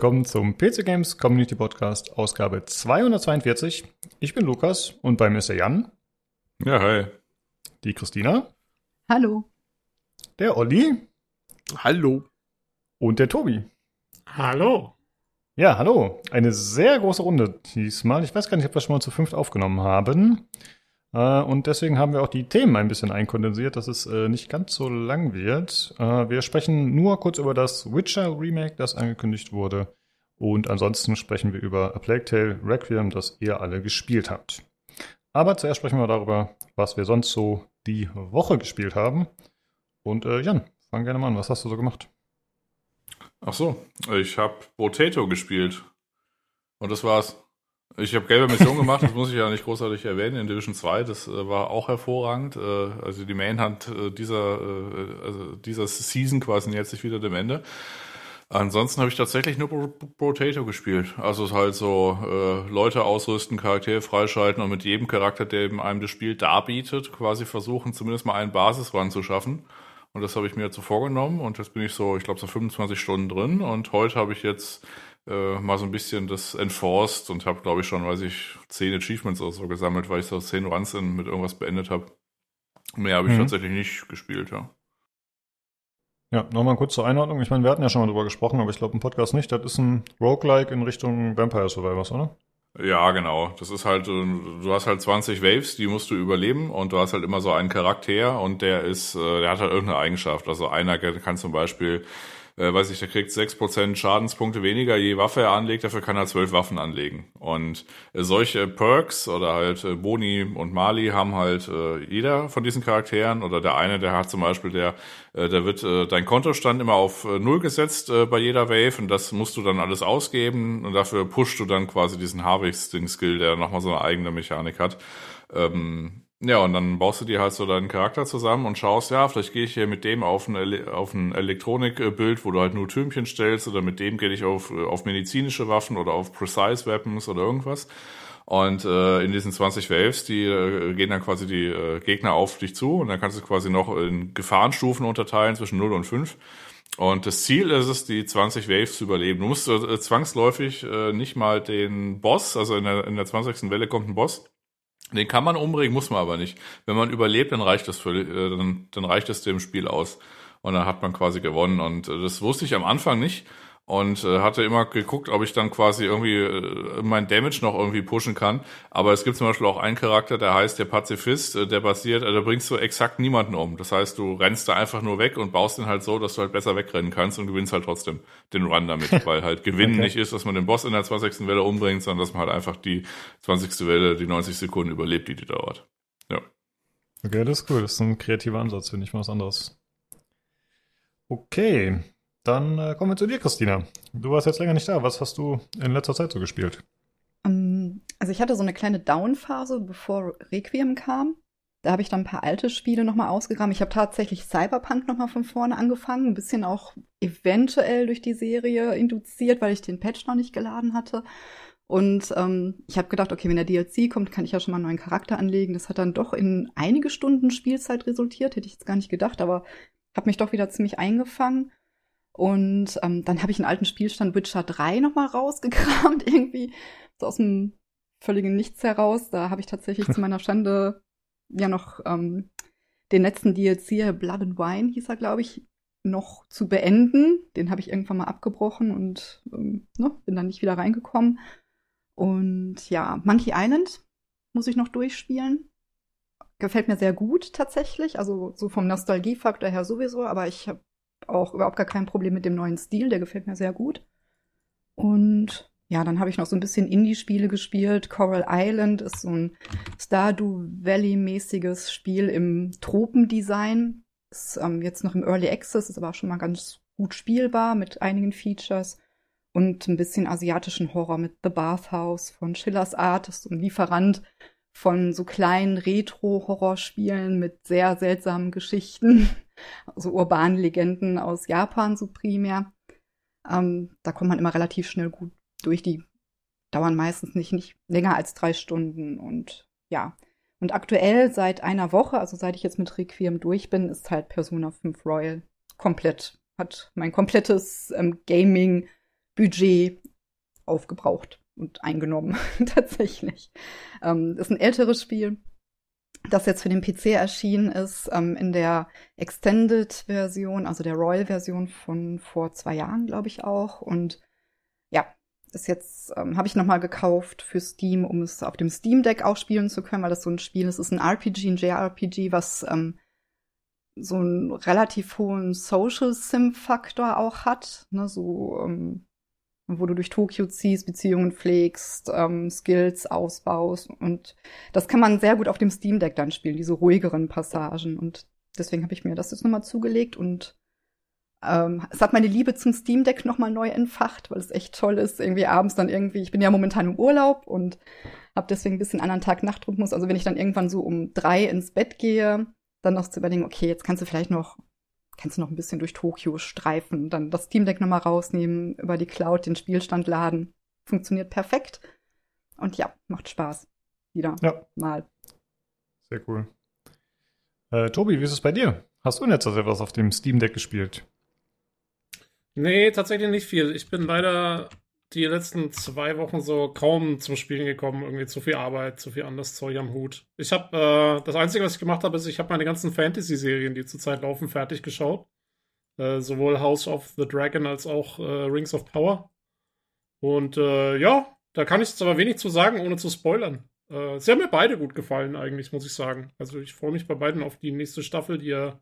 willkommen zum PC Games Community Podcast, Ausgabe 242. Ich bin Lukas und bei mir ist der Jan. Ja, hi. Die Christina. Hallo. Der Olli. Hallo. Und der Tobi. Hallo. Ja, hallo. Eine sehr große Runde diesmal. Ich weiß gar nicht, ob wir schon mal zu fünft aufgenommen haben. Äh, und deswegen haben wir auch die Themen ein bisschen einkondensiert, dass es äh, nicht ganz so lang wird. Äh, wir sprechen nur kurz über das Witcher Remake, das angekündigt wurde. Und ansonsten sprechen wir über A Plague Tale Requiem, das ihr alle gespielt habt. Aber zuerst sprechen wir darüber, was wir sonst so die Woche gespielt haben. Und Jan, fang gerne mal an. Was hast du so gemacht? Ach so, ich habe Potato gespielt. Und das war's. Ich habe gelbe Mission gemacht, das muss ich ja nicht großartig erwähnen, in Division 2, das äh, war auch hervorragend. Äh, also die Mainhand äh, dieser, also dieser Season quasi nähert sich wieder dem Ende. Ansonsten habe ich tatsächlich nur Potato gespielt. Also halt so Leute ausrüsten, Charaktere freischalten und mit jedem Charakter, der eben einem das Spiel darbietet, quasi versuchen, zumindest mal einen Basisrun zu schaffen. Und das habe ich mir jetzt so vorgenommen und jetzt bin ich so, ich glaube, so 25 Stunden drin und heute habe ich jetzt äh, mal so ein bisschen das enforced und habe, glaube ich, schon, weiß ich, zehn Achievements oder so gesammelt, weil ich so zehn Runs in, mit irgendwas beendet habe. Mehr habe ich mhm. tatsächlich nicht gespielt, ja. Ja, nochmal kurz zur Einordnung. Ich meine, wir hatten ja schon mal drüber gesprochen, aber ich glaube im Podcast nicht. Das ist ein Roguelike in Richtung Vampire Survivors, oder? Ja, genau. Das ist halt, äh, du hast halt 20 Waves, die musst du überleben und du hast halt immer so einen Charakter und der ist, äh, der hat halt irgendeine Eigenschaft. Also einer kann zum Beispiel äh, weiß ich, der kriegt sechs Prozent Schadenspunkte weniger, je Waffe er anlegt, dafür kann er zwölf Waffen anlegen. Und äh, solche Perks oder halt äh, Boni und Mali haben halt äh, jeder von diesen Charakteren oder der eine, der hat zum Beispiel, der, äh, der wird äh, dein Kontostand immer auf äh, Null gesetzt äh, bei jeder Wave und das musst du dann alles ausgeben und dafür pushst du dann quasi diesen Harvesting-Skill, der nochmal so eine eigene Mechanik hat. Ähm, ja, und dann baust du dir halt so deinen Charakter zusammen und schaust, ja, vielleicht gehe ich hier mit dem auf ein, auf ein Elektronikbild, wo du halt nur Türmchen stellst, oder mit dem gehe ich auf, auf medizinische Waffen oder auf Precise Weapons oder irgendwas. Und äh, in diesen 20 Waves, die äh, gehen dann quasi die äh, Gegner auf dich zu und dann kannst du quasi noch in Gefahrenstufen unterteilen zwischen 0 und 5. Und das Ziel ist es, die 20 Waves zu überleben. Du musst äh, zwangsläufig äh, nicht mal den Boss, also in der, in der 20. Welle kommt ein Boss, den kann man umbringen, muss man aber nicht. Wenn man überlebt, dann reicht das für, äh, dann, dann reicht das dem Spiel aus. Und dann hat man quasi gewonnen. Und äh, das wusste ich am Anfang nicht und äh, hatte immer geguckt, ob ich dann quasi irgendwie äh, mein Damage noch irgendwie pushen kann. Aber es gibt zum Beispiel auch einen Charakter, der heißt der Pazifist, äh, der basiert, äh, da bringst du exakt niemanden um. Das heißt, du rennst da einfach nur weg und baust den halt so, dass du halt besser wegrennen kannst und gewinnst halt trotzdem den Run damit. Weil halt Gewinnen okay. nicht ist, dass man den Boss in der 20. Welle umbringt, sondern dass man halt einfach die 20. Welle, die 90 Sekunden überlebt, die die dauert. Ja. Okay, das ist cool. Das ist ein kreativer Ansatz, finde ich mal was anderes. Okay, dann äh, kommen wir zu dir, Christina. Du warst jetzt länger nicht da. Was hast du in letzter Zeit so gespielt? Ähm, also ich hatte so eine kleine Down-Phase, bevor Requiem kam. Da habe ich dann ein paar alte Spiele nochmal ausgegraben. Ich habe tatsächlich Cyberpunk nochmal von vorne angefangen. Ein bisschen auch eventuell durch die Serie induziert, weil ich den Patch noch nicht geladen hatte. Und ähm, ich habe gedacht, okay, wenn der DLC kommt, kann ich ja schon mal einen neuen Charakter anlegen. Das hat dann doch in einige Stunden Spielzeit resultiert. Hätte ich jetzt gar nicht gedacht, aber habe mich doch wieder ziemlich eingefangen. Und ähm, dann habe ich einen alten Spielstand Witcher 3 nochmal rausgekramt, irgendwie so aus dem völligen Nichts heraus. Da habe ich tatsächlich zu meiner Schande ja noch ähm, den letzten DLC, Blood and Wine hieß er, glaube ich, noch zu beenden. Den habe ich irgendwann mal abgebrochen und ähm, ne, bin dann nicht wieder reingekommen. Und ja, Monkey Island muss ich noch durchspielen. Gefällt mir sehr gut tatsächlich, also so vom Nostalgiefaktor her sowieso, aber ich habe auch überhaupt gar kein Problem mit dem neuen Stil, der gefällt mir sehr gut. Und ja, dann habe ich noch so ein bisschen Indie-Spiele gespielt. Coral Island ist so ein Stardew Valley-mäßiges Spiel im Tropendesign. Ist ähm, jetzt noch im Early Access, ist aber schon mal ganz gut spielbar mit einigen Features. Und ein bisschen asiatischen Horror mit The Bathhouse von Schillers Art. Ist so ein Lieferant von so kleinen Retro-Horrorspielen mit sehr seltsamen Geschichten so urbanen Legenden aus Japan so primär. Ähm, da kommt man immer relativ schnell gut durch. Die dauern meistens nicht, nicht länger als drei Stunden und ja. Und aktuell seit einer Woche, also seit ich jetzt mit Requiem durch bin, ist halt Persona 5 Royal komplett, hat mein komplettes ähm, Gaming Budget aufgebraucht und eingenommen, tatsächlich. Ähm, ist ein älteres Spiel, das jetzt für den PC erschienen ist, ähm, in der Extended-Version, also der Royal-Version von vor zwei Jahren, glaube ich auch. Und ja, ist jetzt, ähm, habe ich nochmal gekauft für Steam, um es auf dem Steam Deck auch spielen zu können, weil das so ein Spiel ist. Es ist ein RPG, ein JRPG, was ähm, so einen relativ hohen Social Sim-Faktor auch hat. Ne, so ähm, wo du durch Tokio ziehst, Beziehungen pflegst, ähm, Skills ausbaust. Und das kann man sehr gut auf dem Steam Deck dann spielen, diese ruhigeren Passagen. Und deswegen habe ich mir das jetzt nochmal zugelegt und ähm, es hat meine Liebe zum Steam Deck nochmal neu entfacht, weil es echt toll ist, irgendwie abends dann irgendwie, ich bin ja momentan im Urlaub und habe deswegen ein bisschen anderen Tag-Nacht-Rhythmus. Also wenn ich dann irgendwann so um drei ins Bett gehe, dann noch zu überlegen, okay, jetzt kannst du vielleicht noch kannst du noch ein bisschen durch Tokio streifen, dann das Steam Deck nochmal rausnehmen, über die Cloud den Spielstand laden. Funktioniert perfekt. Und ja, macht Spaß. Wieder ja. mal. Sehr cool. Äh, Tobi, wie ist es bei dir? Hast du in letzter Zeit was auf dem Steam Deck gespielt? Nee, tatsächlich nicht viel. Ich bin leider die letzten zwei Wochen so kaum zum Spielen gekommen. Irgendwie zu viel Arbeit, zu viel anderes Zeug am Hut. Ich habe äh, das Einzige, was ich gemacht habe, ist, ich habe meine ganzen Fantasy-Serien, die zurzeit laufen, fertig geschaut. Äh, sowohl House of the Dragon als auch äh, Rings of Power. Und äh, ja, da kann ich jetzt aber wenig zu sagen, ohne zu spoilern. Äh, sie haben mir beide gut gefallen, eigentlich, muss ich sagen. Also ich freue mich bei beiden auf die nächste Staffel, die ja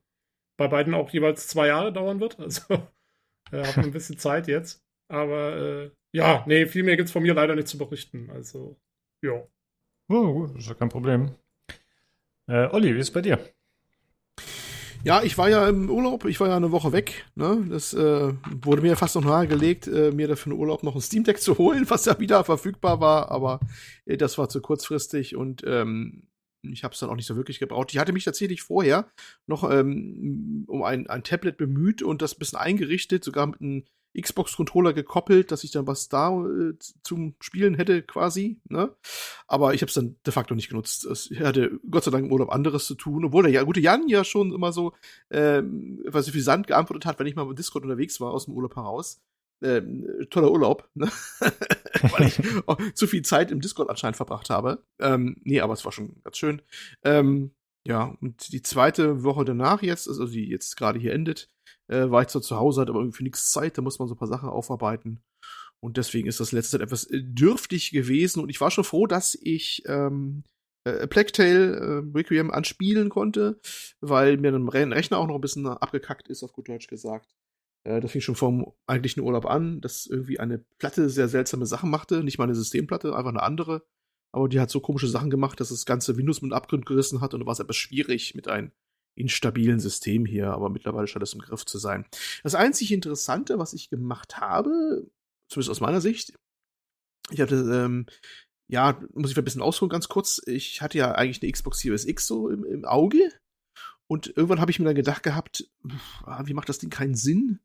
bei beiden auch jeweils zwei Jahre dauern wird. Also äh, habe ein bisschen Zeit jetzt. Aber äh, ja, nee, viel mehr gibt es von mir leider nicht zu berichten. Also, ja. Oh, gut, ist ja kein Problem. Äh, Olli, wie ist es bei dir? Ja, ich war ja im Urlaub, ich war ja eine Woche weg. Ne? Das äh, wurde mir fast noch nahegelegt, äh, mir dafür einen Urlaub noch ein Steam Deck zu holen, was ja wieder verfügbar war, aber äh, das war zu kurzfristig und ähm, ich habe es dann auch nicht so wirklich gebraucht. Ich hatte mich tatsächlich vorher noch ähm, um ein, ein Tablet bemüht und das ein bisschen eingerichtet, sogar mit einem Xbox-Controller gekoppelt, dass ich dann was da äh, zum Spielen hätte quasi. Ne? Aber ich habe es dann de facto nicht genutzt. Ich hatte Gott sei Dank im Urlaub anderes zu tun, obwohl der ja, gute Jan ja schon immer so, ähm, viel Sand geantwortet hat, wenn ich mal mit Discord unterwegs war aus dem Urlaub heraus. Ähm, toller Urlaub, ne? weil ich zu viel Zeit im Discord anscheinend verbracht habe. Ähm, nee, aber es war schon ganz schön. Ähm, ja, und die zweite Woche danach jetzt, also die jetzt gerade hier endet, äh, war ich zwar zu Hause, hatte aber irgendwie nichts Zeit, da muss man so ein paar Sachen aufarbeiten. Und deswegen ist das letzte Zeit etwas äh, dürftig gewesen. Und ich war schon froh, dass ich ähm, äh, Plague äh, Requiem anspielen konnte, weil mir ein Rechner auch noch ein bisschen abgekackt ist, auf gut Deutsch gesagt. Äh, das fing schon vom eigentlichen Urlaub an, dass irgendwie eine Platte sehr seltsame Sachen machte. Nicht mal eine Systemplatte, einfach eine andere. Aber die hat so komische Sachen gemacht, dass das ganze Windows mit Abgrund gerissen hat und da war es etwas schwierig mit einem instabilen System hier, aber mittlerweile scheint es im Griff zu sein. Das einzig Interessante, was ich gemacht habe, zumindest aus meiner Sicht, ich hatte, ähm, ja, muss ich ein bisschen ausholen, ganz kurz. Ich hatte ja eigentlich eine Xbox Series X so im, im Auge. Und irgendwann habe ich mir dann gedacht gehabt, wie macht das Ding keinen Sinn?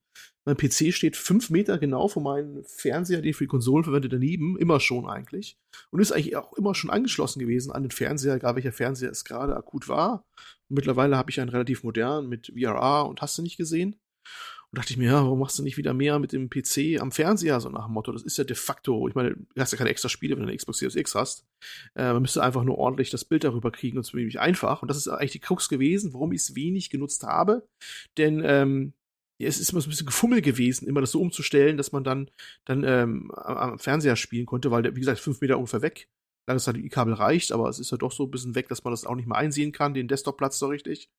Mein PC steht fünf Meter genau vor meinem Fernseher, den ich für die Konsolen verwende, daneben, immer schon eigentlich. Und ist eigentlich auch immer schon angeschlossen gewesen an den Fernseher, egal welcher Fernseher es gerade akut war. Mittlerweile habe ich einen relativ modernen mit VRA und hast du nicht gesehen. Und dachte ich mir, ja, warum machst du nicht wieder mehr mit dem PC am Fernseher, so nach dem Motto? Das ist ja de facto, ich meine, du hast ja keine extra Spiele, wenn du eine Xbox Series X hast. Äh, man müsste einfach nur ordentlich das Bild darüber kriegen und es ziemlich einfach. Und das ist eigentlich die Krux gewesen, warum ich es wenig genutzt habe. Denn ähm, ja, es ist immer so ein bisschen Gefummel gewesen, immer das so umzustellen, dass man dann, dann ähm, am Fernseher spielen konnte, weil der, wie gesagt, fünf Meter ungefähr weg. Langes HDMI-Kabel reicht, aber es ist ja doch so ein bisschen weg, dass man das auch nicht mehr einsehen kann, den Desktop-Platz so richtig.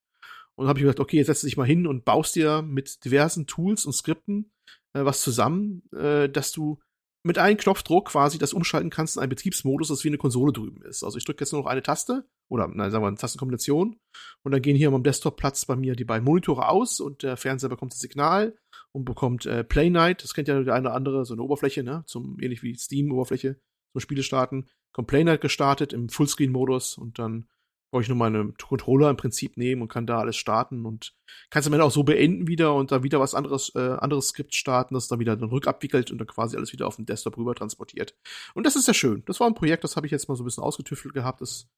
Und habe ich gedacht, okay, jetzt setzt dich mal hin und baust dir mit diversen Tools und Skripten äh, was zusammen, äh, dass du mit einem Knopfdruck quasi das umschalten kannst in einen Betriebsmodus, das wie eine Konsole drüben ist. Also ich drücke jetzt nur noch eine Taste oder nein, sagen wir eine Tastenkombination und dann gehen hier am Desktop-Platz bei mir die beiden Monitore aus und der Fernseher bekommt das Signal und bekommt äh, Play Night, das kennt ja der eine oder andere, so eine Oberfläche, ne, zum ähnlich wie Steam-Oberfläche zum Spiele starten. Night gestartet im Fullscreen-Modus und dann brauche ich nur meinen Controller im Prinzip nehmen und kann da alles starten und kann es am Ende auch so beenden wieder und dann wieder was anderes, äh, anderes Skript starten, das dann wieder dann rückabwickelt und dann quasi alles wieder auf den Desktop rüber transportiert. Und das ist sehr schön. Das war ein Projekt, das habe ich jetzt mal so ein bisschen ausgetüftelt gehabt. Das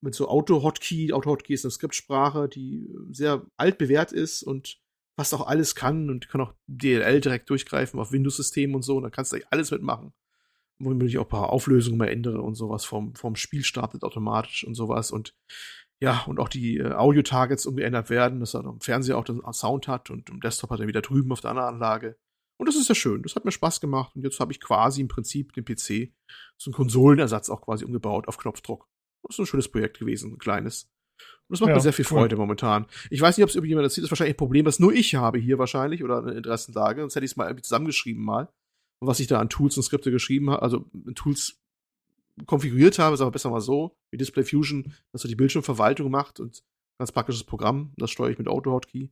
mit so Auto-Hotkey. Auto-Hotkey ist eine Skriptsprache, die sehr alt bewährt ist und was auch alles kann und kann auch DLL direkt durchgreifen auf Windows-Systemen und so. Und dann kannst du eigentlich alles mitmachen. Womit ich auch ein paar Auflösungen mal ändere und sowas vom, vom Spiel startet automatisch und sowas. Und ja, und auch die äh, Audio-Targets umgeändert werden, dass er am Fernseher auch den Sound hat und im Desktop hat er wieder drüben auf der anderen Anlage. Und das ist ja schön. Das hat mir Spaß gemacht. Und jetzt habe ich quasi im Prinzip den PC zum Konsolenersatz auch quasi umgebaut auf Knopfdruck. Das ist ein schönes Projekt gewesen, ein kleines. Und das macht ja, mir sehr viel Freude cool. momentan. Ich weiß nicht, ob es irgendjemand erzählt, das ist wahrscheinlich ein Problem, das nur ich habe hier wahrscheinlich oder eine Interessenlage. Sonst hätte ich es mal irgendwie zusammengeschrieben mal. Was ich da an Tools und Skripte geschrieben habe, also Tools konfiguriert habe, ist aber besser mal so, wie Display Fusion, dass er die Bildschirmverwaltung macht und ganz praktisches Programm. Das steuere ich mit AutoHotkey.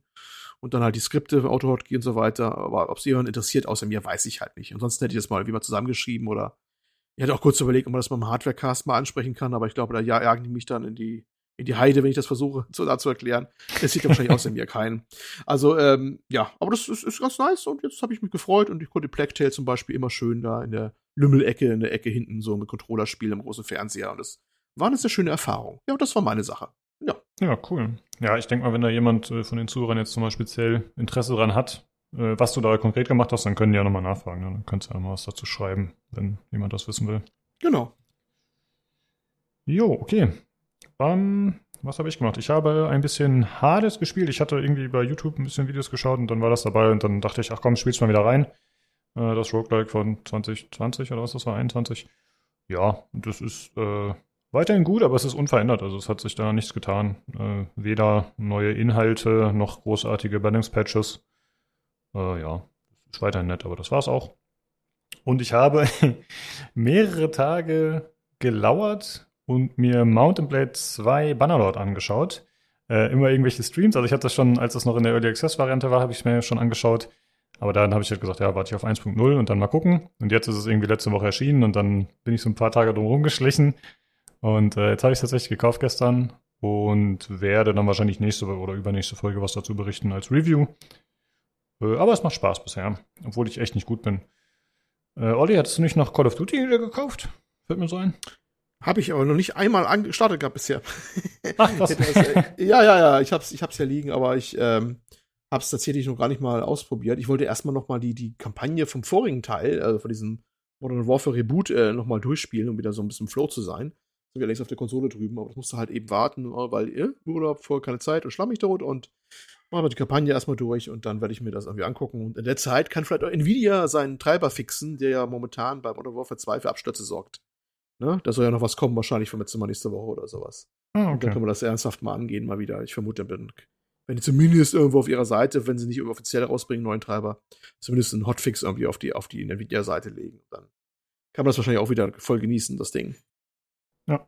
Und dann halt die Skripte, AutoHotkey und so weiter. Aber ob es jemand interessiert außer mir, weiß ich halt nicht. Ansonsten hätte ich das mal wie mal zusammengeschrieben oder ich hätte auch kurz überlegt, ob man das mal im Hardwarecast mal ansprechen kann, aber ich glaube, da jagen die mich dann in die in die Heide, wenn ich das versuche zu, da zu erklären. Das sieht ja wahrscheinlich außer mir keinen. Also, ähm, ja, aber das ist, ist ganz nice und jetzt habe ich mich gefreut und ich konnte Blacktail zum Beispiel immer schön da in der Lümmelecke, in der Ecke hinten so mit Controller spielen im großen Fernseher und das war eine sehr schöne Erfahrung. Ja, und das war meine Sache. Ja. Ja, cool. Ja, ich denke mal, wenn da jemand äh, von den Zuhörern jetzt zum Beispiel speziell Interesse dran hat, äh, was du da konkret gemacht hast, dann können die ja nochmal nachfragen. Ne? Dann könntest du ja mal was dazu schreiben, wenn jemand das wissen will. Genau. Jo, okay. Um, was habe ich gemacht? Ich habe ein bisschen Hades gespielt. Ich hatte irgendwie bei YouTube ein bisschen Videos geschaut und dann war das dabei und dann dachte ich, ach komm, spielst mal wieder rein. Äh, das Roguelike von 2020 oder was das war, 21. Ja, das ist äh, weiterhin gut, aber es ist unverändert. Also es hat sich da nichts getan. Äh, weder neue Inhalte noch großartige Bannings-Patches. Äh, ja, ist weiterhin nett, aber das war's auch. Und ich habe mehrere Tage gelauert und mir Mountain Blade 2 Bannerlord angeschaut. Äh, immer irgendwelche Streams. Also ich hatte das schon, als es noch in der Early Access Variante war, habe ich es mir schon angeschaut. Aber dann habe ich halt gesagt, ja, warte ich auf 1.0 und dann mal gucken. Und jetzt ist es irgendwie letzte Woche erschienen und dann bin ich so ein paar Tage drum rumgeschlichen. Und äh, jetzt habe ich es tatsächlich gekauft gestern und werde dann wahrscheinlich nächste oder übernächste Folge was dazu berichten als Review. Äh, aber es macht Spaß bisher, obwohl ich echt nicht gut bin. Äh, Olli, hattest du nicht noch Call of Duty wieder gekauft? Fällt mir so ein. Habe ich aber noch nicht einmal gestartet gehabt bisher. Ach, was? Äh, ja, ja, ja, ich hab's, ich hab's ja liegen, aber ich ähm, hab's tatsächlich noch gar nicht mal ausprobiert. Ich wollte erstmal noch mal die, die Kampagne vom vorigen Teil, also von diesem Modern Warfare Reboot, äh, noch mal durchspielen, um wieder so ein bisschen Flow zu sein. So wie längst auf der Konsole drüben, aber das musste halt eben warten, weil äh, Urlaub vor keine Zeit und schlammig tot und machen wir die Kampagne erstmal durch und dann werde ich mir das irgendwie angucken. Und in der Zeit kann vielleicht auch Nvidia seinen Treiber fixen, der ja momentan bei Modern Warfare 2 für Abstürze sorgt. Ne? Da soll ja noch was kommen, wahrscheinlich von letztes Mal nächste Woche oder sowas. Ah, okay. Dann können wir das ernsthaft mal angehen, mal wieder. Ich vermute, wenn, wenn die zumindest irgendwo auf ihrer Seite, wenn sie nicht offiziell rausbringen, neuen Treiber, zumindest einen Hotfix irgendwie auf die, auf die Nvidia-Seite legen. Dann kann man das wahrscheinlich auch wieder voll genießen, das Ding. Ja.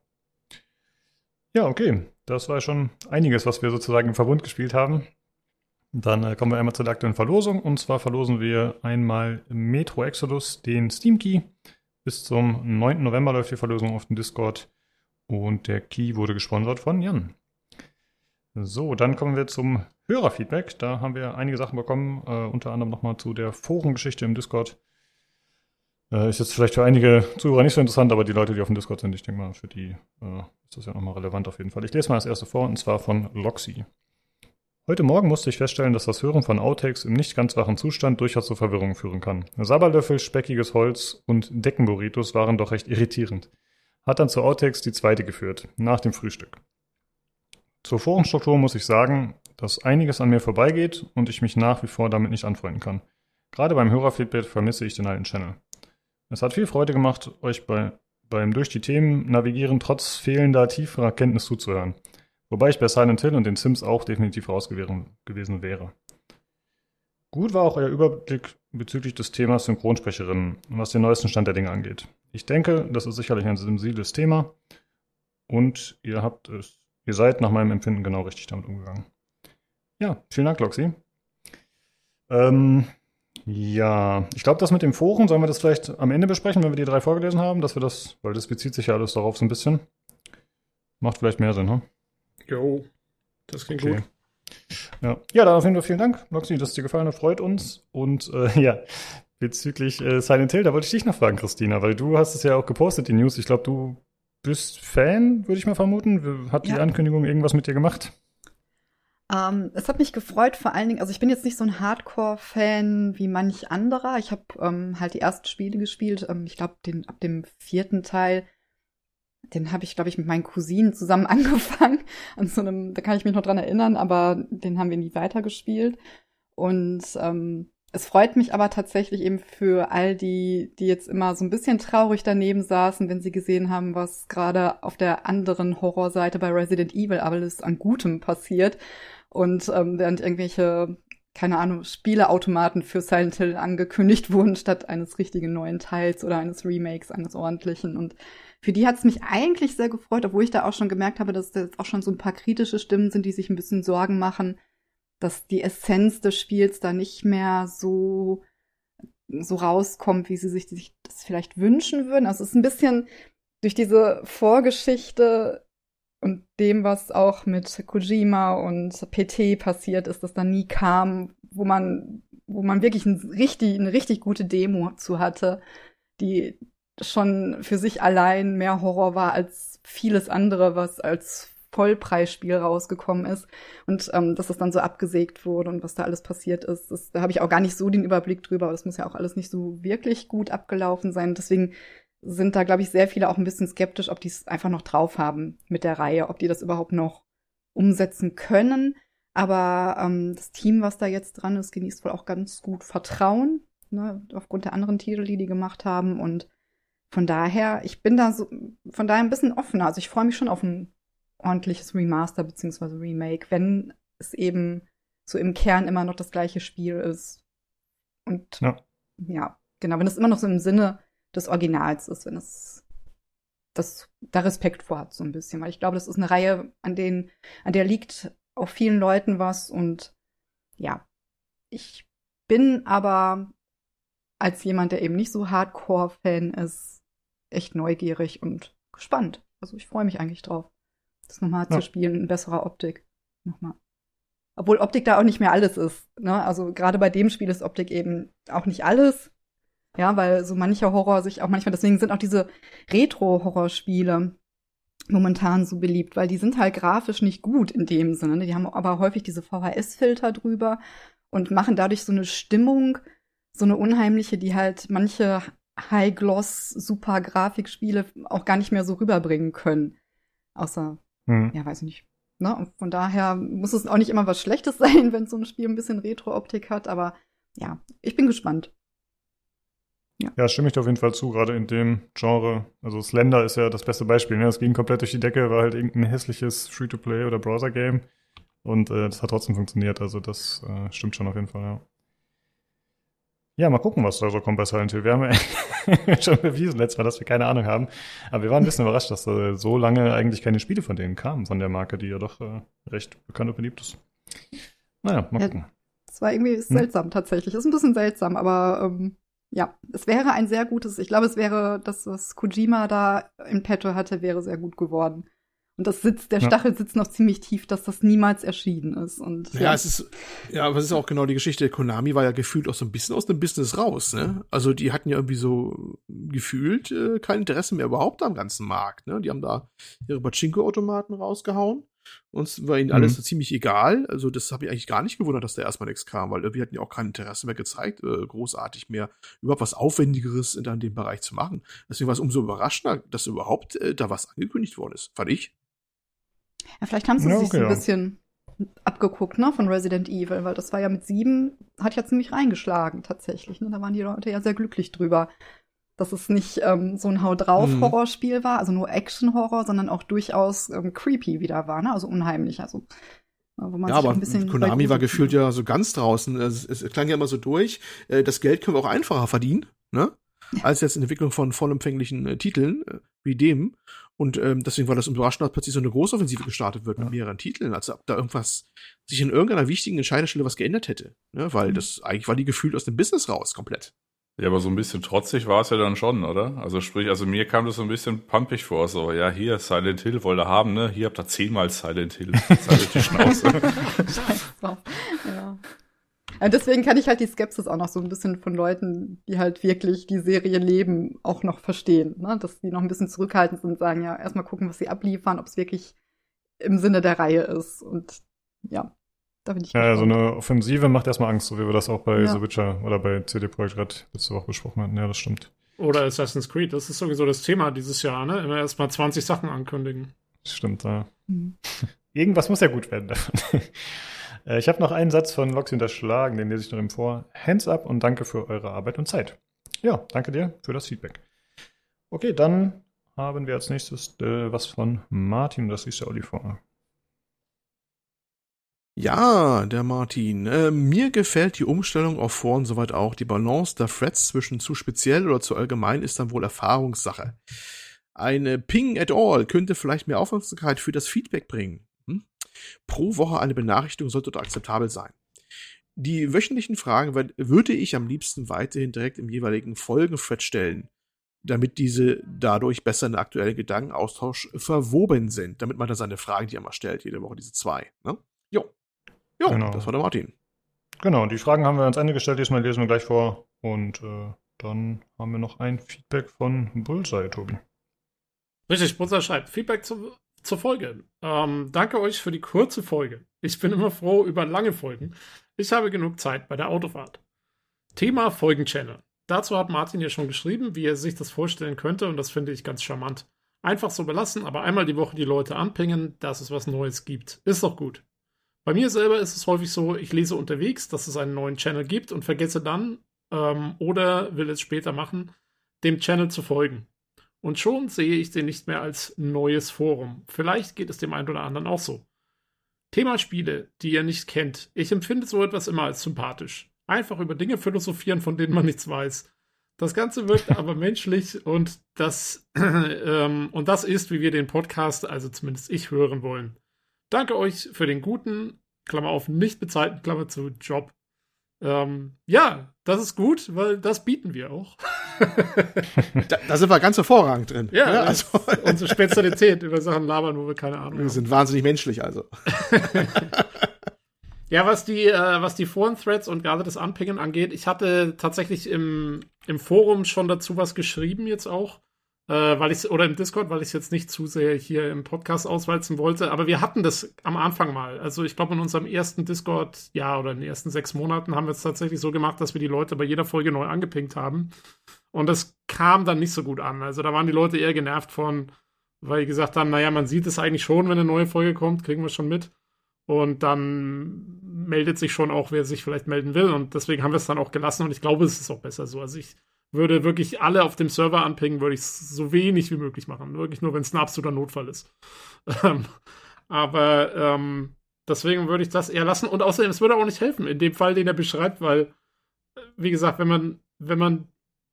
Ja, okay. Das war schon einiges, was wir sozusagen im Verbund gespielt haben. Dann äh, kommen wir einmal zur aktuellen Verlosung. Und zwar verlosen wir einmal Metro Exodus, den Steam Key. Bis zum 9. November läuft die Verlosung auf dem Discord. Und der Key wurde gesponsert von Jan. So, dann kommen wir zum Hörerfeedback. Da haben wir einige Sachen bekommen, äh, unter anderem nochmal zu der Forengeschichte im Discord. Äh, ist jetzt vielleicht für einige Zuhörer nicht so interessant, aber die Leute, die auf dem Discord sind, ich denke mal, für die äh, ist das ja nochmal relevant auf jeden Fall. Ich lese mal das erste vor, und zwar von Loxy. Heute Morgen musste ich feststellen, dass das Hören von Outtakes im nicht ganz wachen Zustand durchaus zu Verwirrung führen kann. Sabberlöffel, speckiges Holz und Deckenburritos waren doch recht irritierend. Hat dann zu Outtakes die zweite geführt, nach dem Frühstück. Zur Forenstruktur muss ich sagen, dass einiges an mir vorbeigeht und ich mich nach wie vor damit nicht anfreunden kann. Gerade beim Hörerfeedback vermisse ich den alten Channel. Es hat viel Freude gemacht, euch bei, beim durch die Themen navigieren trotz fehlender tieferer Kenntnis zuzuhören. Wobei ich bei Silent Hill und den Sims auch definitiv raus gewesen wäre. Gut war auch euer Überblick bezüglich des Themas Synchronsprecherinnen, was den neuesten Stand der Dinge angeht. Ich denke, das ist sicherlich ein sensibles Thema und ihr habt es, ihr seid nach meinem Empfinden genau richtig damit umgegangen. Ja, vielen Dank, Loxi. Ähm, ja, ich glaube, das mit dem Foren, sollen wir das vielleicht am Ende besprechen, wenn wir die drei vorgelesen haben, dass wir das, weil das bezieht sich ja alles darauf so ein bisschen. Macht vielleicht mehr Sinn, ne? Jo, das klingt okay. gut. Ja. ja, dann auf jeden Fall vielen Dank, Noxy, dass es dir gefallen hat, freut uns. Und äh, ja, bezüglich äh, Silent Hill, da wollte ich dich noch fragen, Christina, weil du hast es ja auch gepostet, die News. Ich glaube, du bist Fan, würde ich mal vermuten. Hat die ja. Ankündigung irgendwas mit dir gemacht? Ähm, es hat mich gefreut, vor allen Dingen, also ich bin jetzt nicht so ein Hardcore-Fan wie manch anderer. Ich habe ähm, halt die ersten Spiele gespielt. Ähm, ich glaube, ab dem vierten Teil, den habe ich, glaube ich, mit meinen Cousinen zusammen angefangen. An so einem, da kann ich mich noch dran erinnern, aber den haben wir nie weitergespielt. Und ähm, es freut mich aber tatsächlich eben für all die, die jetzt immer so ein bisschen traurig daneben saßen, wenn sie gesehen haben, was gerade auf der anderen Horrorseite bei Resident Evil alles an Gutem passiert. Und ähm, während irgendwelche, keine Ahnung, Spieleautomaten für Silent Hill angekündigt wurden, statt eines richtigen neuen Teils oder eines Remakes, eines ordentlichen. Und für die hat es mich eigentlich sehr gefreut, obwohl ich da auch schon gemerkt habe, dass da jetzt auch schon so ein paar kritische Stimmen sind, die sich ein bisschen Sorgen machen, dass die Essenz des Spiels da nicht mehr so so rauskommt, wie sie sich, das vielleicht wünschen würden. Also es ist ein bisschen durch diese Vorgeschichte und dem, was auch mit Kojima und PT passiert ist, das dann nie kam, wo man, wo man wirklich ein richtig, eine richtig gute Demo zu hatte, die schon für sich allein mehr Horror war als vieles andere, was als Vollpreisspiel rausgekommen ist und ähm, dass das dann so abgesägt wurde und was da alles passiert ist. Das, da habe ich auch gar nicht so den Überblick drüber, das muss ja auch alles nicht so wirklich gut abgelaufen sein. Deswegen sind da, glaube ich, sehr viele auch ein bisschen skeptisch, ob die es einfach noch drauf haben mit der Reihe, ob die das überhaupt noch umsetzen können. Aber ähm, das Team, was da jetzt dran ist, genießt wohl auch ganz gut Vertrauen, ne, aufgrund der anderen Titel, die die gemacht haben. Und von daher, ich bin da so, von daher ein bisschen offener. Also ich freue mich schon auf ein ordentliches Remaster beziehungsweise Remake, wenn es eben so im Kern immer noch das gleiche Spiel ist. Und ja, ja genau, wenn es immer noch so im Sinne des Originals ist, wenn es das da Respekt vor hat, so ein bisschen. Weil ich glaube, das ist eine Reihe, an denen, an der liegt auf vielen Leuten was und ja, ich bin aber als jemand, der eben nicht so Hardcore-Fan ist, echt neugierig und gespannt. Also ich freue mich eigentlich drauf das nochmal ja. zu spielen in besserer Optik. Nochmal. Obwohl Optik da auch nicht mehr alles ist. Ne? Also gerade bei dem Spiel ist Optik eben auch nicht alles. Ja, weil so mancher Horror sich auch manchmal, deswegen sind auch diese Retro-Horrorspiele momentan so beliebt, weil die sind halt grafisch nicht gut in dem Sinne. Ne? Die haben aber häufig diese VHS-Filter drüber und machen dadurch so eine Stimmung, so eine unheimliche, die halt manche High-Gloss, super Grafikspiele auch gar nicht mehr so rüberbringen können. Außer hm. Ja, weiß ich nicht. Ne? Und von daher muss es auch nicht immer was Schlechtes sein, wenn so ein Spiel ein bisschen Retro-Optik hat, aber ja, ich bin gespannt. Ja. ja, stimme ich dir auf jeden Fall zu, gerade in dem Genre. Also Slender ist ja das beste Beispiel. Ne? Es ging komplett durch die Decke, war halt irgendein hässliches Free-to-Play oder Browser-Game. Und äh, das hat trotzdem funktioniert. Also das äh, stimmt schon auf jeden Fall, ja. Ja, mal gucken, was da so kommt bei Silent Hill. Wir haben ja schon bewiesen letztes Mal, dass wir keine Ahnung haben. Aber wir waren ein bisschen überrascht, dass da so lange eigentlich keine Spiele von denen kamen, von der Marke, die ja doch äh, recht bekannt und beliebt ist. Naja, mal gucken. Es war irgendwie hm? seltsam hm? tatsächlich. Ist ein bisschen seltsam, aber ähm, ja, es wäre ein sehr gutes, ich glaube, es wäre das, was Kojima da in petto hatte, wäre sehr gut geworden. Und das sitzt, der Stachel sitzt noch ziemlich tief, dass das niemals erschienen ist. Und, ja, ja, es ist, ja, aber es ist auch genau die Geschichte. Konami war ja gefühlt auch so ein bisschen aus dem Business raus, ne? Also die hatten ja irgendwie so gefühlt äh, kein Interesse mehr überhaupt am ganzen Markt, ne? Die haben da ihre Pachinko-Automaten rausgehauen. Uns war ihnen alles mhm. so ziemlich egal. Also, das habe ich eigentlich gar nicht gewundert, dass da erstmal nichts kam, weil irgendwie hatten die auch kein Interesse mehr gezeigt, äh, großartig mehr überhaupt was Aufwendigeres in, in dem Bereich zu machen. Deswegen war es umso überraschender, dass überhaupt äh, da was angekündigt worden ist, fand ich. Ja, vielleicht haben sie ja, sich okay, ein bisschen abgeguckt, ne, von Resident Evil, weil das war ja mit sieben, hat ja ziemlich reingeschlagen tatsächlich. Ne? Da waren die Leute ja sehr glücklich drüber, dass es nicht ähm, so ein Hau drauf mhm. Horrorspiel war, also nur Action Horror, sondern auch durchaus ähm, creepy wieder war, ne? Also unheimlich, also ja, aber Konami war gefühlt ja so ganz draußen. Es, es, klang ja immer so durch. Äh, das Geld können wir auch einfacher verdienen, ne? Als jetzt in Entwicklung von vollumfänglichen äh, Titeln äh, wie dem. Und ähm, deswegen war das überraschend, dass plötzlich so eine Großoffensive gestartet wird ja. mit mehreren Titeln, als ob da irgendwas sich in irgendeiner wichtigen Entscheiderstelle was geändert hätte. Ne? Weil mhm. das eigentlich war die gefühlt aus dem Business raus, komplett. Ja, aber so ein bisschen trotzig war es ja dann schon, oder? Also sprich, also mir kam das so ein bisschen pumpig vor, so, ja, hier, Silent Hill wollte haben, ne? Hier habt ihr zehnmal Silent Hill. Silent die Schnauze. Scheiß drauf. Ja. Und deswegen kann ich halt die Skepsis auch noch so ein bisschen von Leuten, die halt wirklich die Serie leben, auch noch verstehen. Ne? Dass die noch ein bisschen zurückhaltend sind und sagen, ja, erstmal gucken, was sie abliefern, ob es wirklich im Sinne der Reihe ist. Und ja, Da bin ich Ja, so eine Offensive macht erstmal Angst, so wie wir das auch bei Ja. The Witcher oder bei CD Projekt Red letzte Woche besprochen hatten. Ja, das stimmt. Oder Assassin's Creed. Das ist sowieso das Thema dieses Jahr, ne? Immer erstmal 20 Sachen ankündigen. Das stimmt, ja. Hm. Irgendwas muss ja gut werden davon. Äh, ich habe noch einen Satz von Loxi unterschlagen, den lese ich noch im vor. Hands up und danke für eure Arbeit und Zeit. Ja, danke dir für das Feedback. Okay, dann haben wir als nächstes äh, was von Martin, das liest der Olli vor. Ja, der Martin. Äh, mir gefällt die Umstellung auf Vor und soweit auch. Die Balance der Threads zwischen zu speziell oder zu allgemein ist dann wohl Erfahrungssache. Eine Ping at all könnte vielleicht mehr Aufmerksamkeit für das Feedback bringen. Hm? Pro Woche eine Benachrichtigung sollte dort akzeptabel sein. Die wöchentlichen Fragen würde ich am liebsten weiterhin direkt im jeweiligen Folgenthread stellen, damit diese dadurch besser in den aktuellen Gedankenaustausch verwoben sind, damit man dann seine Fragen, die er mal stellt, jede Woche diese zwei. Ne? Jo. Jo, Genau. das war der Martin. Genau, die Fragen haben wir ans Ende gestellt, diesmal lesen wir gleich vor. Und äh, dann haben wir noch ein Feedback von Bullseye, Tobi. Richtig, Brunzer schreibt Feedback zu, zur Folge. Ähm, danke euch für die kurze Folge. Ich bin immer froh über lange Folgen. Ich habe genug Zeit bei der Autofahrt. Thema Folgenchannel. Dazu hat Martin ja schon geschrieben, wie er sich das vorstellen könnte und das finde ich ganz charmant. Einfach so belassen, aber einmal die Woche die Leute anpingen, dass es was Neues gibt. Ist doch gut. Bei mir selber ist es häufig so, ich lese unterwegs, dass es einen neuen Channel gibt und vergesse dann ähm, oder will es später machen, dem Channel zu folgen. Und schon sehe ich den nicht mehr als neues Forum. Vielleicht geht es dem einen oder anderen auch so. Thema Spiele, die ihr nicht kennt. Ich empfinde so etwas immer als sympathisch. Einfach über Dinge philosophieren, von denen man nichts weiß. Das Ganze wirkt aber menschlich und das, ähm, und das ist, wie wir den Podcast, also zumindest ich, hören wollen. Danke euch für den guten, Klammer auf, nicht bezahlten, Klammer zu, Job. Ähm, ja, das ist gut, weil das bieten wir auch. Da, da sind wir ganz hervorragend drin. Ja, Ne? also unsere Spezialität über Sachen labern, wo wir keine Ahnung wir haben. sind wahnsinnig menschlich, also. Ja, was die, äh, was die Foren-Threads und gerade das Anpingen angeht, ich hatte tatsächlich im, im Forum schon dazu was geschrieben jetzt auch, äh, weil ich oder im Discord, weil ich es jetzt nicht zu sehr hier im Podcast auswalzen wollte, aber wir hatten das am Anfang mal. Also ich glaube in unserem ersten Discord, ja, oder in den ersten sechs Monaten haben wir es tatsächlich so gemacht, dass wir die Leute bei jeder Folge neu angepinkt haben. Und das kam dann nicht so gut an. Also da waren die Leute eher genervt von, weil die gesagt haben, naja, man sieht es eigentlich schon, wenn eine neue Folge kommt, kriegen wir schon mit. Und dann meldet sich schon auch, wer sich vielleicht melden will. Und deswegen haben wir es dann auch gelassen. Und ich glaube, es ist auch besser so. Also ich würde wirklich alle auf dem Server anpingen, würde ich es so wenig wie möglich machen. Wirklich nur, wenn es ein absoluter Notfall ist. Ähm, aber ähm, deswegen würde ich das eher lassen. Und außerdem, es würde auch nicht helfen, in dem Fall, den er beschreibt, weil, äh, wie gesagt, wenn man, wenn man,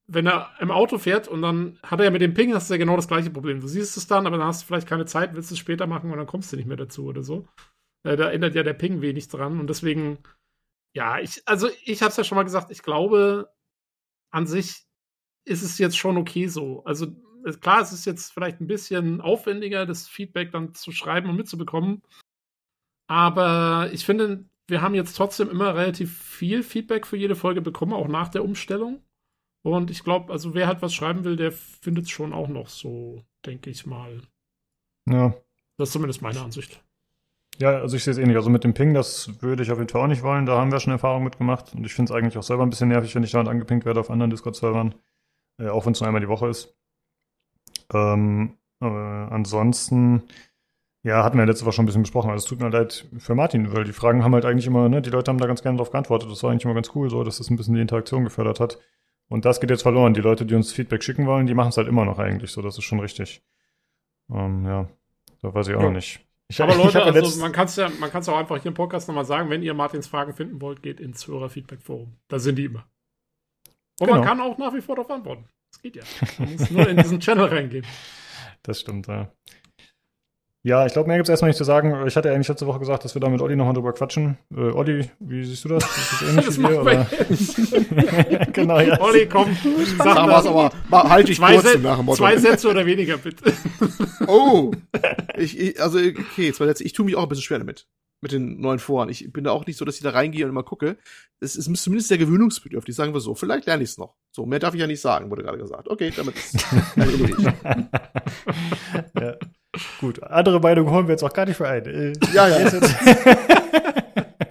wenn er im Auto fährt und dann hat er ja mit dem Ping, hast du ja genau das gleiche Problem. Du siehst es dann, aber dann hast du vielleicht keine Zeit, willst es später machen und dann kommst du nicht mehr dazu oder so. Äh, da ändert ja der Ping wenig dran und deswegen, ja, ich, also ich habe es ja schon mal gesagt, ich glaube, an sich ist es jetzt schon okay so. Also es- klar, es ist jetzt vielleicht ein bisschen aufwendiger, das Feedback dann zu schreiben und mitzubekommen. Aber ich finde, wir haben jetzt trotzdem immer relativ viel Feedback für jede Folge bekommen, auch nach der Umstellung. Und ich glaube, also wer halt was schreiben will, der findet es schon auch noch so, denke ich mal. Ja. Das ist zumindest meine Ansicht. Ja, also ich sehe es ähnlich. Also mit dem Ping, das würde ich auf jeden Fall auch nicht wollen. Da haben wir schon Erfahrung mitgemacht. Und ich finde es eigentlich auch selber ein bisschen nervig, wenn ich dauernd angepinkt werde auf anderen Discord-Servern. Äh, auch wenn es nur einmal die Woche ist. Ähm, aber ansonsten, ja, hatten wir letzte Woche schon ein bisschen besprochen. Also es tut mir leid für Martin, weil die Fragen haben halt eigentlich immer, ne, die Leute haben da ganz gerne drauf geantwortet. Das war eigentlich immer ganz cool, so, dass das ein bisschen die Interaktion gefördert hat. Und das geht jetzt verloren. Die Leute, die uns Feedback schicken wollen, die machen es halt immer noch eigentlich so. Das ist schon richtig. Ähm, ja, da weiß ich auch Ja. noch nicht. Ich, Aber Leute, also man kann es ja, man kann es auch einfach hier im Podcast nochmal sagen, wenn ihr Martins Fragen finden wollt, geht ins Hörer-Feedback-Forum. Da sind die immer. Und man Genau. kann auch nach wie vor darauf antworten. Das geht ja. Man muss nur in diesen Channel reingehen. Das stimmt, ja. Ja, ich glaube, mehr gibt es erstmal nicht zu sagen. Ich hatte ja eigentlich letzte Woche gesagt, dass wir da mit Olli nochmal drüber quatschen. Äh, Olli, wie siehst du das? Ist das ähnlich Das wie jetzt. genau, ja. Olli, komm, sag mal, aber mal, halt dich zwei, kurz nach dem Motto. zwei Sätze oder weniger, bitte. Oh! Ich, ich, also, okay, zwei Sätze. Ich tue mich auch ein bisschen schwer damit. Mit den neuen Foren. Ich bin da auch nicht so, dass ich da reingehe und immer gucke. Es ist zumindest sehr gewöhnungsbedürftig, sagen wir so. Vielleicht lerne ich es noch. So, mehr darf ich ja nicht sagen, wurde gerade gesagt. Okay, damit ist ja. Gut, andere Meinung holen wir jetzt auch gar nicht für ein. Äh, Ja, ja. jetzt-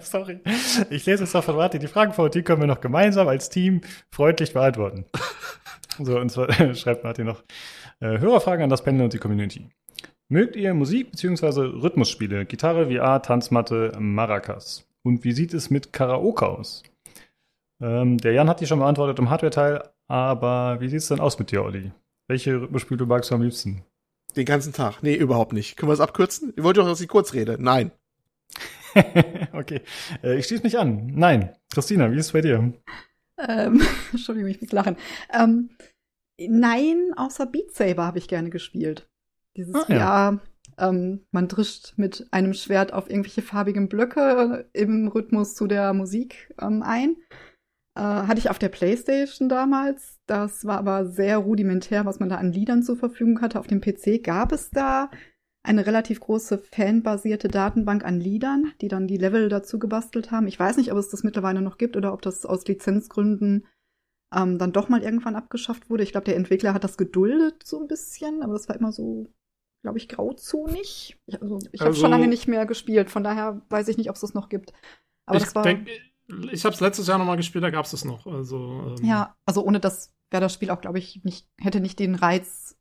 Sorry. Ich lese jetzt noch von Martin. Die Fragen von die können wir noch gemeinsam als Team freundlich beantworten. So, und zwar schreibt Martin noch äh, Hörerfragen an das Panel und die Community. Mögt ihr Musik bzw. Rhythmusspiele, Gitarre, VR, Tanzmatte, Maracas? Und wie sieht es mit Karaoke aus? Ähm, der Jan hat die schon beantwortet im Hardware-Teil, aber wie sieht es denn aus mit dir, Olli? Welche Rhythmusspiele magst du am liebsten? Den ganzen Tag. Nee, überhaupt nicht. Können wir es abkürzen? Ihr wollt doch, dass ich kurz rede. Nein. okay. Äh, ich schließe mich an. Nein. Christina, wie ist es bei dir? Ähm, Entschuldigung, ich muss lachen. Ähm, nein, außer Beat Saber habe ich gerne gespielt. Dieses Ah, ja. ja, ähm, man drischt mit einem Schwert auf irgendwelche farbigen Blöcke im Rhythmus zu der Musik ähm, ein. Äh, hatte ich auf der Playstation damals. Das war aber sehr rudimentär, was man da an Liedern zur Verfügung hatte. Auf dem PC gab es da eine relativ große fanbasierte Datenbank an Liedern, die dann die Level dazu gebastelt haben. Ich weiß nicht, ob es das mittlerweile noch gibt oder ob das aus Lizenzgründen ähm, dann doch mal irgendwann abgeschafft wurde. Ich glaube, der Entwickler hat das geduldet so ein bisschen, aber das war immer so, glaube ich, grauzonig. Ich, also, ich habe Also- schon lange nicht mehr gespielt, von daher weiß ich nicht, ob es das noch gibt. Aber das war denke, ich habe es letztes Jahr nochmal gespielt, da gab es es noch. Also, ähm, ja, also ohne das wäre das Spiel auch, glaube ich, nicht hätte nicht den Reiz,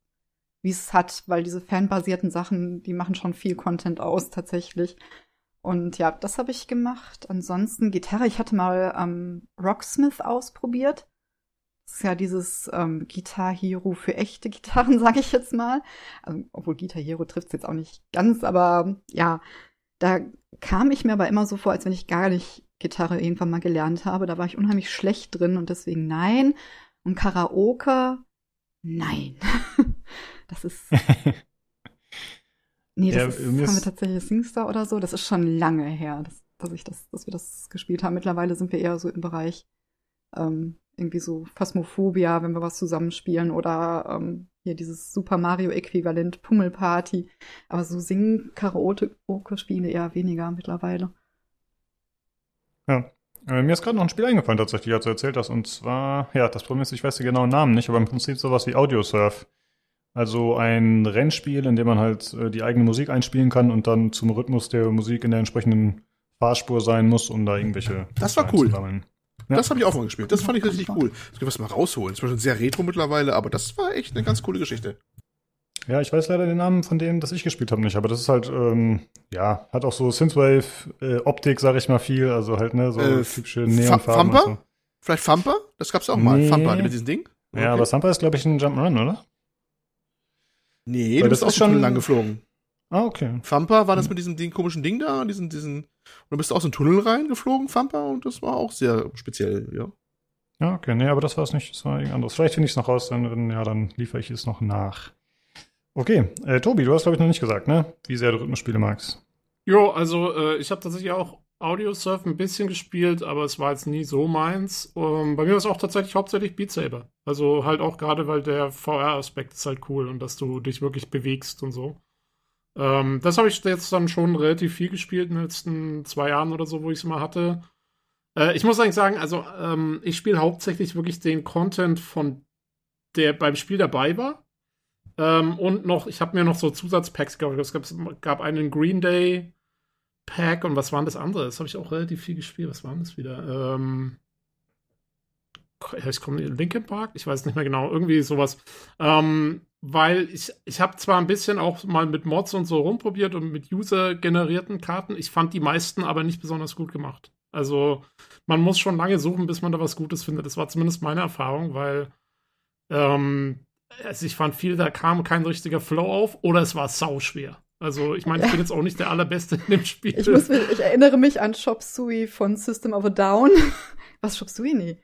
wie es hat, weil diese fanbasierten Sachen, die machen schon viel Content aus tatsächlich. Und ja, das habe ich gemacht. Ansonsten Gitarre. Ich hatte mal ähm, Rocksmith ausprobiert. Das ist ja dieses ähm, Guitar Hero für echte Gitarren, sage ich jetzt mal. Also, obwohl Guitar Hero trifft es jetzt auch nicht ganz, aber ja, da kam ich mir aber immer so vor, als wenn ich gar nicht Gitarre irgendwann mal gelernt habe. Da war ich unheimlich schlecht drin und deswegen nein. Und Karaoke, nein. das ist. Nee, das Ja, ist, haben wir tatsächlich Singstar oder so. Das ist schon lange her, dass, dass ich das, dass wir das gespielt haben. Mittlerweile sind wir eher so im Bereich ähm, irgendwie so Phasmophobia, wenn wir was zusammenspielen oder ähm, hier dieses Super Mario Äquivalent Pummelparty. Aber so singen Karaoke-Spiele eher weniger mittlerweile. Ja. Äh, mir ist gerade noch ein Spiel eingefallen, tatsächlich, als du erzählt hast. Und zwar, ja, das Problem ist, ich weiß den genauen Namen nicht, aber im Prinzip sowas wie Audiosurf. Also ein Rennspiel, in dem man halt äh, die eigene Musik einspielen kann und dann zum Rhythmus der Musik in der entsprechenden Fahrspur sein muss, um da irgendwelche. Das war cool. Ja. Das habe ich auch mal gespielt. Das fand ich richtig cool. Das können wir mal rausholen. Das war schon sehr retro mittlerweile, aber das war echt eine ganz coole Geschichte. Ja, ich weiß leider den Namen von dem, das ich gespielt habe, nicht, aber das ist halt, ähm, ja, hat auch so Synthwave-Optik, sag ich mal, viel, also halt, ne, so Äh, typische Fa- Neonfarben. Thumper? und Vielleicht Thumper? Das gab's auch mal. Nee. Thumper mit diesem Ding? So. Ja, aber Thumper ist, glaube ich, ein Jump'n'Run, oder? Nee, Weil du bist das auch schon lang geflogen. Ah, okay. Thumper war das mit diesem Ding, komischen Ding da, diesen, diesen, und du bist aus so einen Tunnel reingeflogen, Thumper, und das war auch sehr speziell, ja. Ja, okay, nee, aber das war es nicht, das war irgendwas anderes. Vielleicht finde ich es noch raus, dann, ja, dann liefere ich es noch nach. Okay, äh, Tobi, du hast, glaube ich, noch nicht gesagt, ne? Wie sehr du Rhythmusspiele magst. Jo, also äh, ich habe tatsächlich auch Audiosurf ein bisschen gespielt, aber es war jetzt nie so meins. Ähm, bei mir war es auch tatsächlich hauptsächlich Beat Saber. Also halt auch gerade, weil der VR-Aspekt ist halt cool und dass du dich wirklich bewegst und so. Ähm, das habe ich jetzt dann schon relativ viel gespielt in den letzten zwei Jahren oder so, wo ich es mal hatte. Äh, ich muss eigentlich sagen, also ähm, ich spiele hauptsächlich wirklich den Content von der beim Spiel dabei war. Ähm, und noch, ich habe mir noch so Zusatzpacks gekauft. Es gab, gab einen Green Day Pack und was waren das andere? Das habe ich auch relativ viel gespielt. Was waren das wieder? Ähm, ich komme Linkin Park? Ich weiß nicht mehr genau. Irgendwie sowas. Ähm, weil ich, ich habe zwar ein bisschen auch mal mit Mods und so rumprobiert und mit User-generierten Karten. Ich fand die meisten aber nicht besonders gut gemacht. Also man muss schon lange suchen, bis man da was Gutes findet. Das war zumindest meine Erfahrung, weil ähm, also ich fand viel, da kam kein richtiger Flow auf oder es war sau schwer. Also ich meine, ich bin jetzt auch nicht der allerbeste in dem Spiel. Ich, muss ich erinnere mich an Chop Suey von System of a Down. Was Chop Suey? Nee.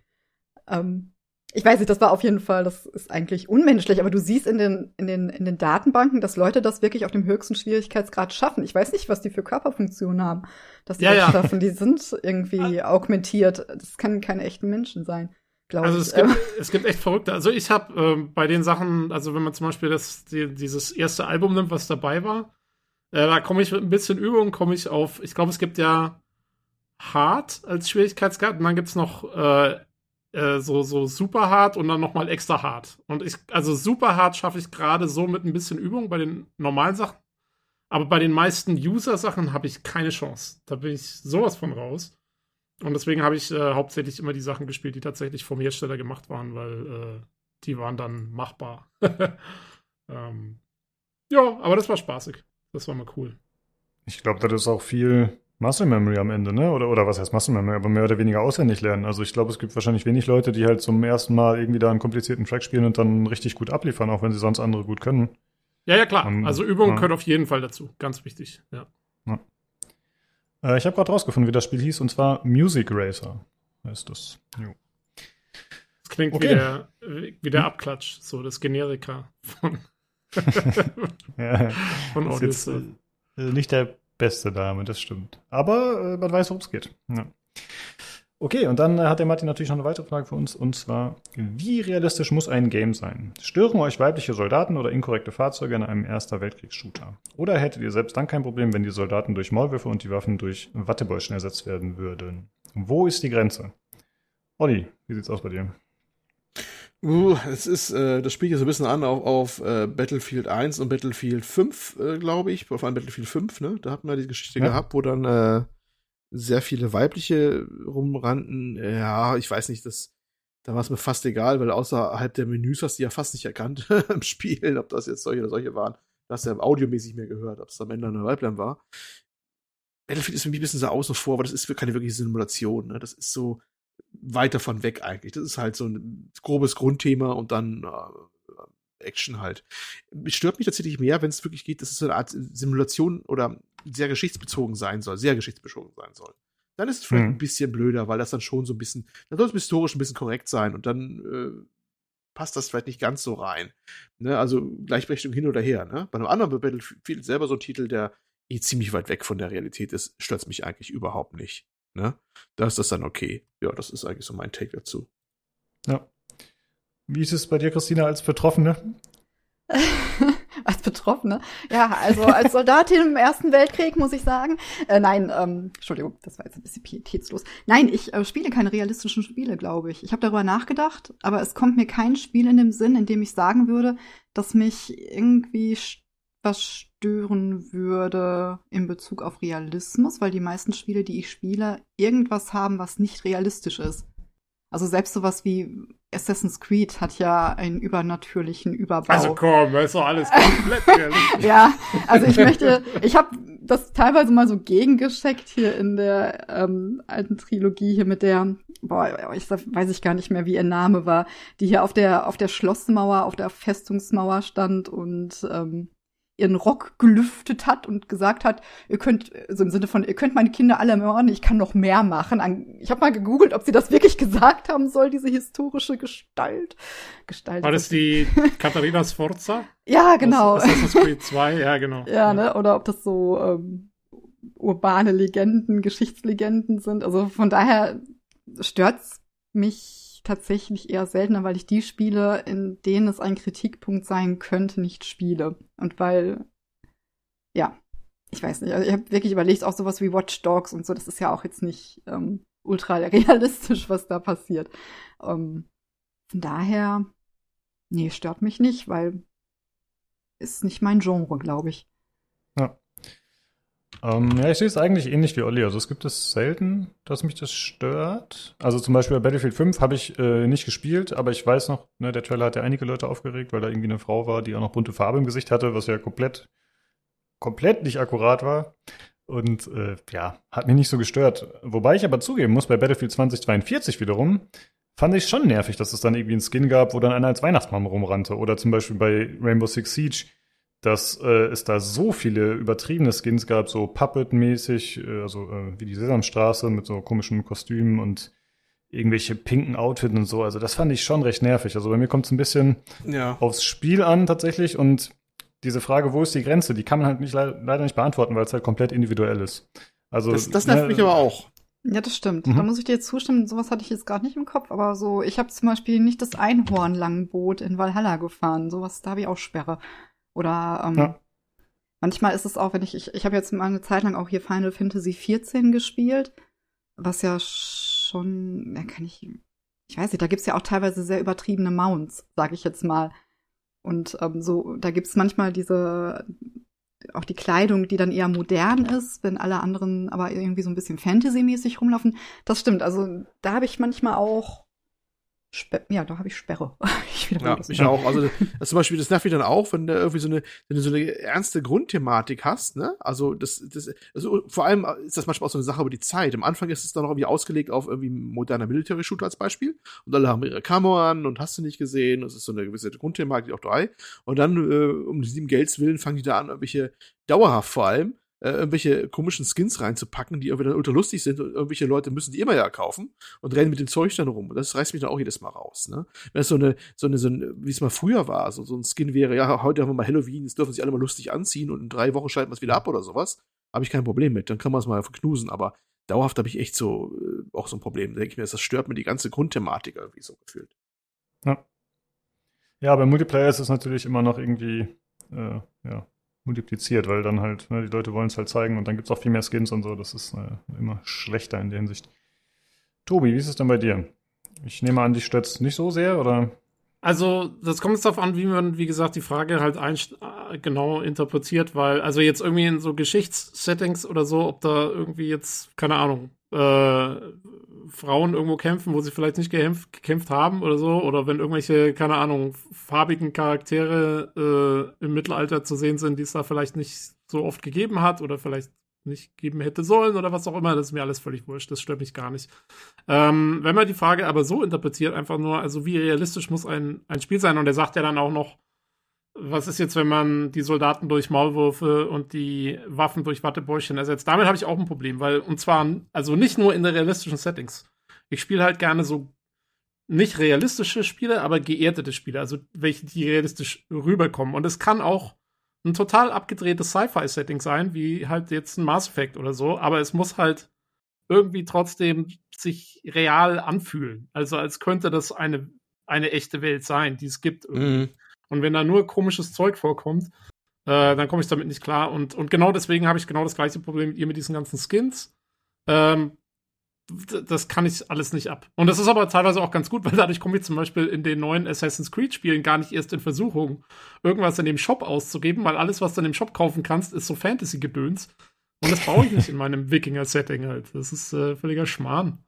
Ähm, ich weiß nicht, das war auf jeden Fall, das ist eigentlich unmenschlich, aber du siehst in den, in den, in den Datenbanken, dass Leute das wirklich auf dem höchsten Schwierigkeitsgrad schaffen. Ich weiß nicht, was die für Körperfunktionen haben, dass die Ja, das ja. schaffen. Die sind irgendwie augmentiert. Das kann keine echten Menschen sein, glaube Also ich. es gibt, es gibt echt verrückte. Also ich habe ähm, bei den Sachen, also wenn man zum Beispiel das, die, dieses erste Album nimmt, was dabei war, äh, da komme ich mit ein bisschen Übung, komme ich auf, ich glaube, es gibt ja Hard als Schwierigkeitsgrad und dann gibt's noch äh, äh, so, so super hart und dann nochmal extra hart. Und ich, also super hart schaffe ich gerade so mit ein bisschen Übung bei den normalen Sachen. Aber bei den meisten User-Sachen habe ich keine Chance. Da bin ich sowas von raus. Und deswegen habe ich äh, hauptsächlich immer die Sachen gespielt, die tatsächlich vom Hersteller gemacht waren, weil äh, die waren dann machbar. ähm, ja, aber das war spaßig. Das war mal cool. Ich glaube, das ist auch viel Muscle Memory am Ende, ne? Oder, oder was heißt Muscle Memory? Aber mehr oder weniger auswendig lernen. Also ich glaube, es gibt wahrscheinlich wenig Leute, die halt zum ersten Mal irgendwie da einen komplizierten Track spielen und dann richtig gut abliefern, auch wenn sie sonst andere gut können. Ja, ja, klar. Um, also Übungen ja. können auf jeden Fall dazu. Ganz wichtig, ja. ja. Äh, ich habe gerade rausgefunden, wie das Spiel hieß, und zwar Music Racer heißt das. Jo. Das klingt okay. wie, der, wie der Abklatsch, so das Generika von, ja, von. Ist jetzt, äh, nicht der beste Dame, das stimmt. Aber äh, man weiß, worum es geht. Ja. Okay, und dann äh, hat der Martin natürlich noch eine weitere Frage für uns, und zwar, wie realistisch muss ein Game sein? Stören euch weibliche Soldaten oder inkorrekte Fahrzeuge in einem Erster Weltkriegs-Shooter? Oder hättet ihr selbst dann kein Problem, wenn die Soldaten durch Maulwürfe und die Waffen durch Wattebäuschen ersetzt werden würden? Wo ist die Grenze? Olli, wie sieht's aus bei dir? Uh, es ist, äh, das spielt ja so ein bisschen an auf, auf äh, Battlefield 1 und Battlefield 5, äh, glaube ich. Vor allem Battlefield 5, ne? Da hatten wir die Geschichte ja. gehabt, wo dann äh, sehr viele weibliche rumrannten. Ja, ich weiß nicht, das, da war es mir fast egal, weil außerhalb der Menüs hast du ja fast nicht erkannt im Spiel, ob das jetzt solche oder solche waren. Du hast ja audiomäßig mehr gehört, ob es am Ende eine Weiblein war. Battlefield ist für mich ein bisschen so außen vor, aber das ist keine wirkliche Simulation. Ne? Das ist so, weit davon weg eigentlich. Das ist halt so ein grobes Grundthema und dann äh, Action halt. Es stört mich tatsächlich mehr, wenn es wirklich geht, dass es so eine Art Simulation oder sehr geschichtsbezogen sein soll, sehr geschichtsbezogen sein soll. Dann ist es vielleicht hm. ein bisschen blöder, weil das dann schon so ein bisschen, dann soll es historisch ein bisschen korrekt sein und dann äh, passt das vielleicht nicht ganz so rein. Ne? Also Gleichberechtigung hin oder her. Ne? Bei einem anderen Battlefield selber so ein Titel, der eh ziemlich weit weg von der Realität ist, stört es mich eigentlich überhaupt nicht. Ne? Da ist das dann okay. Ja, das ist eigentlich so mein Take dazu. Ja. Wie ist es bei dir, Christina, als Betroffene? als Betroffene? Ja, also als Soldatin im Ersten Weltkrieg, muss ich sagen. Äh, nein, ähm, Entschuldigung, das war jetzt ein bisschen pietätslos. Nein, ich äh, spiele keine realistischen Spiele, glaube ich. Ich habe darüber nachgedacht, aber es kommt mir kein Spiel in dem Sinn, in dem ich sagen würde, dass mich irgendwie was stören würde in Bezug auf Realismus, weil die meisten Spiele, die ich spiele, irgendwas haben, was nicht realistisch ist. Also selbst sowas wie Assassin's Creed hat ja einen übernatürlichen Überbau. Also komm, ist doch alles komplett realistisch. ja, also ich möchte, ich habe das teilweise mal so gegengescheckt hier in der ähm, alten Trilogie hier mit der, boah, ich weiß ich gar nicht mehr, wie ihr Name war, die hier auf der auf der Schlossmauer, auf der Festungsmauer stand und ähm, ihren Rock gelüftet hat und gesagt hat, ihr könnt, so im Sinne von, ihr könnt meine Kinder alle morden, ich kann noch mehr machen. Ich habe mal gegoogelt, ob sie das wirklich gesagt haben soll, diese historische Gestalt. Gestalt War das die Katharina Sforza? ja, genau. Assassin's Creed 2, ja, genau. Ja, ne? Oder ob das so ähm, urbane Legenden, Geschichtslegenden sind. Also von daher stört's mich tatsächlich eher seltener, weil ich die Spiele, in denen es ein Kritikpunkt sein könnte, nicht spiele. Und weil, ja, ich weiß nicht, also ich habe wirklich überlegt, auch sowas wie Watch Dogs und so, das ist ja auch jetzt nicht ähm, ultra realistisch, was da passiert. Ähm, von daher, nee, stört mich nicht, weil ist nicht mein Genre, glaube ich. Ja. Ähm, ja, ich sehe es eigentlich ähnlich wie Olli. Also es gibt es selten, dass mich das stört. Also zum Beispiel bei Battlefield 5 habe ich äh, nicht gespielt, aber ich weiß noch, ne, der Trailer hat ja einige Leute aufgeregt, weil da irgendwie eine Frau war, die auch noch bunte Farbe im Gesicht hatte, was ja komplett, komplett nicht akkurat war. Und äh, ja, hat mich nicht so gestört. Wobei ich aber zugeben muss, bei Battlefield 2042 wiederum, fand ich schon nervig, dass es dann irgendwie einen Skin gab, wo dann einer als Weihnachtsmann rumrannte. Oder zum Beispiel bei Rainbow Six Siege dass äh, es da so viele übertriebene Skins gab, so Puppet-mäßig, äh, also äh, wie die Sesamstraße mit so komischen Kostümen und irgendwelche pinken Outfits und so. Also das fand ich schon recht nervig. Also bei mir kommt es ein bisschen ja. aufs Spiel an tatsächlich und diese Frage, wo ist die Grenze, die kann man halt nicht leider nicht beantworten, weil es halt komplett individuell ist. Also das, das nervt ne, mich aber auch. Ja, das stimmt. Mhm. Da muss ich dir jetzt zustimmen. Sowas hatte ich jetzt gerade nicht im Kopf, aber so, ich habe zum Beispiel nicht das Einhornlangboot in Valhalla gefahren. Sowas, da habe ich auch Sperre. Oder ähm, ja. manchmal ist es auch, wenn ich, ich, ich habe jetzt mal eine Zeit lang auch hier Final Fantasy 14 gespielt, was ja schon, ja, kann ich, ich weiß nicht, da gibt's ja auch teilweise sehr übertriebene Mounts, sag ich jetzt mal. Und ähm, so, da gibt's manchmal diese auch die Kleidung, die dann eher modern ist, wenn alle anderen aber irgendwie so ein bisschen Fantasy-mäßig rumlaufen. Das stimmt. Also da habe ich manchmal auch Sper ja, da habe ich Sperre. ich ja, ich auch. Also das zum Beispiel, das nervt mich dann auch, wenn du irgendwie so eine, wenn du so eine ernste Grundthematik hast, ne? Also das, das, also vor allem ist das manchmal auch so eine Sache über die Zeit. Am Anfang ist es dann noch irgendwie ausgelegt auf irgendwie moderner Military Shooter als Beispiel. Und alle haben ihre Kameran und hast du nicht gesehen. Das ist so eine gewisse Grundthematik, auch drei. Und dann, äh, um sieben Gelds willen, fangen die da an, irgendwelche dauerhaft vor allem, äh, irgendwelche komischen Skins reinzupacken, die irgendwie dann ultra lustig sind und irgendwelche Leute müssen die immer ja kaufen und rennen mit dem Zeug dann rum. Das reißt mich dann auch jedes Mal raus. Ne? Wenn es so eine, so eine, so ein, wie es mal früher war, so, so ein Skin wäre, ja, heute haben wir mal Halloween, jetzt dürfen sich alle mal lustig anziehen und in drei Wochen schalten wir es wieder ab oder sowas, habe ich kein Problem mit. Dann kann man es mal verknusen, aber dauerhaft habe ich echt so äh, auch so ein Problem. Da denke ich mir, das stört mir die ganze Grundthematik irgendwie so gefühlt. Ja. Ja, bei Multiplayer ist es natürlich immer noch irgendwie, äh, ja, multipliziert, weil dann halt, ne, die Leute wollen es halt zeigen und dann gibt es auch viel mehr Skins und so. Das ist äh, immer schlechter in der Hinsicht. Tobi, wie ist es denn bei dir? Ich nehme an, dich stört nicht so sehr, oder? Also, das kommt jetzt darauf an, wie man, wie gesagt, die Frage halt äh, genau interpretiert, weil, also jetzt irgendwie in so Geschichtssettings oder so, ob da irgendwie jetzt, keine Ahnung, äh, Frauen irgendwo kämpfen, wo sie vielleicht nicht gekämpft, gekämpft haben oder so, oder wenn irgendwelche, keine Ahnung, farbigen Charaktere äh, im Mittelalter zu sehen sind, die es da vielleicht nicht so oft gegeben hat oder vielleicht nicht geben hätte sollen oder was auch immer, das ist mir alles völlig wurscht, das stört mich gar nicht. Ähm, wenn man die Frage aber so interpretiert, einfach nur, also wie realistisch muss ein, ein Spiel sein, und er sagt ja dann auch noch, was ist jetzt, wenn man die Soldaten durch Maulwürfe und die Waffen durch Wattebäuschen ersetzt? Damit habe ich auch ein Problem, weil, und zwar, also nicht nur in realistischen Settings. Ich spiele halt gerne so nicht realistische Spiele, aber geerdete Spiele, also welche, die realistisch rüberkommen. Und es kann auch ein total abgedrehtes Sci-Fi-Setting sein, wie halt jetzt ein Mass Effect oder so, aber es muss halt irgendwie trotzdem sich real anfühlen. Also als könnte das eine, eine echte Welt sein, die es gibt. Mhm. Und wenn da nur komisches Zeug vorkommt, äh, dann komme ich damit nicht klar. Und, und genau deswegen habe ich genau das gleiche Problem mit ihr mit diesen ganzen Skins. Ähm, das kann ich alles nicht ab. Und das ist aber teilweise auch ganz gut, weil dadurch komme ich zum Beispiel in den neuen Assassin's Creed-Spielen gar nicht erst in Versuchung, irgendwas in dem Shop auszugeben, weil alles, was du in dem Shop kaufen kannst, ist so Fantasy-Gedöns. Und das brauche ich nicht in meinem Wikinger-Setting halt. Das ist äh, völliger Schmarrn.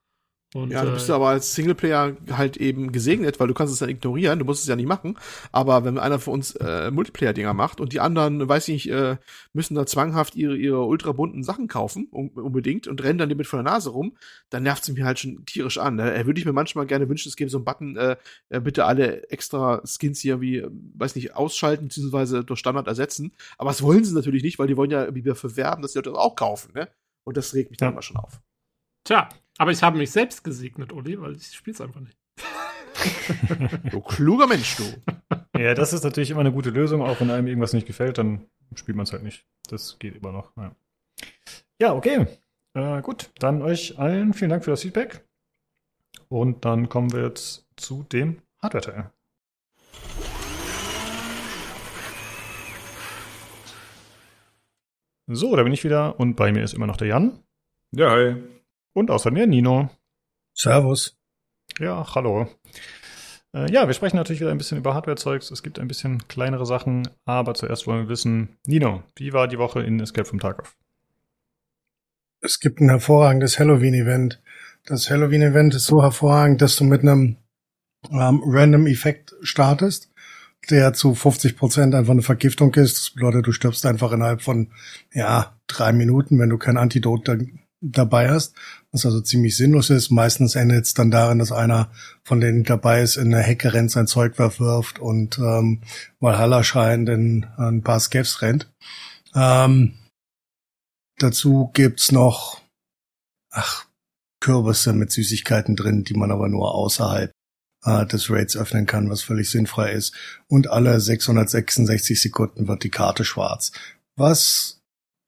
Und, ja, du bist äh, aber als Singleplayer halt eben gesegnet, weil du kannst es dann ignorieren, du musst es ja nicht machen. Aber wenn einer von uns äh, Multiplayer-Dinger macht und die anderen, weiß ich nicht, äh, müssen da zwanghaft ihre, ihre ultrabunten Sachen kaufen, un unbedingt, und rennen dann damit vor der Nase rum, dann nervt es mich halt schon tierisch an. Da ne? würde ich mir manchmal gerne wünschen, es gäbe so einen Button, äh, äh, bitte alle extra Skins hier wie, äh, weiß nicht, ausschalten, beziehungsweise durch Standard ersetzen. Aber das wollen sie natürlich nicht, weil die wollen ja irgendwie dafür werben, dass die Leute das auch kaufen, ne? Und das regt mich ja. dann immer schon auf. Tja, aber ich habe mich selbst gesegnet, Uli, weil ich spiele es einfach nicht. du kluger Mensch, du. Ja, das ist natürlich immer eine gute Lösung. Auch wenn einem irgendwas nicht gefällt, dann spielt man es halt nicht. Das geht immer noch. Ja, ja okay. Äh, gut, dann euch allen vielen Dank für das Feedback. Und dann kommen wir jetzt zu dem Hardware-Teil. So, da bin ich wieder und bei mir ist immer noch der Jan. Ja, hi. Und außer mir Nino. Servus. Ja, hallo. Äh, ja, wir sprechen natürlich wieder ein bisschen über Hardware-Zeugs. Es gibt ein bisschen kleinere Sachen, aber zuerst wollen wir wissen, Nino, wie war die Woche in Escape from Tarkov? Es gibt ein hervorragendes Halloween-Event. Das Halloween-Event ist so hervorragend, dass du mit einem ähm, Random-Effekt startest, der zu 50 Prozent einfach eine Vergiftung ist. Das bedeutet, du stirbst einfach innerhalb von, ja, drei Minuten, wenn du kein Antidot dabei hast, was also ziemlich sinnlos ist. Meistens endet es dann darin, dass einer von denen dabei ist, in eine Hecke rennt, sein Zeug wirft und ähm, Valhalla schreiend in ein paar Scavs rennt. Ähm, dazu gibt's noch ach, Kürbisse mit Süßigkeiten drin, die man aber nur außerhalb äh, des Raids öffnen kann, was völlig sinnfrei ist. Und alle 666 Sekunden wird die Karte schwarz. Was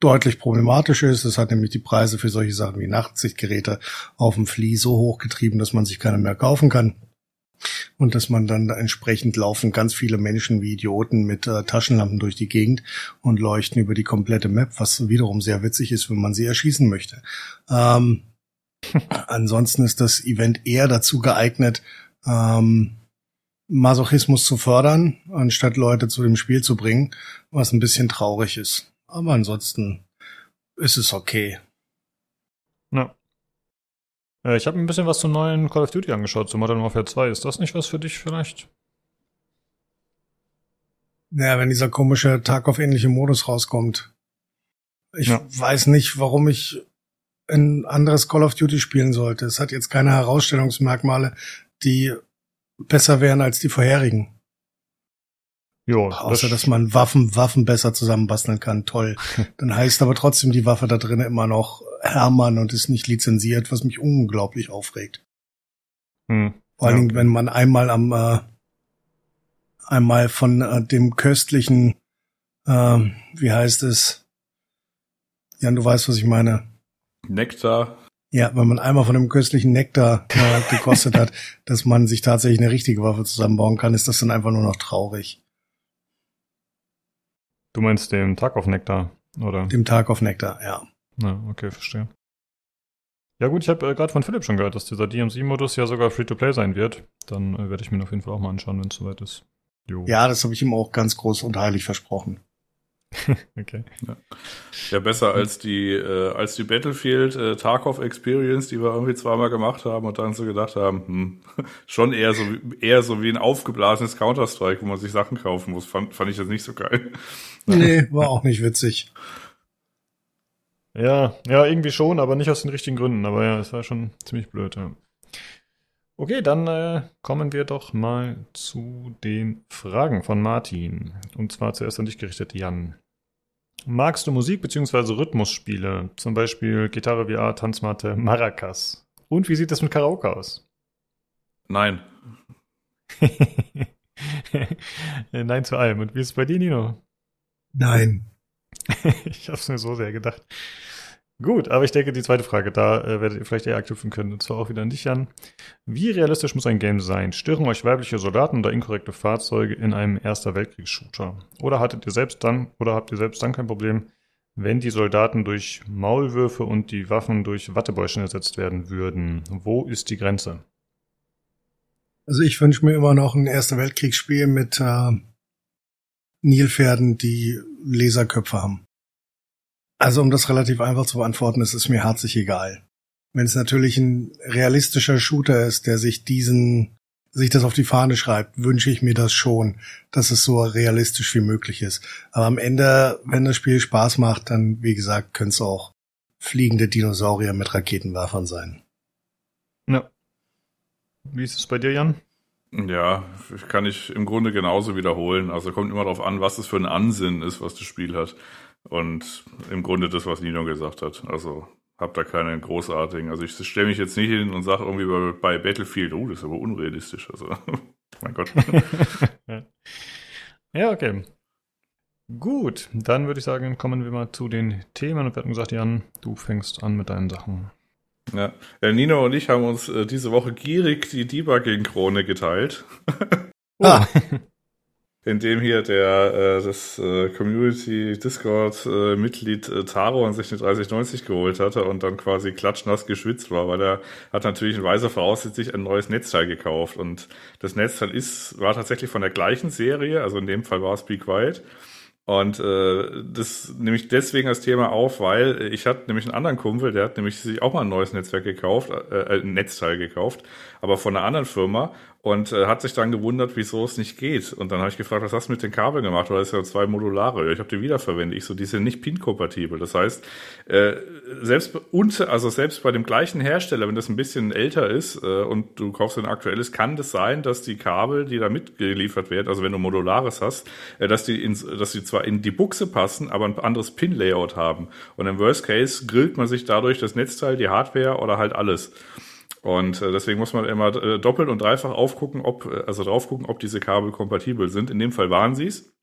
deutlich problematisch ist. Es hat nämlich die Preise für solche Sachen wie Nachtsichtgeräte auf dem Flea so hochgetrieben, dass man sich keine mehr kaufen kann. Und dass man dann entsprechend laufen ganz viele Menschen wie Idioten mit äh, Taschenlampen durch die Gegend und leuchten über die komplette Map, was wiederum sehr witzig ist, wenn man sie erschießen möchte. Ähm, ansonsten ist das Event eher dazu geeignet, ähm, Masochismus zu fördern, anstatt Leute zu dem Spiel zu bringen, was ein bisschen traurig ist. Aber ansonsten ist es okay. Ja. Äh, ich habe ein bisschen was zum neuen Call of Duty angeschaut, zu Modern Warfare 2. Ist das nicht was für dich vielleicht? Naja, wenn dieser komische Tarkov-ähnliche Modus rauskommt. Ich Ja. weiß nicht, warum ich ein anderes Call of Duty spielen sollte. Es hat jetzt keine Herausstellungsmerkmale, die besser wären als die vorherigen. Jo, Außer, dass man Waffen, Waffen besser zusammenbasteln kann. Toll. Dann heißt aber trotzdem die Waffe da drin immer noch Hermann und ist nicht lizenziert, was mich unglaublich aufregt. Hm. Vor allen Ja, Dingen, okay. wenn man einmal am äh, einmal von äh, dem köstlichen, ähm, wie heißt es? Jan, du weißt, was ich meine. Nektar. Ja, wenn man einmal von dem köstlichen Nektar äh, gekostet hat, dass man sich tatsächlich eine richtige Waffe zusammenbauen kann, ist das dann einfach nur noch traurig. Du meinst den Tarkov-Nektar, oder? Dem Tag auf Nektar, ja. Ja, okay, verstehe. Ja gut, ich habe äh, gerade von Philipp schon gehört, dass dieser DMC-Modus ja sogar Free-to-Play sein wird. Dann äh, werde ich mir auf jeden Fall auch mal anschauen, wenn es soweit ist. Jo. Ja, das habe ich ihm auch ganz groß und heilig versprochen. Okay. Ja, besser als die, äh, als die Battlefield äh, Tarkov Experience, die wir irgendwie zweimal gemacht haben und dann so gedacht haben, hm, schon eher so, wie- eher so wie ein aufgeblasenes Counter-Strike, wo man sich Sachen kaufen muss. Fand, fand ich das nicht so geil. Nee, war auch nicht witzig. Ja, ja, irgendwie schon, aber nicht aus den richtigen Gründen. Aber ja, es war schon ziemlich blöd, ja. Okay, dann äh, kommen wir doch mal zu den Fragen von Martin. Und zwar zuerst an dich gerichtet, Jan. Magst du Musik bzw. Rhythmusspiele? Zum Beispiel Gitarre VR, Tanzmatte, Maracas. Und wie sieht es mit Karaoke aus? Nein. Nein zu allem. Und wie ist es bei dir, Nino? Nein. ich habe es mir so sehr gedacht. Gut, aber ich denke, die zweite Frage, da äh, werdet ihr vielleicht eher anknüpfen können. Und zwar auch wieder an dich, Jan. Wie realistisch muss ein Game sein? Stören euch weibliche Soldaten oder inkorrekte Fahrzeuge in einem Erster Weltkriegs-Shooter? Oder hattet ihr selbst dann, oder habt ihr selbst dann kein Problem, wenn die Soldaten durch Maulwürfe und die Waffen durch Wattebäuschen ersetzt werden würden? Wo ist die Grenze? Also ich wünsche mir immer noch ein Erster Weltkriegsspiel mit äh, Nilpferden, die Laserköpfe haben. Also um das relativ einfach zu beantworten, es ist mir herzlich egal. Wenn es natürlich ein realistischer Shooter ist, der sich diesen, sich das auf die Fahne schreibt, wünsche ich mir das schon, dass es so realistisch wie möglich ist. Aber am Ende, wenn das Spiel Spaß macht, dann, wie gesagt, können es auch fliegende Dinosaurier mit Raketenwerfern sein. Ja. Wie ist es bei dir, Jan? Ja, kann ich im Grunde genauso wiederholen. Also kommt immer darauf an, was es für ein Ansinn ist, was das Spiel hat. Und im Grunde das, was Nino gesagt hat. Also hab da keine großartigen. Also ich stelle mich jetzt nicht hin und sage irgendwie bei, bei Battlefield, oh, das ist aber unrealistisch. Also, mein Gott. ja. ja, okay. Gut, dann würde ich sagen, kommen wir mal zu den Themen. Und wir hatten gesagt, Jan, du fängst an mit deinen Sachen. Ja. ja, Nino und ich haben uns äh, diese Woche gierig die Debugging-Krone geteilt. Ah, in dem hier der äh, das äh, Community Discord äh, Mitglied äh, Taro an sich eine 3090 geholt hatte und dann quasi klatschnass geschwitzt war, weil er hat natürlich in weiser Voraussicht sich ein neues Netzteil gekauft und das Netzteil ist war tatsächlich von der gleichen Serie, also in dem Fall war es Be Quiet. Und äh, das nehme ich deswegen als Thema auf, weil ich hatte nämlich einen anderen Kumpel, der hat nämlich sich auch mal ein neues Netzwerk gekauft, äh, ein Netzteil gekauft, aber von einer anderen Firma und äh, hat sich dann gewundert, wieso es nicht geht. Und dann habe ich gefragt, was hast du mit den Kabeln gemacht? Weil es ja zwei modulare. Ich habe die wiederverwendet. Ich so, die sind nicht PIN-kompatibel. Das heißt, äh, selbst unter, also selbst bei dem gleichen Hersteller, wenn das ein bisschen älter ist äh, und du kaufst ein aktuelles, kann das sein, dass die Kabel, die da mitgeliefert werden, also wenn du modulares hast, äh, dass die ins, dass die zwar in die Buchse passen, aber ein anderes Pin-Layout haben. Und im Worst Case grillt man sich dadurch das Netzteil, die Hardware oder halt alles. Und äh, deswegen muss man immer äh, doppelt und dreifach aufgucken, ob, äh, also drauf gucken, ob diese Kabel kompatibel sind. In dem Fall waren sie es.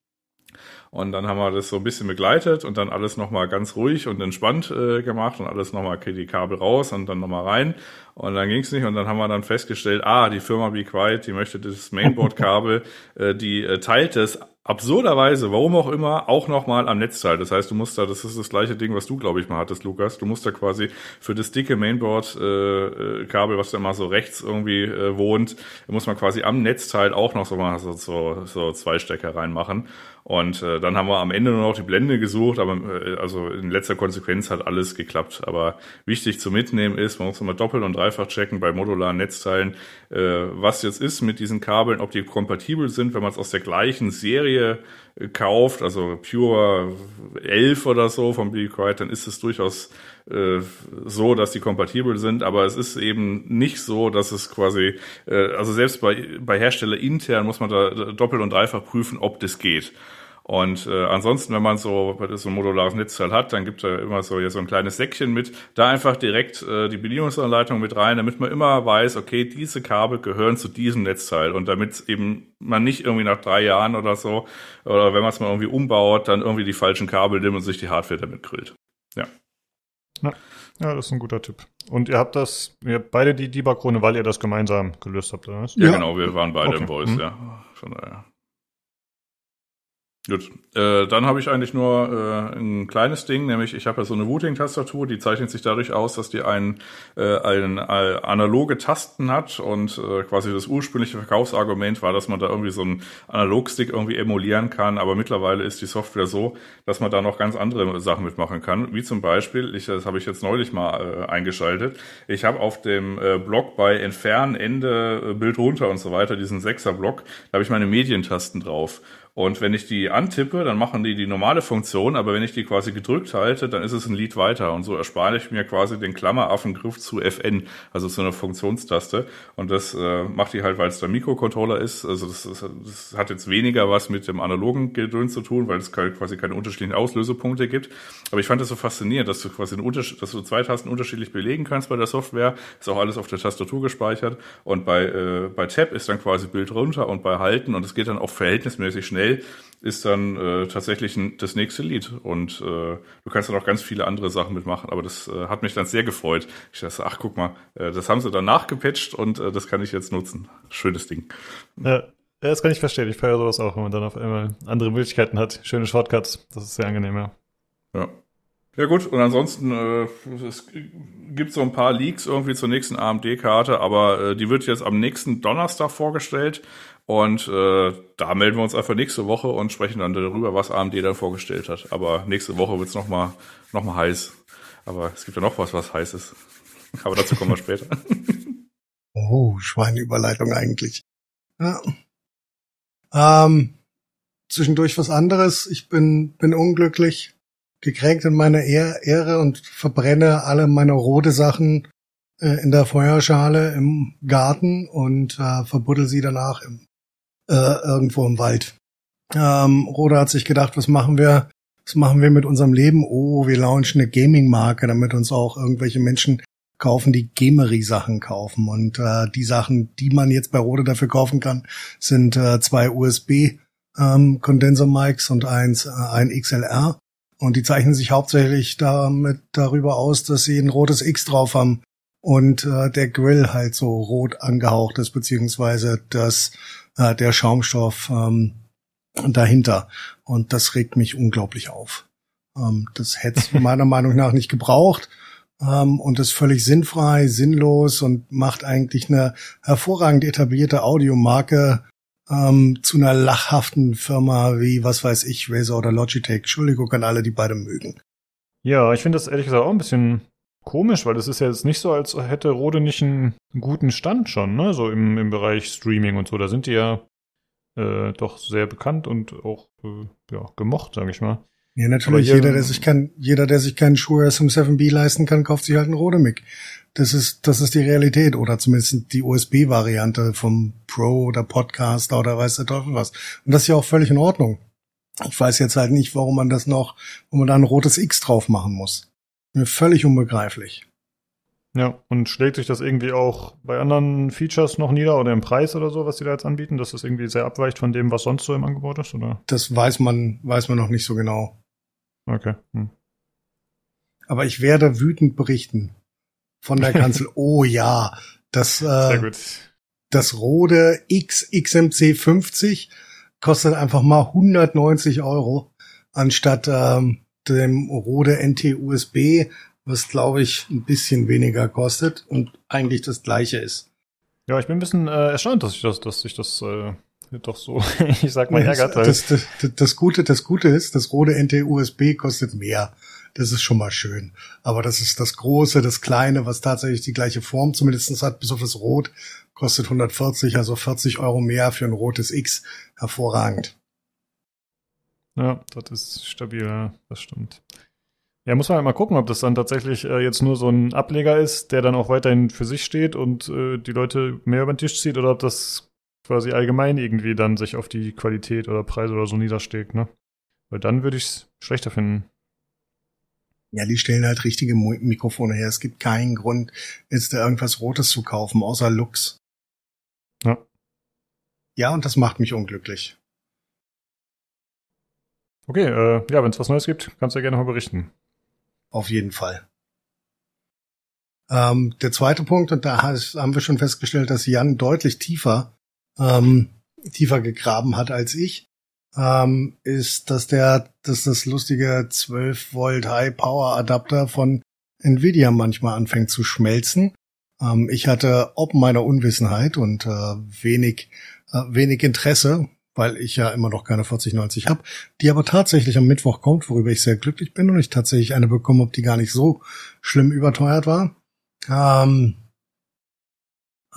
Und dann haben wir das so ein bisschen begleitet und dann alles nochmal ganz ruhig und entspannt äh, gemacht und alles nochmal die Kabel raus und dann nochmal rein. Und dann ging's nicht und dann haben wir dann festgestellt, ah, die Firma Be Quiet, die möchte das Mainboard-Kabel, äh, die äh, teilt es absurderweise, warum auch immer, auch nochmal am Netzteil. Das heißt, du musst da, das ist das gleiche Ding, was du, glaube ich, mal hattest, Lukas. Du musst da quasi für das dicke Mainboard-Kabel, äh, was da mal so rechts irgendwie äh, wohnt, muss man quasi am Netzteil auch noch so mal so, so, so zwei Stecker reinmachen. Und äh, dann haben wir am Ende nur noch die Blende gesucht, aber äh, also in letzter Konsequenz hat alles geklappt. Aber wichtig zu mitnehmen ist, man muss immer doppelt und dreifach checken bei modularen Netzteilen, äh, was jetzt ist mit diesen Kabeln, ob die kompatibel sind, wenn man es aus der gleichen Serie äh, kauft, also Pure 11 oder so vom Be Quiet, dann ist es durchaus äh, so, dass die kompatibel sind, aber es ist eben nicht so, dass es quasi, äh, also selbst bei, bei Hersteller intern muss man da doppelt und dreifach prüfen, ob das geht. Und äh, ansonsten, wenn man so, so ein modulares Netzteil hat, dann gibt er immer so, ja, so ein kleines Säckchen mit, da einfach direkt äh, die Bedienungsanleitung mit rein, damit man immer weiß, okay, diese Kabel gehören zu diesem Netzteil und damit eben man nicht irgendwie nach drei Jahren oder so, oder wenn man es mal irgendwie umbaut, dann irgendwie die falschen Kabel nimmt und sich die Hardware damit grillt. Ja. Ja. das ist ein guter Tipp. Und ihr habt das, ihr habt beide die Debug-Krone, weil ihr das gemeinsam gelöst habt, oder was? Ja, ja. genau, wir waren beide okay. im Voice, mhm. ja. Von daher. Gut, äh, dann habe ich eigentlich nur äh, ein kleines Ding, nämlich ich habe ja so eine Routing-Tastatur, die zeichnet sich dadurch aus, dass die ein, äh, ein, ein analoge Tasten hat und äh, quasi das ursprüngliche Verkaufsargument war, dass man da irgendwie so einen Analogstick irgendwie emulieren kann, aber mittlerweile ist die Software so, dass man da noch ganz andere Sachen mitmachen kann, wie zum Beispiel, ich, das habe ich jetzt neulich mal äh, eingeschaltet, ich habe auf dem äh, Block bei Entfernen, Ende, äh, Bild runter und so weiter, diesen Sechser-Block, da habe ich meine Medientasten drauf und wenn ich die antippe, dann machen die die normale Funktion, aber wenn ich die quasi gedrückt halte, dann ist es ein Lied weiter. Und so erspare ich mir quasi den Klammeraffengriff zu FN, also zu einer Funktionstaste. Und das äh, macht die halt, weil es der Mikrocontroller ist. Also das, das, das, hat jetzt weniger was mit dem analogen Gedöns zu tun, weil es quasi keine unterschiedlichen Auslösepunkte gibt. Aber ich fand das so faszinierend, dass du quasi einen Unterschied, dass du zwei Tasten unterschiedlich belegen kannst bei der Software. Ist auch alles auf der Tastatur gespeichert. Und bei, äh, bei Tab ist dann quasi Bild runter und bei Halten und es geht dann auch verhältnismäßig schnell schnell ist dann äh, tatsächlich ein, das nächste Lied. Und äh, du kannst dann auch ganz viele andere Sachen mitmachen. Aber das äh, hat mich dann sehr gefreut. Ich dachte, ach guck mal, äh, das haben sie dann nachgepatcht und äh, das kann ich jetzt nutzen. Schönes Ding. Ja, das kann ich verstehen. Ich feiere sowas auch, wenn man dann auf einmal andere Möglichkeiten hat. Schöne Shortcuts. Das ist sehr angenehm, ja. Ja. Ja gut, und ansonsten äh, es gibt so ein paar Leaks irgendwie zur nächsten AMD-Karte, aber äh, die wird jetzt am nächsten Donnerstag vorgestellt. Und äh, da melden wir uns einfach nächste Woche und sprechen dann darüber, was AMD dann vorgestellt hat. Aber nächste Woche wird's es nochmal noch mal heiß. Aber es gibt ja noch was, was heiß ist. Aber dazu kommen wir später. Oh, Schweineüberleitung eigentlich. Ja. Ähm, zwischendurch was anderes. Ich bin, bin unglücklich, gekränkt in meiner Ehre und verbrenne alle meine rote Sachen äh, in der Feuerschale im Garten und äh, verbuddel sie danach im äh, irgendwo im Wald. Ähm, Roda hat sich gedacht, was machen wir? Was machen wir mit unserem Leben? Oh, wir launchen eine Gaming-Marke, damit uns auch irgendwelche Menschen kaufen, die Gamery-Sachen kaufen. Und äh, die Sachen, die man jetzt bei Rode dafür kaufen kann, sind äh, zwei USB ähm, Condenser Mics und eins äh, ein XLR. Und die zeichnen sich hauptsächlich damit darüber aus, dass sie ein rotes X drauf haben und äh, der Grill halt so rot angehaucht ist, beziehungsweise das äh, der Schaumstoff ähm, dahinter. Und das regt mich unglaublich auf. Ähm, das hätte es meiner Meinung nach nicht gebraucht ähm, und ist völlig sinnfrei, sinnlos und macht eigentlich eine hervorragend etablierte Audiomarke ähm, zu einer lachhaften Firma wie, was weiß ich, Razer oder Logitech. Entschuldigung an alle, die beide mögen. Ja, ich finde das ehrlich gesagt auch ein bisschen komisch, weil das ist ja jetzt nicht so, als hätte Rode nicht einen guten Stand schon, ne? So im, im Bereich Streaming und so. Da sind die ja äh, doch sehr bekannt und auch äh, ja, gemocht, sage ich mal. Ja, natürlich. Hier, jeder, der sich kein, jeder, der sich keinen Shure SM7B leisten kann, kauft sich halt einen Rode Mic. Das ist, das ist die Realität oder zumindest die USB-Variante vom Pro oder Podcaster oder weiß der Teufel was. Und das ist ja auch völlig in Ordnung. Ich weiß jetzt halt nicht, warum man das noch, wo man da ein rotes X drauf machen muss. Mir völlig unbegreiflich. Ja, und schlägt sich das irgendwie auch bei anderen Features noch nieder oder im Preis oder so, was die da jetzt anbieten, dass das irgendwie sehr abweicht von dem, was sonst so im Angebot ist, oder? Das weiß man, weiß man noch nicht so genau. Okay. Hm. Aber ich werde wütend berichten von der Kanzel. oh ja, das, äh, das Rode X XMC 50 kostet einfach mal 190 Euro anstatt ähm, dem Rode NT USB, was glaube ich ein bisschen weniger kostet und eigentlich das gleiche ist. Ja, ich bin ein bisschen äh, erstaunt, dass ich das, dass ich das äh, doch so, ich sag mal, ärgert. Das, das, das, das, Gute, das Gute ist, das Rode NT USB kostet mehr. Das ist schon mal schön. Aber das ist das Große, das Kleine, was tatsächlich die gleiche Form zumindest hat, bis auf das Rot, kostet 140, also 40 Euro mehr für ein rotes X. Hervorragend. Ja, das ist stabil, ja, das stimmt. Ja, muss man halt mal gucken, ob das dann tatsächlich äh, jetzt nur so ein Ableger ist, der dann auch weiterhin für sich steht und äh, die Leute mehr über den Tisch zieht oder ob das quasi allgemein irgendwie dann sich auf die Qualität oder Preise oder so niedersteckt, ne? Weil dann würde ich es schlechter finden. Ja, die stellen halt richtige Mikrofone her. Es gibt keinen Grund, jetzt da irgendwas Rotes zu kaufen, außer Lux. Ja. Ja, und das macht mich unglücklich. Okay, äh, ja, wenn es was Neues gibt, kannst du ja gerne mal berichten. Auf jeden Fall. Ähm, der zweite Punkt, und da haben wir schon festgestellt, dass Jan deutlich tiefer, ähm, tiefer gegraben hat als ich, ähm, ist, dass der, dass das lustige 12 Volt High Power Adapter von Nvidia manchmal anfängt zu schmelzen. Ähm, ich hatte ob meiner Unwissenheit und äh, wenig, äh, wenig Interesse, weil ich ja immer noch keine 4090 habe, die aber tatsächlich am Mittwoch kommt, worüber ich sehr glücklich bin und ich tatsächlich eine bekomme, ob die gar nicht so schlimm überteuert war. Ähm,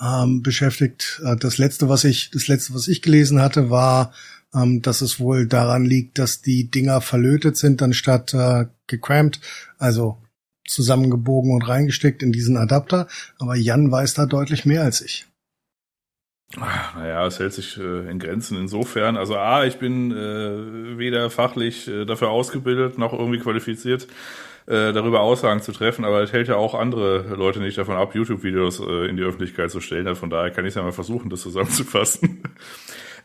ähm, beschäftigt. Äh, das letzte, was ich, das letzte, was ich gelesen hatte, war, ähm, dass es wohl daran liegt, dass die Dinger verlötet sind, anstatt äh, gecrampt, also zusammengebogen und reingesteckt in diesen Adapter. Aber Jan weiß da deutlich mehr als ich. Naja, es hält sich äh, in Grenzen insofern. Also A, ich bin äh, weder fachlich äh, dafür ausgebildet noch irgendwie qualifiziert, äh, darüber Aussagen zu treffen, aber es hält ja auch andere Leute nicht davon ab, YouTube-Videos äh, in die Öffentlichkeit zu stellen. Also von daher kann ich es ja mal versuchen, das zusammenzufassen.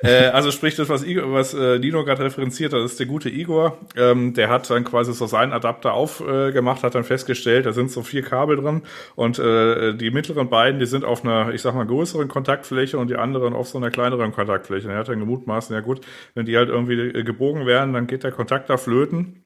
Äh, also sprich das, was, Igor, was äh, Dino gerade referenziert hat, ist der gute Igor. Ähm, der hat dann quasi so seinen Adapter aufgemacht, äh, hat dann festgestellt, da sind so vier Kabel drin und äh, die mittleren beiden, die sind auf einer, ich sag mal, größeren Kontaktfläche und die anderen auf so einer kleineren Kontaktfläche. Und er hat dann gemutmaßen, ja gut, wenn die halt irgendwie äh, gebogen werden, dann geht der Kontakt da flöten.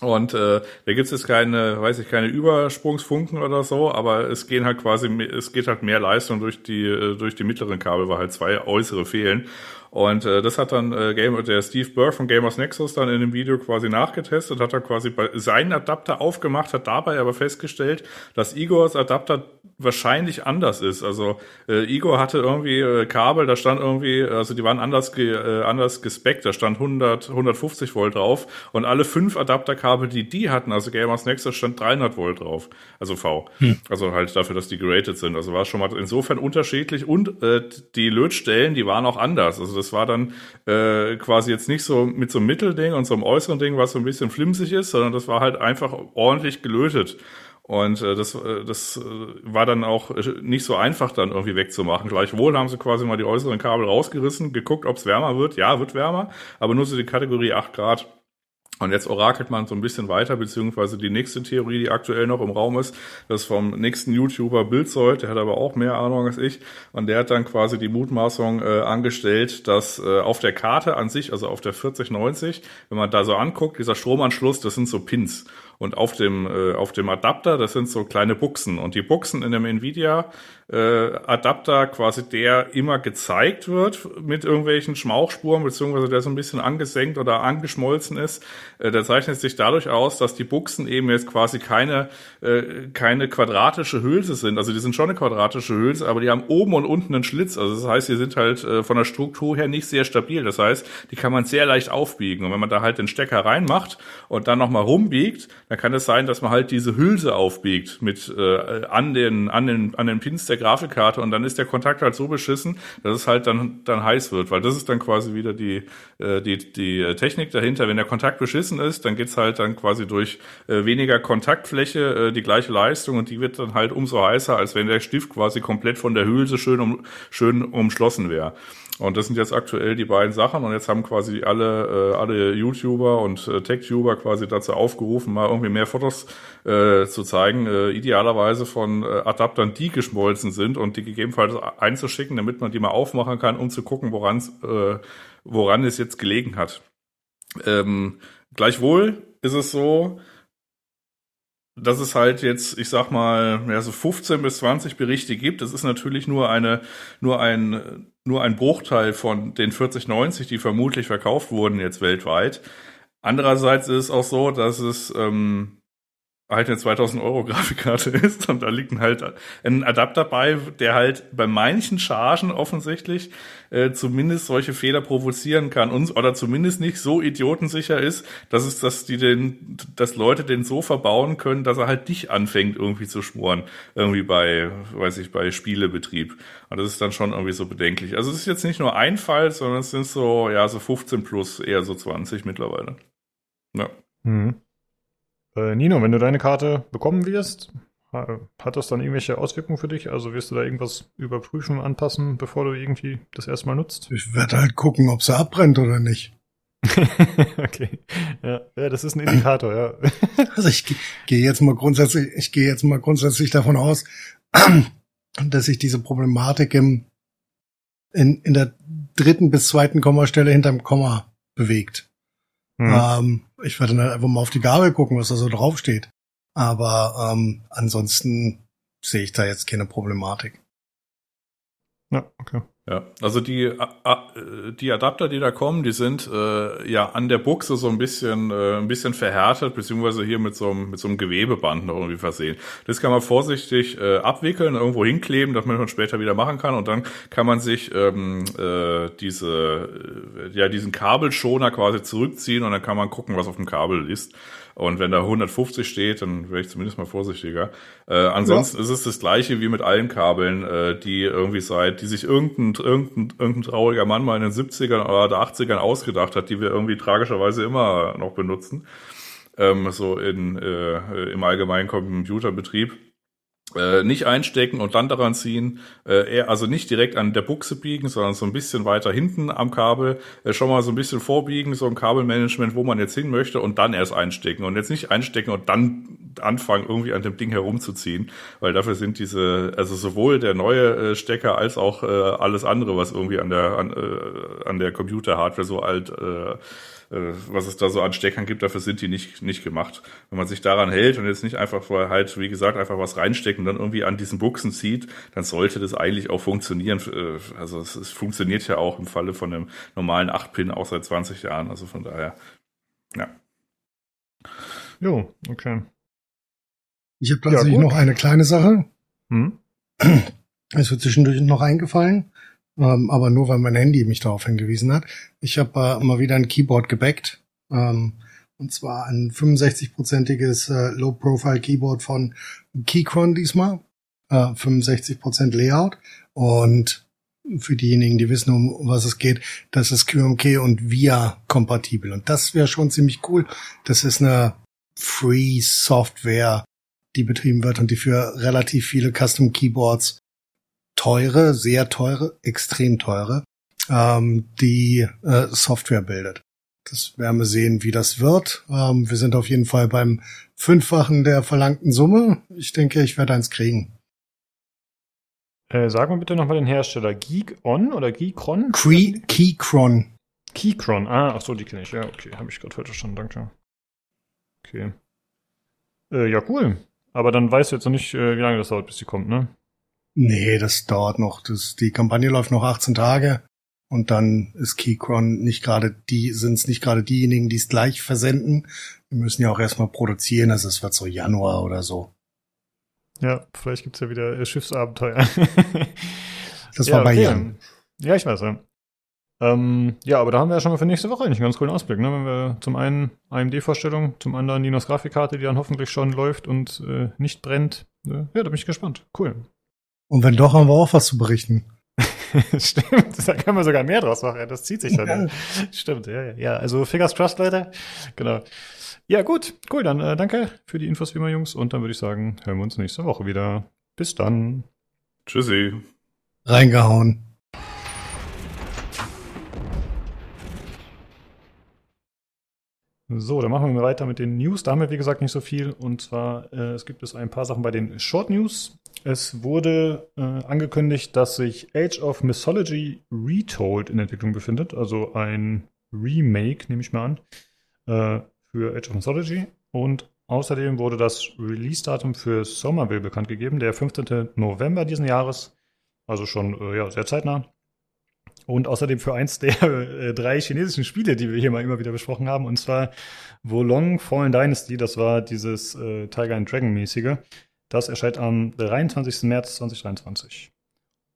Und äh, da gibt es jetzt keine, weiß ich, keine Übersprungsfunken oder so, aber es gehen halt quasi, es geht halt mehr Leistung durch die äh, durch die mittleren Kabel, weil halt zwei äußere fehlen. Und äh, das hat dann äh, Game, der Steve Burr von Gamers Nexus dann in dem Video quasi nachgetestet, hat er quasi bei seinen Adapter aufgemacht, hat dabei aber festgestellt, dass Igors Adapter wahrscheinlich anders ist. Also äh, Igor hatte irgendwie äh, Kabel, da stand irgendwie, also die waren anders ge, äh, anders gespeckt, da stand 100 150 Volt drauf und alle fünf Adapterkabel, die die hatten, also Gamers Nexus stand 300 Volt drauf, also V. Hm. Also halt dafür, dass die geratet sind. Also war schon mal insofern unterschiedlich und äh, die Lötstellen, die waren auch anders. Also das war dann äh, quasi jetzt nicht so mit so einem Mittelding und so einem äußeren Ding, was so ein bisschen flimsig ist, sondern das war halt einfach ordentlich gelötet. Und äh, das, äh, das äh, war dann auch äh, nicht so einfach dann irgendwie wegzumachen. Gleichwohl haben sie quasi mal die äußeren Kabel rausgerissen, geguckt, ob es wärmer wird. Ja, wird wärmer, aber nur so die Kategorie 8 Grad. Und jetzt orakelt man so ein bisschen weiter, beziehungsweise die nächste Theorie, die aktuell noch im Raum ist, das vom nächsten YouTuber Bildzeug, der hat aber auch mehr Ahnung als ich. Und der hat dann quasi die Mutmaßung äh, angestellt, dass äh, auf der Karte an sich, also auf der 4090, wenn man da so anguckt, dieser Stromanschluss, das sind so Pins. Und auf dem, äh, auf dem Adapter, das sind so kleine Buchsen. Und die Buchsen in dem Nvidia äh, quasi der immer gezeigt wird mit irgendwelchen Schmauchspuren, beziehungsweise der so ein bisschen angesenkt oder angeschmolzen ist, äh, der zeichnet sich dadurch aus, dass die Buchsen eben jetzt quasi keine, äh, keine quadratische Hülse sind. Also die sind schon eine quadratische Hülse, aber die haben oben und unten einen Schlitz. Also das heißt, die sind halt äh, von der Struktur her nicht sehr stabil. Das heißt, die kann man sehr leicht aufbiegen. Und wenn man da halt den Stecker reinmacht und dann nochmal rumbiegt, dann kann es sein, dass man halt diese Hülse aufbiegt mit äh, an den, an den, an den Pins der Grafikkarte und dann ist der Kontakt halt so beschissen, dass es halt dann, dann heiß wird, weil das ist dann quasi wieder die, äh, die, die Technik dahinter. Wenn der Kontakt beschissen ist, dann geht's halt dann quasi durch äh, weniger Kontaktfläche äh, die gleiche Leistung und die wird dann halt umso heißer, als wenn der Stift quasi komplett von der Hülse schön, um, schön umschlossen wäre. Und das sind jetzt aktuell die beiden Sachen. Und jetzt haben quasi alle, äh, alle YouTuber und äh, Tech-Tuber quasi dazu aufgerufen, mal irgendwie mehr Fotos äh, zu zeigen, äh, idealerweise von äh, Adaptern, die geschmolzen sind und die gegebenenfalls einzuschicken, damit man die mal aufmachen kann, um zu gucken, woran äh, woran es jetzt gelegen hat. Ähm, gleichwohl ist es so, dass es halt jetzt, ich sag mal, ja, so 15 bis 20 Berichte gibt. Das ist natürlich nur eine, nur ein, nur ein Bruchteil von den 40, 90, die vermutlich verkauft wurden jetzt weltweit. Andererseits ist es auch so, dass es ähm, halt eine 2000 Euro Grafikkarte ist und da liegt halt ein Adapter bei, der halt bei manchen Chargen offensichtlich äh, zumindest solche Fehler provozieren kann und, oder zumindest nicht so idiotensicher ist, dass es, dass die den, dass Leute den so verbauen können, dass er halt nicht anfängt irgendwie zu schmoren, irgendwie bei, weiß ich, bei Spielebetrieb. Und das ist dann schon irgendwie so bedenklich. Also es ist jetzt nicht nur ein Fall, sondern es sind so, ja, so 15 plus, eher so 20 mittlerweile. Ja. Mhm. Äh, Nino, wenn du deine Karte bekommen wirst, hat das dann irgendwelche Auswirkungen für dich? Also wirst du da irgendwas überprüfen, anpassen, bevor du irgendwie das erstmal nutzt? Ich werde halt gucken, ob sie abbrennt oder nicht. okay. Ja, ja, das ist ein Indikator, ja. also ich gehe jetzt mal grundsätzlich, ich gehe jetzt mal grundsätzlich davon aus, dass sich diese Problematik im, in, in der dritten bis zweiten Kommastelle hinterm Komma bewegt. Mhm. Ähm, ich werde dann einfach mal auf die Gabel gucken, was da so draufsteht. Aber ähm, ansonsten sehe ich da jetzt keine Problematik. Ja, okay. Ja, also die, äh, die Adapter, die da kommen, die sind äh, ja an der Buchse so ein bisschen, äh, ein bisschen verhärtet, beziehungsweise hier mit so, einem, mit so einem Gewebeband noch irgendwie versehen. Das kann man vorsichtig äh, abwickeln, irgendwo hinkleben, dass man später wieder machen kann und dann kann man sich ähm, äh, diese, äh, ja, diesen Kabelschoner quasi zurückziehen und dann kann man gucken, was auf dem Kabel ist. Und wenn da 150 steht, dann wäre ich zumindest mal vorsichtiger. Äh, ansonsten ja. ist es das gleiche wie mit allen Kabeln, äh, die irgendwie seit, die sich irgendein, irgendein, irgendein trauriger Mann mal in den 70ern oder 80ern ausgedacht hat, die wir irgendwie tragischerweise immer noch benutzen. Ähm, so in, äh, im allgemeinen Computerbetrieb äh, nicht einstecken und dann daran ziehen, äh, eher, also nicht direkt an der Buchse biegen, sondern so ein bisschen weiter hinten am Kabel, äh, schon mal so ein bisschen vorbiegen, so ein Kabelmanagement, wo man jetzt hin möchte und dann erst einstecken. Und jetzt nicht einstecken und dann anfangen, irgendwie an dem Ding herumzuziehen, weil dafür sind diese, also sowohl der neue äh, Stecker als auch äh, alles andere, was irgendwie an der, an, äh, an der Computer-Hardware so alt äh, was es da so an Steckern gibt, dafür sind die nicht, nicht gemacht. Wenn man sich daran hält und jetzt nicht einfach vorher halt, wie gesagt, einfach was reinstecken und dann irgendwie an diesen Buchsen zieht, dann sollte das eigentlich auch funktionieren. Äh, also es, es funktioniert ja auch im Falle von einem normalen 8-Pin auch seit 20 Jahren. Also von daher, ja. Jo, okay. Ich habe tatsächlich ja, noch eine kleine Sache. Hm? Es wird zwischendurch noch eingefallen ähm, aber nur weil mein Handy mich darauf hingewiesen hat. Ich habe äh, mal wieder ein Keyboard gebackt. Ähm, und zwar ein 65-prozentiges äh, Low-Profile-Keyboard von Keychron diesmal. Äh, 65% Layout. Und für diejenigen, die wissen, um was es geht, das ist QMK und VIA kompatibel. Und das wäre schon ziemlich cool. Das ist eine Free Software, die betrieben wird und die für relativ viele Custom Keyboards teure, sehr teure, extrem teure, ähm, die äh, Software bildet. Das werden wir sehen, wie das wird. Ähm, wir sind auf jeden Fall beim Fünffachen der verlangten Summe. Ich denke, ich werde eins kriegen. Äh, sag mal bitte nochmal den Hersteller. Geek-On oder Geekron? Key Keychron. Keychron, ah, ach so, die kenne ich. Ja, okay, habe ich gerade falsch verstanden, danke. Okay. Äh, ja, cool. Aber dann weißt du jetzt noch nicht, äh, wie lange das dauert, bis die kommt, ne? Nee, das dauert noch. Das, die Kampagne läuft noch 18 Tage. Und dann ist Keychron nicht gerade die, sind es nicht gerade diejenigen, die es gleich versenden. Wir müssen ja auch erstmal produzieren, also es wird so Januar oder so. Ja, vielleicht gibt's ja wieder Schiffsabenteuer. das war ja, bei okay. Jan. Ja, ich weiß, ja. Ähm, ja, aber da haben wir ja schon mal für nächste Woche eigentlich einen ganz coolen Ausblick, ne? Wenn wir zum einen AMD-Vorstellung, zum anderen Ninos Grafikkarte, die dann hoffentlich schon läuft und äh, nicht brennt. Äh, ja, da bin ich gespannt. Cool. Und wenn doch, haben wir auch was zu berichten. Stimmt, da können wir sogar mehr draus machen. Das zieht sich dann. Ja. Stimmt, ja, ja. Also Fingers Trust, Leute. Genau. Ja, gut, cool. Dann äh, danke für die Infos wie immer, Jungs. Und dann würde ich sagen, hören wir uns nächste Woche wieder. Bis dann. Tschüssi. Reingehauen. So, dann machen wir weiter mit den News. Da haben wir, wie gesagt, nicht so viel. Und zwar, äh, es gibt es ein paar Sachen bei den Short News. Es wurde äh, angekündigt, dass sich Age of Mythology Retold in Entwicklung befindet. Also ein Remake, nehme ich mal an, äh, für Age of Mythology. Und außerdem wurde das Release-Datum für Somerville bekannt gegeben, der 15. November diesen Jahres. Also schon äh, ja, sehr zeitnah. Und außerdem für eins der äh, drei chinesischen Spiele, die wir hier mal immer wieder besprochen haben, und zwar Wolong Fallen Dynasty, das war dieses äh, Tiger and Dragon mäßige. Das erscheint am 23. März 2023.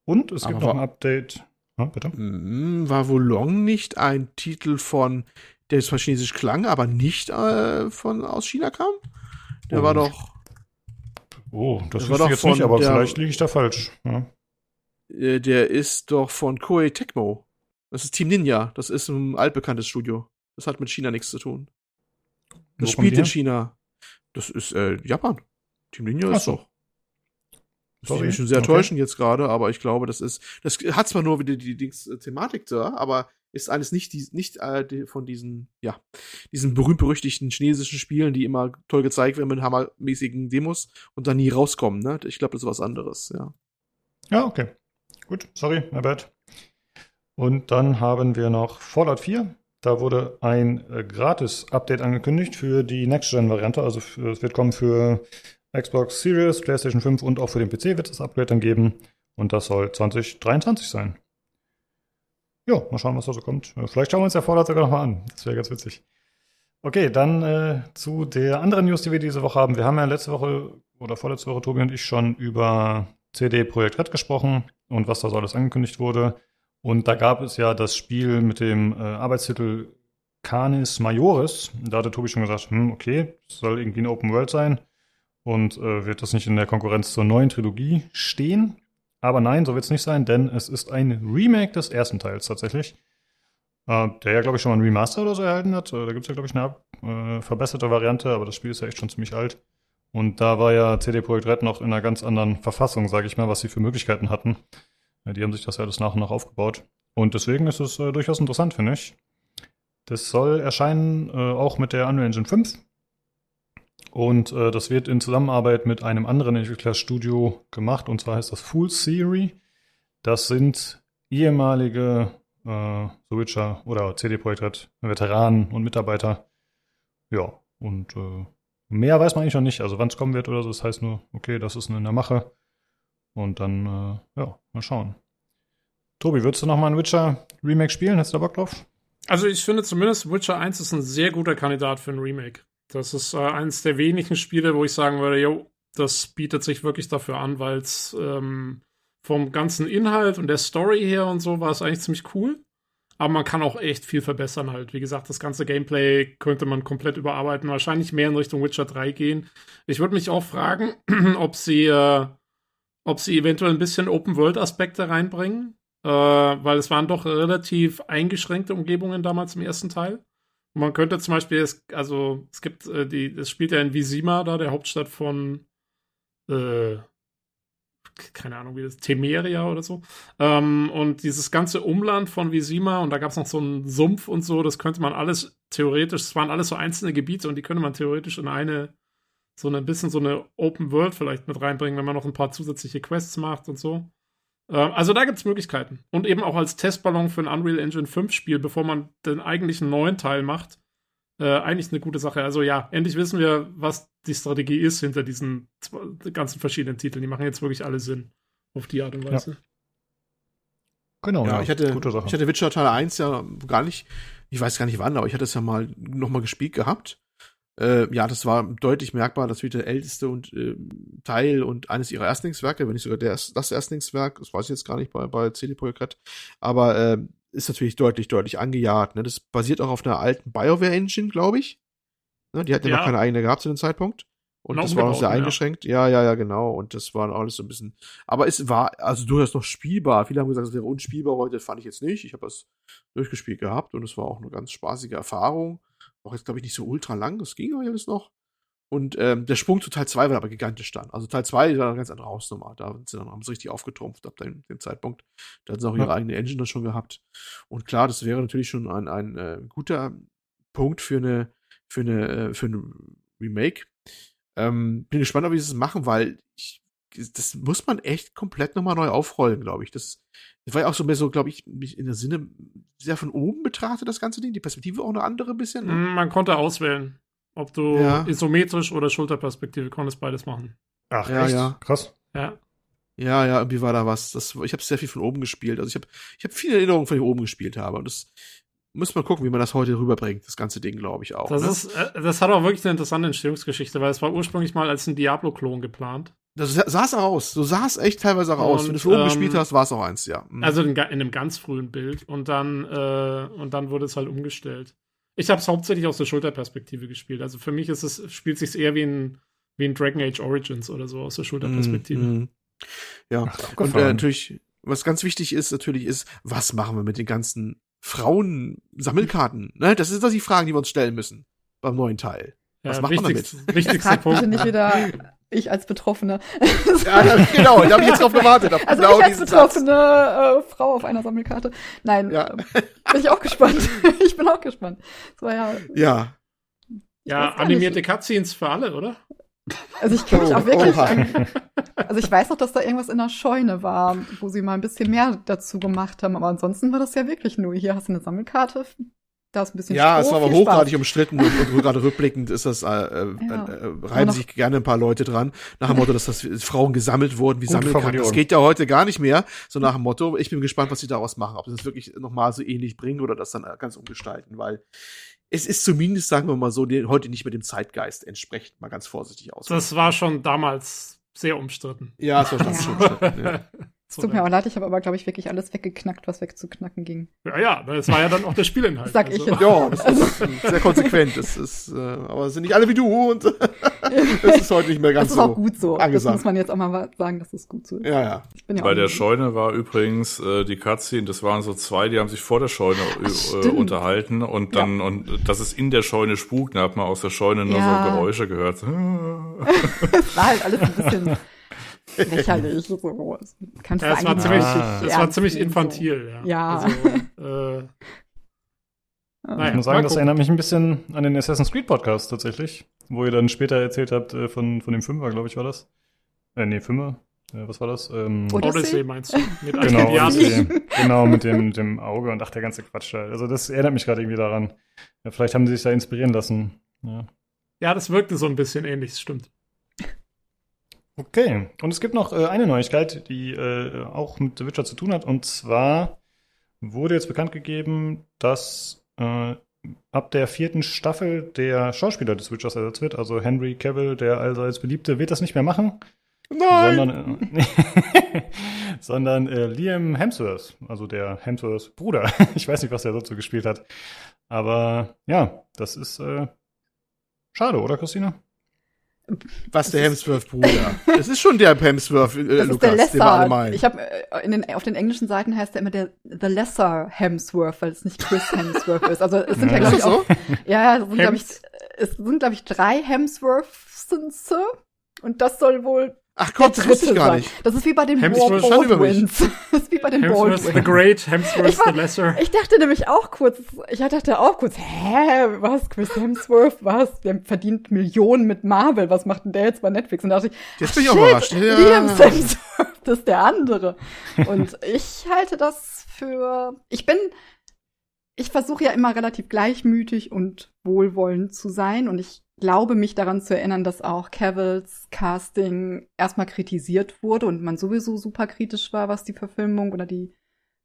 Und es gibt Aber noch ein Update. Ah, bitte? Mm, War Wolong nicht ein Titel von, der zwar chinesisch klang, aber nicht äh, von aus China kam? Der Oh, war doch, Oh, das war ich jetzt nicht, aber der- vielleicht liege ich da falsch. Ja. äh, der ist doch von Koei Tecmo. Das ist Team Ninja. Das ist ein altbekanntes Studio. Das hat mit China nichts zu tun. Das Wo spielt in? China. Das ist äh, Japan. Team Ninja Ach ist so. doch. Das Sorry. ist mich schon sehr Okay. täuschend jetzt gerade, aber ich glaube, das ist, das hat zwar nur wieder die, Dings, äh, da, aber ist alles nicht, die, nicht äh, die, von diesen, ja, diesen berühmt-berüchtigten chinesischen Spielen, die immer toll gezeigt werden mit hammermäßigen Demos und dann nie rauskommen, ne? Ich glaube, das ist was anderes, ja. Ja, okay. Gut, sorry, my bad. Und dann haben wir noch Fallout 4. Da wurde ein äh, Gratis-Update angekündigt für die Next-Gen-Variante. Also es wird kommen für Xbox Series, PlayStation 5 und auch für den PC wird es das Upgrade dann geben. Und das soll 2023 sein. Ja, mal schauen, was da so kommt. Äh, Vielleicht schauen wir uns ja Fallout sogar nochmal an. Das wäre ganz witzig. Okay, dann äh, zu der anderen News, die wir diese Woche haben. Wir haben ja letzte Woche oder vorletzte Woche, Tobi und ich, schon über CD Projekt Red gesprochen und was da so alles angekündigt wurde. Und da gab es ja das Spiel mit dem äh, Arbeitstitel Canis Majoris. Da hatte Tobi schon gesagt, hm, okay, soll irgendwie eine Open World sein. Und äh, wird das nicht in der Konkurrenz zur neuen Trilogie stehen? Aber nein, so wird es nicht sein, denn es ist ein Remake des ersten Teils tatsächlich. Äh, der ja, glaube ich, schon mal ein Remaster oder so erhalten hat. Äh, da gibt es ja, glaube ich, eine äh, verbesserte Variante, aber das Spiel ist ja echt schon ziemlich alt. Und da war ja CD Projekt Red noch in einer ganz anderen Verfassung, sage ich mal, was sie für Möglichkeiten hatten. Ja, die haben sich das ja alles nach und nach aufgebaut. Und deswegen ist es äh, durchaus interessant, finde ich. Das soll erscheinen äh, auch mit der Unreal Engine 5. Und äh, das wird in Zusammenarbeit mit einem anderen Entwicklerstudio gemacht, und zwar heißt das Fool Theory. Das sind ehemalige äh, The Witcher oder CD Projekt Red Veteranen und Mitarbeiter. Ja, und äh, mehr weiß man eigentlich noch nicht. Also wann es kommen wird oder so, das heißt nur, okay, das ist in der Mache. Und dann, äh, ja, mal schauen. Tobi, würdest du noch mal ein Witcher Remake spielen? Hättest du da Bock drauf? Also ich finde zumindest Witcher 1 ist ein sehr guter Kandidat für ein Remake. Das ist äh, eines der wenigen Spiele, wo ich sagen würde, jo, das bietet sich wirklich dafür an, weil es ähm, vom ganzen Inhalt und der Story her und so war es eigentlich ziemlich cool. Aber man kann auch echt viel verbessern halt. Wie gesagt, das ganze Gameplay könnte man komplett überarbeiten. Wahrscheinlich mehr in Richtung Witcher 3 gehen. Ich würde mich auch fragen, ob sie, äh, ob sie eventuell ein bisschen Open-World-Aspekte reinbringen. Äh, weil es waren doch relativ eingeschränkte Umgebungen damals im ersten Teil. Man könnte zum Beispiel, es, also es gibt äh, die, es spielt ja in Visima da, der Hauptstadt von äh, keine Ahnung, wie das, Temeria oder so. Ähm, und dieses ganze Umland von Visima und da gab es noch so einen Sumpf und so, das könnte man alles theoretisch, es waren alles so einzelne Gebiete und die könnte man theoretisch in eine, so ein bisschen so eine Open World vielleicht mit reinbringen, wenn man noch ein paar zusätzliche Quests macht und so. Ähm, also da gibt es Möglichkeiten. Und eben auch als Testballon für ein Unreal Engine 5 Spiel, bevor man den eigentlichen neuen Teil macht, äh, eigentlich eine gute Sache. Also ja, endlich wissen wir, was die Strategie ist hinter diesen ganzen verschiedenen Titeln. Die machen jetzt wirklich alle Sinn auf die Art und Weise. Genau, ja, ich hatte, gute Sache. ich hatte Witcher Teil 1 ja gar nicht, ich weiß gar nicht wann, aber ich hatte es ja mal nochmal gespielt gehabt. Äh, ja, das war deutlich merkbar, das wird der älteste und äh, Teil und eines ihrer Erstlingswerke, wenn nicht sogar der, das Erstlingswerk, das weiß ich jetzt gar nicht bei, bei CD Projekt Red, aber äh, ist natürlich deutlich, deutlich angejagt. Ne? Das basiert auch auf einer alten BioWare-Engine, glaube ich. Ne? Die hatten ja Ja. noch keine eigene gehabt zu dem Zeitpunkt. Und Noch das war noch sehr umgebaut, ja. eingeschränkt. Ja, ja, ja, genau. Und das war alles so ein bisschen. Aber es war also durchaus noch spielbar. Viele haben gesagt, es wäre unspielbar heute. Fand ich jetzt nicht. Ich habe das durchgespielt gehabt und es war auch eine ganz spaßige Erfahrung. Auch jetzt, glaube ich, nicht so ultra lang. Das ging aber alles noch. Und ähm, der Sprung zu Teil 2 war aber gigantisch dann. Also Teil 2 war eine ganz andere Hausnummer. Da sind sie dann, haben sie richtig aufgetrumpft ab dem, dem Zeitpunkt. Da hatten sie auch ihre Ja. eigene Engine dann schon gehabt. Und klar, das wäre natürlich schon ein, ein äh, guter Punkt für eine für eine, äh, für ein Remake. Ähm, bin gespannt, ob sie es machen, weil ich, das muss man echt komplett nochmal neu aufrollen, glaube ich. Das, das war ja auch so mehr so, glaube ich, mich in der Sinne sehr von oben betrachtet, das ganze Ding. Die Perspektive auch eine andere bisschen. Ne? Man konnte auswählen, ob du Ja. isometrisch oder Schulterperspektive konntest beides machen. Ach, Ja, echt? ja. Krass. Ja. Ja, ja, irgendwie war da was. Das, ich habe sehr viel von oben gespielt. Also ich habe ich hab viele Erinnerungen, von ich oben gespielt habe. Und das muss man gucken, wie man das heute rüberbringt, das ganze Ding, glaube ich auch. Das, ne? ist, äh, das hat auch wirklich eine interessante Entstehungsgeschichte, weil es war ursprünglich mal als ein Diablo-Klon geplant. das sah es auch aus. So sah es echt teilweise auch aus. Und, Wenn du von oben ähm, gespielt hast, war es auch eins, ja. Mhm. Also in, in einem ganz frühen Bild. Und dann, äh, und dann wurde es halt umgestellt. Ich habe es hauptsächlich aus der Schulterperspektive gespielt. Also für mich ist es, spielt sich eher wie ein, wie ein Dragon Age Origins oder so aus der Schulterperspektive. Mhm, mhm. Ja, Ach, und äh, natürlich, was ganz wichtig ist, natürlich ist, was machen wir mit den ganzen Frauen-Sammelkarten? Ne? Das sind doch die Fragen, die wir uns stellen müssen beim neuen Teil. Was macht man wichtigst, Wichtigster Fragt bitte Punkt. nicht wieder ich als Betroffene. Ja, ja, genau, da habe ich jetzt drauf gewartet. Auf Also genau ich als Satz. betroffene äh, Frau auf einer Sammelkarte. Nein, Ja. ähm, bin ich auch gespannt. ich bin auch gespannt. Das war ja, Ja, Ja, animierte nicht. Cutscenes für alle, oder? Also ich kann mich Oh, auch wirklich an, also ich weiß noch, dass da irgendwas in der Scheune war, wo sie mal ein bisschen mehr dazu gemacht haben, aber ansonsten war das ja wirklich nur, hier hast du eine Sammelkarte, da ist ein bisschen ja, es Stroh, war aber hochgradig Spaß. umstritten und, und gerade rückblickend ist das, äh, äh, Ja. äh, reiben sich gerne ein paar Leute dran, nach dem Motto, dass das Frauen gesammelt wurden wie Sammelkarten. Das geht ja heute gar nicht mehr, so nach dem Motto. Ich bin gespannt, was sie daraus machen, ob sie das wirklich nochmal so ähnlich bringen oder das dann ganz umgestalten, weil es ist zumindest, sagen wir mal so, die, heute nicht mit dem Zeitgeist entsprechend, mal ganz vorsichtig aus. Das war schon damals sehr umstritten. ja, das war schon Ja. schon umstritten, ja. Es tut mir auch leid, ich habe aber, glaube ich, wirklich alles weggeknackt, was wegzuknacken ging. Ja, ja, das war ja dann auch der Spielinhalt. Sag ich jetzt. Ja, das ist sehr konsequent. Das ist, äh, aber es sind nicht alle wie du und das ist heute nicht mehr ganz Das ist auch so. gut so. Das angesagt. muss man jetzt auch mal sagen, dass das gut so ist. Ja, ja. Ich bin ja Bei der Scheune war übrigens äh, die Cutscene, das waren so zwei, die haben sich vor der Scheune äh, stimmt. unterhalten und dann, und dass es in der Scheune spukt, da hat man aus der Scheune nur Ja. so Geräusche gehört. Es war halt alles ein bisschen lächerlich. So. Kann Ja, es sein, war ziemlich, Ah. es war ziemlich infantil, ja. Ja. Also, äh, So. Naja. Ich muss sagen, das erinnert mich ein bisschen an den Assassin's Creed Podcast tatsächlich, wo ihr dann später erzählt habt äh, von, von dem Fünfer, glaube ich, war das. Äh, nee, Fünfer. Äh, was war das? Ähm, Odyssey? Odyssey meinst du? Mit genau. Odyssey. genau, mit dem, mit dem Auge und ach, der ganze Quatsch da. Also das erinnert mich gerade irgendwie daran. Ja, vielleicht haben sie sich da inspirieren lassen. Ja. Ja, das wirkte so ein bisschen ähnlich, das stimmt. Okay, und es gibt noch äh, eine Neuigkeit, die äh, auch mit The Witcher zu tun hat. Und zwar wurde jetzt bekannt gegeben, dass äh, ab der vierten Staffel der Schauspieler des Witchers ersetzt wird. Also Henry Cavill, der allseits beliebte, wird das nicht mehr machen, Nein! sondern, äh, sondern äh, Liam Hemsworth, also der Hemsworth Bruder. ich weiß nicht, was der dazu gespielt hat. Aber ja, das ist äh, schade, oder Christina? Was der Hemsworth-Bruder? Es ist schon der Hemsworth, äh, Das Lukas, ist den der wir alle Lesser. meinen. Ich habe äh, den, auf den englischen Seiten heißt er immer der The Lesser Hemsworth, weil es nicht Chris Hemsworth ist. Also es sind ja, Ja. glaube ich, das auch, so? ja, es sind, glaube ich, es sind, glaube ich, drei Hemsworths und das soll wohl Ach Gott, das wusste ich gar nicht. Das ist wie bei den Hemsworth mich. Baldwins. Das ist wie bei den Hemsworth the Baldwins. Great, Hemsworth Ich war- the Lesser. Ich dachte nämlich auch kurz, ich dachte auch kurz, hä, was, Chris Hemsworth, was? Der verdient Millionen mit Marvel, was macht denn der jetzt bei Netflix? Und da dachte ich, Jetzt bin ich shit, überrascht. Ja. Liam Hemsworth, das ist der andere. Und ich halte das für, ich bin, ich versuche ja immer relativ gleichmütig und wohlwollend zu sein und ich glaube mich daran zu erinnern, dass auch Cavills Casting erstmal kritisiert wurde und man sowieso super kritisch war, was die Verfilmung oder die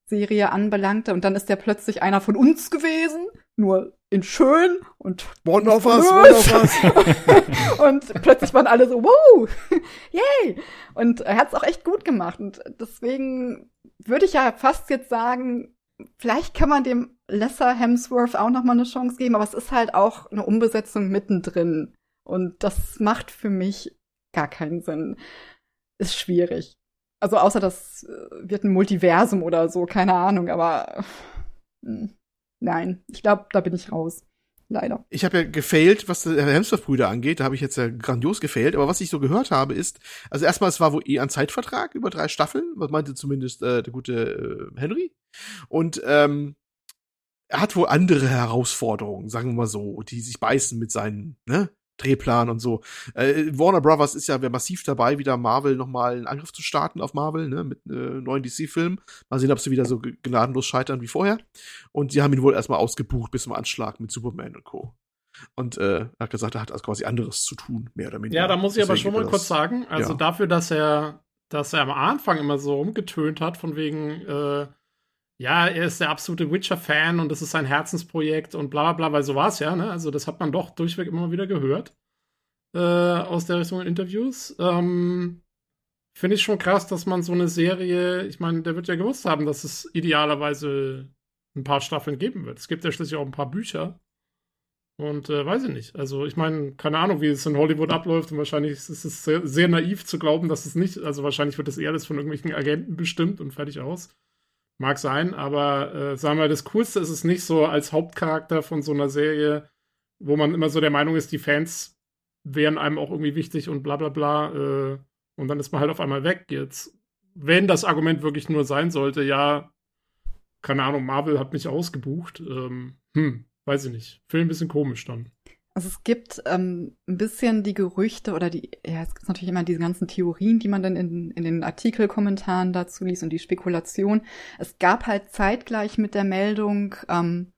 Serie anbelangte. Und dann ist der plötzlich einer von uns gewesen, nur in schön und auf was, Los! wollen auf was. und plötzlich waren alle so, wow, yay. Und er hat es auch echt gut gemacht. Und deswegen würde ich ja fast jetzt sagen, vielleicht kann man dem Lesser Hemsworth auch noch mal eine Chance geben, aber es ist halt auch eine Umbesetzung mittendrin. Und das macht für mich gar keinen Sinn. Ist schwierig. Also außer das äh, wird ein Multiversum oder so, keine Ahnung, aber äh, nein, ich glaube, da bin ich raus. Leider. Ich habe ja gefailt, was die Hemsworth-Brüder angeht. Da habe ich jetzt ja grandios gefailt. Aber was ich so gehört habe, ist, also erstmal, es war wohl eh ein Zeitvertrag über drei Staffeln. Was meinte zumindest äh, der gute äh, Henry. Und ähm, er hat wohl andere Herausforderungen, sagen wir mal so, die sich beißen mit seinen, ne? Drehplan und so. Äh, Warner Brothers ist ja massiv dabei, wieder Marvel nochmal einen Angriff zu starten auf Marvel, ne, mit äh, neuen DC-Filmen. Mal sehen, ob sie wieder so gnadenlos scheitern wie vorher. Und sie haben ihn wohl erstmal ausgebucht bis zum Anschlag mit Superman und Co. Und äh, er hat gesagt, er hat also quasi anderes zu tun, mehr oder weniger. Ja, da muss ich Deswegen aber schon mal kurz sagen, also ja. dafür, dass er, dass er am Anfang immer so rumgetönt hat, von wegen, äh, ja, er ist der absolute Witcher-Fan und das ist sein Herzensprojekt und bla bla, weil so war es ja, ne? Also das hat man doch durchweg immer wieder gehört äh, aus der Richtung in Interviews. Ähm, Finde ich schon krass, dass man so eine Serie, ich meine, der wird ja gewusst haben, dass es idealerweise ein paar Staffeln geben wird. Es gibt ja schließlich auch ein paar Bücher. Und äh, weiß ich nicht. Also ich meine, keine Ahnung, wie es in Hollywood abläuft und wahrscheinlich ist es sehr, sehr naiv zu glauben, dass es nicht, also wahrscheinlich wird das eher das von irgendwelchen Agenten bestimmt und fertig aus. Mag sein, aber äh, sagen wir, das Coolste ist es nicht so als Hauptcharakter von so einer Serie, wo man immer so der Meinung ist, die Fans wären einem auch irgendwie wichtig und bla bla bla. Äh, und dann ist man halt auf einmal weg. Jetzt, wenn das Argument wirklich nur sein sollte, ja, keine Ahnung, Marvel hat mich ausgebucht, ähm, hm, weiß ich nicht. Film ein bisschen komisch dann. Also es gibt ähm, ein bisschen die Gerüchte oder die, ja, es gibt natürlich immer diese ganzen Theorien, die man dann in, in den Artikelkommentaren dazu liest und die Spekulation. Es gab halt zeitgleich mit der Meldung, ähm,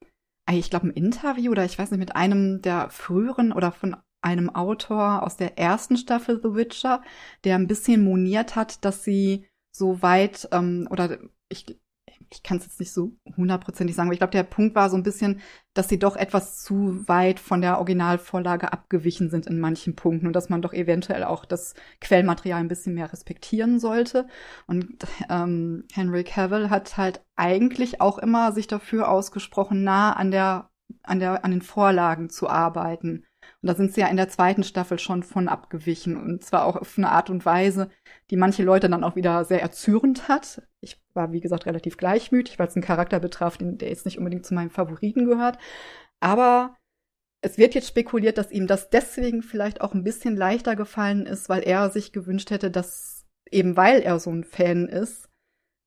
ich glaube, ein Interview oder ich weiß nicht, mit einem der früheren oder von einem Autor aus der ersten Staffel The Witcher, der ein bisschen moniert hat, dass sie so weit ähm, oder ich ich kann es jetzt nicht so hundertprozentig sagen, aber ich glaube, der Punkt war so ein bisschen, dass sie doch etwas zu weit von der Originalvorlage abgewichen sind in manchen Punkten und dass man doch eventuell auch das Quellmaterial ein bisschen mehr respektieren sollte. Und ähm, Henry Cavill hat halt eigentlich auch immer sich dafür ausgesprochen, nah an der an der an den Vorlagen zu arbeiten. Und da sind sie ja in der zweiten Staffel schon von abgewichen. Und zwar auch auf eine Art und Weise, die manche Leute dann auch wieder sehr erzürnt hat. Ich war, wie gesagt, relativ gleichmütig, weil es einen Charakter betraf, der jetzt nicht unbedingt zu meinen Favoriten gehört. Aber es wird jetzt spekuliert, dass ihm das deswegen vielleicht auch ein bisschen leichter gefallen ist, weil er sich gewünscht hätte, dass eben weil er so ein Fan ist,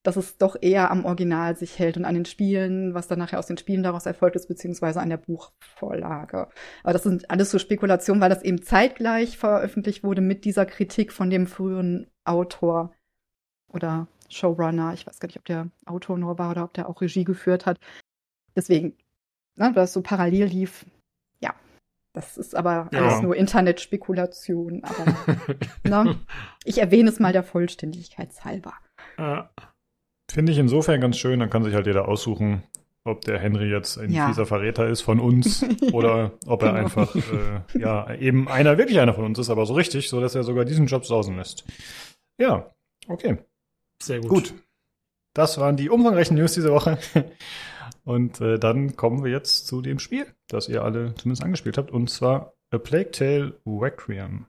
dass es doch eher am Original sich hält und an den Spielen, was dann nachher aus den Spielen daraus erfolgt ist, beziehungsweise an der Buchvorlage. Aber das sind alles so Spekulationen, weil das eben zeitgleich veröffentlicht wurde mit dieser Kritik von dem früheren Autor oder Showrunner. Ich weiß gar nicht, ob der Autor nur war oder ob der auch Regie geführt hat. Deswegen, ne, das so parallel lief. Ja, das ist aber ja. alles nur Internetspekulation. Aber ne, ich erwähne es mal der Vollständigkeit halber. Ja. Finde ich insofern ganz schön, dann kann sich halt jeder aussuchen, ob der Henry jetzt ein ja. fieser Verräter ist von uns oder ob er genau. einfach äh, ja eben einer wirklich einer von uns ist, aber so richtig, so dass er sogar diesen Job sausen lässt. Ja, okay. Sehr gut. Gut. Das waren die umfangreichen News diese Woche. Und äh, dann kommen wir jetzt zu dem Spiel, das ihr alle zumindest angespielt habt, und zwar A Plague Tale Requiem.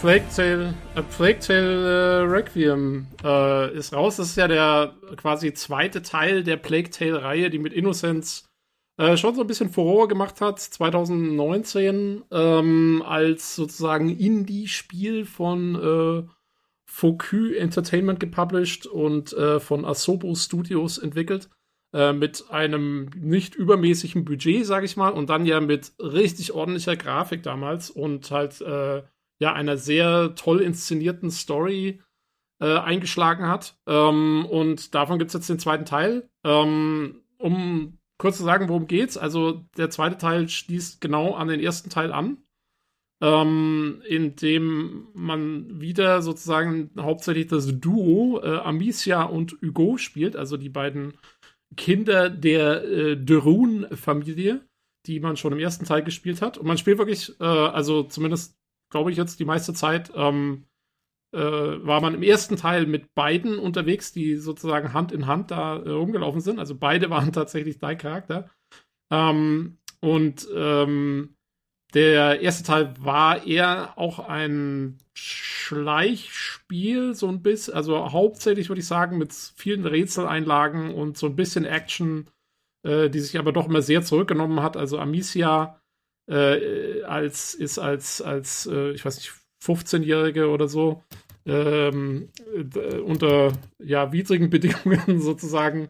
Plague Tale, A Plague Tale äh, Requiem äh, ist raus. Das ist ja der quasi zweite Teil der Plague Tale-Reihe, die mit Innocence äh, schon so ein bisschen Furore gemacht hat. 2019 ähm, als sozusagen Indie-Spiel von äh, Focus Entertainment gepublished und äh, von Asobo Studios entwickelt. Äh, mit einem nicht übermäßigen Budget, sag ich mal, und dann ja mit richtig ordentlicher Grafik damals und halt äh, ja, einer sehr toll inszenierten Story, äh, eingeschlagen hat. Ähm, und davon gibt es jetzt den zweiten Teil. Ähm, um kurz zu sagen, worum geht's. Also der zweite Teil schließt genau an den ersten Teil an, ähm, in dem man wieder sozusagen hauptsächlich das Duo äh, Amicia und Hugo spielt, also die beiden Kinder der äh, Derun-Familie, die man schon im ersten Teil gespielt hat. Und man spielt wirklich, äh, also zumindest glaube ich jetzt die meiste Zeit, ähm, äh, war man im ersten Teil mit beiden unterwegs, die sozusagen Hand in Hand da äh, rumgelaufen sind. Also beide waren tatsächlich dein Charakter. Ähm, und ähm, der erste Teil war eher auch ein Schleichspiel, so ein bisschen, also hauptsächlich würde ich sagen, mit vielen Rätseleinlagen und so ein bisschen Action, äh, die sich aber doch immer sehr zurückgenommen hat. Also Amicia äh, als ist als, als äh, ich weiß nicht, 15-Jährige oder so, ähm, unter ja, widrigen Bedingungen sozusagen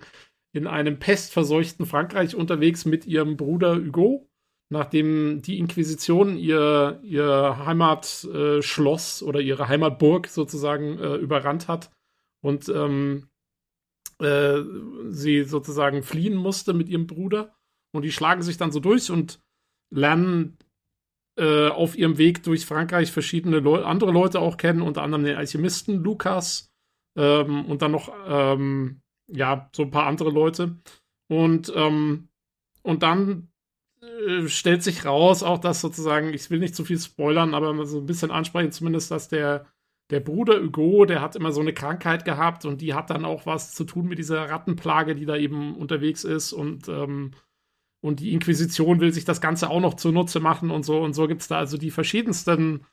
in einem pestverseuchten Frankreich unterwegs mit ihrem Bruder Hugo, nachdem die Inquisition ihr, ihr Heimatschloss äh, oder ihre Heimatburg sozusagen äh, überrannt hat und ähm, äh, sie sozusagen fliehen musste mit ihrem Bruder. Und die schlagen sich dann so durch und lernen äh, auf ihrem Weg durch Frankreich verschiedene Leu andere Leute auch kennen, unter anderem den Alchemisten Lukas ähm, und dann noch ähm, ja so ein paar andere Leute. Und ähm, und dann äh, stellt sich raus, auch dass sozusagen, ich will nicht zu viel spoilern, aber so ein bisschen ansprechen, zumindest, dass der der Bruder Hugo, der hat immer so eine Krankheit gehabt und die hat dann auch was zu tun mit dieser Rattenplage, die da eben unterwegs ist und ähm, und die Inquisition will sich das Ganze auch noch zunutze machen und so. Und so gibt es da also die verschiedensten,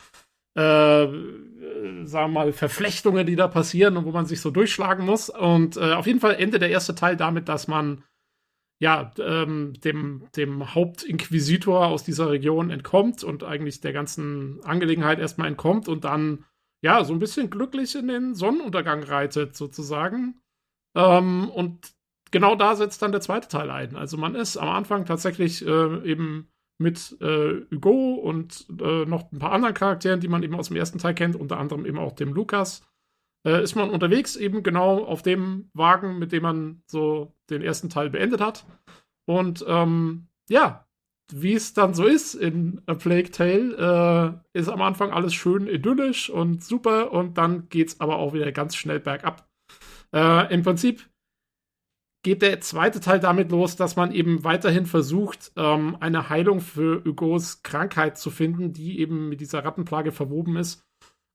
äh, sagen wir mal, Verflechtungen, die da passieren und wo man sich so durchschlagen muss. Und äh, auf jeden Fall endet der erste Teil damit, dass man ja ähm, dem, dem Hauptinquisitor aus dieser Region entkommt und eigentlich der ganzen Angelegenheit erstmal entkommt und dann ja so ein bisschen glücklich in den Sonnenuntergang reitet, sozusagen. Ähm, und genau da setzt dann der zweite Teil ein. Also man ist am Anfang tatsächlich äh, eben mit äh, Hugo und äh, noch ein paar anderen Charakteren, die man eben aus dem ersten Teil kennt, unter anderem eben auch dem Lukas, äh, ist man unterwegs eben genau auf dem Wagen, mit dem man so den ersten Teil beendet hat. Und ähm, ja, wie es dann so ist in A Plague Tale, äh, ist am Anfang alles schön idyllisch und super und dann geht es aber auch wieder ganz schnell bergab. Äh, Im Prinzip geht der zweite Teil damit los, dass man eben weiterhin versucht, ähm, eine Heilung für Hugos Krankheit zu finden, die eben mit dieser Rattenplage verwoben ist.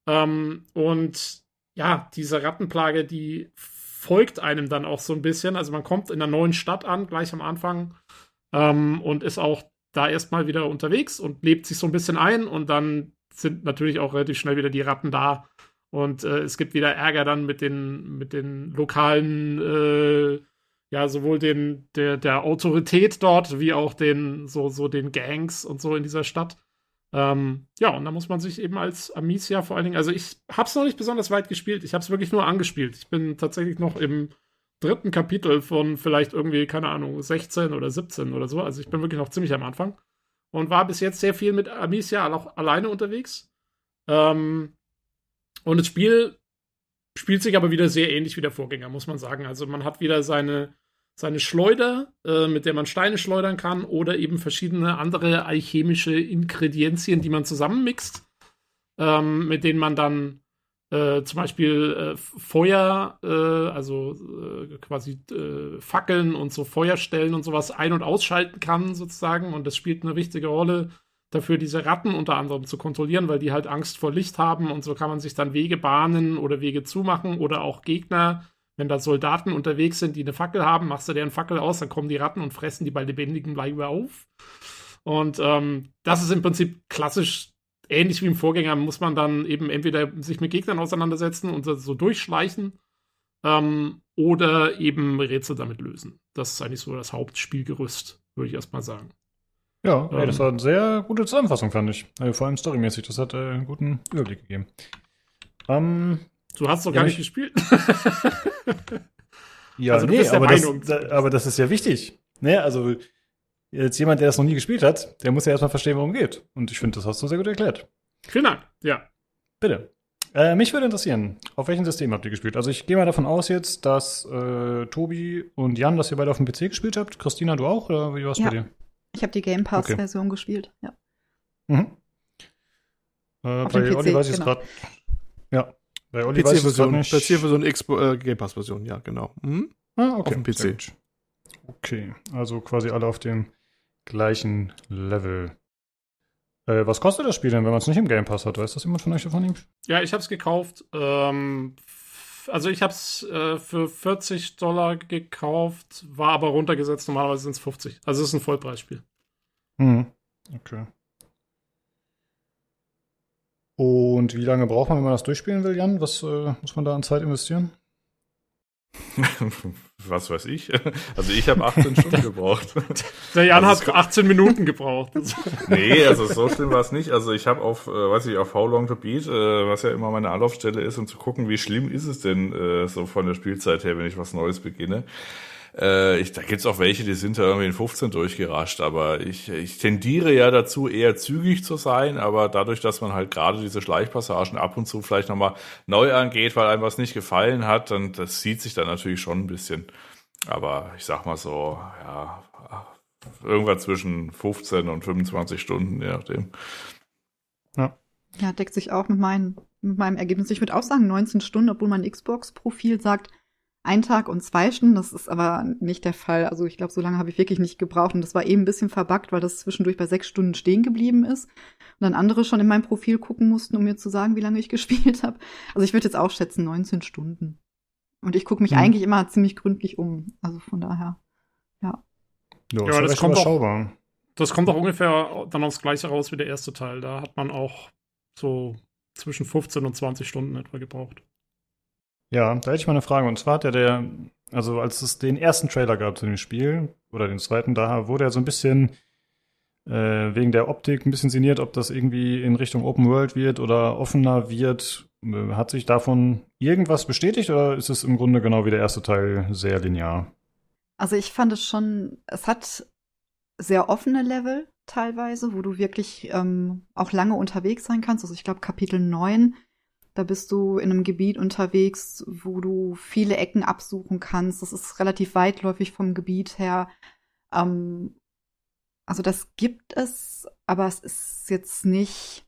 Ähm, und ja, diese Rattenplage, die folgt einem dann auch so ein bisschen. Also man kommt in einer neuen Stadt an, gleich am Anfang, ähm, und ist auch da erstmal wieder unterwegs und lebt sich so ein bisschen ein und dann sind natürlich auch relativ schnell wieder die Ratten da. Und äh, es gibt wieder Ärger dann mit den, mit den lokalen äh, ja, sowohl den, der, der Autorität dort, wie auch den, so, so den Gangs und so in dieser Stadt. Ähm, ja, und da muss man sich eben als Amicia vor allen Dingen, also ich hab's noch nicht besonders weit gespielt, ich hab's wirklich nur angespielt. Ich bin tatsächlich noch im dritten Kapitel von vielleicht irgendwie, keine Ahnung, 16 oder 17 oder so. Also ich bin wirklich noch ziemlich am Anfang. Und war bis jetzt sehr viel mit Amicia auch alleine unterwegs. Ähm, und das Spiel spielt sich aber wieder sehr ähnlich wie der Vorgänger, muss man sagen. Also man hat wieder seine seine Schleuder, äh, mit der man Steine schleudern kann, oder eben verschiedene andere alchemische Ingredienzien, die man zusammenmixt, ähm, mit denen man dann äh, zum Beispiel äh, Feuer, äh, also äh, quasi äh, Fackeln und so Feuerstellen und sowas ein- und ausschalten kann, sozusagen. Und das spielt eine wichtige Rolle dafür, diese Ratten unter anderem zu kontrollieren, weil die halt Angst vor Licht haben und so kann man sich dann Wege bahnen oder Wege zumachen oder auch Gegner wenn da Soldaten unterwegs sind, die eine Fackel haben, machst du deren Fackel aus, dann kommen die Ratten und fressen die bei lebendigem Leibe auf. Und ähm, das ist im Prinzip klassisch ähnlich wie im Vorgänger, muss man dann eben entweder sich mit Gegnern auseinandersetzen und so durchschleichen ähm, oder eben Rätsel damit lösen. Das ist eigentlich so das Hauptspielgerüst, würde ich erstmal sagen. Ja, ähm, das war eine sehr gute Zusammenfassung, fand ich. Also vor allem storymäßig. Das hat äh, einen guten Überblick gegeben. Ähm, Du hast doch gar nicht gespielt. ja, also, nee, aber das, aber das ist ja wichtig. Ne, also jetzt jemand, der das noch nie gespielt hat, der muss ja erstmal verstehen, worum es geht. Und ich finde, das hast du sehr gut erklärt. Vielen Dank. Ja. Bitte. Äh, mich würde interessieren, auf welchem System habt ihr gespielt? Also ich gehe mal davon aus jetzt, dass äh, Tobi und Jan, dass ihr beide auf dem PC gespielt habt. Christina, du auch? Oder wie war es Ja. bei dir? Ich habe die Game Pass-Version gespielt. Ja. Mhm. Äh, Auf bei dem PC, Olli weiß ich es genau. gerade. Ja. Bei es PC-Version. PC-Version, Xbox, äh, Game Pass-Version, ja, genau. Mhm. Ah, okay. Auf dem PC. Okay, also quasi alle auf dem gleichen Level. Äh, was kostet das Spiel denn, wenn man es nicht im Game Pass hat? Weiß das jemand von euch davon? Ja, ich habe es gekauft. Ähm, f- also ich habe es äh, für 40 Dollar gekauft, war aber runtergesetzt. Normalerweise sind es 50. Also es ist ein Vollpreisspiel. Mhm. Okay. Und wie lange braucht man, wenn man das durchspielen will, Jan? Was äh, muss man da an Zeit investieren? Was weiß ich? Also ich habe 18 Stunden gebraucht. Der Jan Also hat 18 Minuten gebraucht. Nee, also so schlimm war es nicht. Also ich habe auf, äh, weiß ich, auf How Long to Beat, äh, was ja immer meine Anlaufstelle ist, um zu gucken, wie schlimm ist es denn äh, so von der Spielzeit her, wenn ich was Neues beginne. Äh, ich, da gibt's auch welche, die sind da irgendwie in 15 durchgerascht, aber ich, ich tendiere ja dazu, eher zügig zu sein, aber dadurch, dass man halt gerade diese Schleichpassagen ab und zu vielleicht nochmal neu angeht, weil einem was nicht gefallen hat, dann das zieht sich dann natürlich schon ein bisschen. Aber ich sag mal so, ja, irgendwas zwischen 15 und 25 Stunden, je nachdem. Ja, deckt sich auch mit, meinen, mit meinem Ergebnis. Ich würde auch sagen 19 Stunden, obwohl mein Xbox-Profil sagt ein Tag und zwei Stunden. Das ist aber nicht der Fall. Also ich glaube, so lange habe ich wirklich nicht gebraucht. Und das war eben ein bisschen verbuggt, weil das zwischendurch bei sechs Stunden stehen geblieben ist. Und dann andere schon in meinem Profil gucken mussten, um mir zu sagen, wie lange ich gespielt habe. Also ich würde jetzt auch schätzen 19 Stunden. Und ich gucke mich Mhm. eigentlich immer ziemlich gründlich um. Also von daher. Ja, Ja, das recht kommt auch- überschaubar. das kommt auch ungefähr dann aufs Gleiche raus wie der erste Teil. Da hat man auch so zwischen 15 und 20 Stunden etwa gebraucht. Ja, da hätte ich mal eine Frage. Und zwar hat ja der, also als es den ersten Trailer gab zu dem Spiel, oder den zweiten, da wurde er so ein bisschen äh, wegen der Optik ein bisschen sinniert, ob das irgendwie in Richtung Open World wird oder offener wird. Äh, Hat sich davon irgendwas bestätigt oder ist es im Grunde genau wie der erste Teil sehr linear? Also ich fand es schon, es hat sehr offene Level teilweise, wo du wirklich ähm, auch lange unterwegs sein kannst. Also ich glaube Kapitel 9, da bist du in einem Gebiet unterwegs, wo du viele Ecken absuchen kannst. Das ist relativ weitläufig vom Gebiet her. Ähm, also das gibt es, aber es ist jetzt nicht,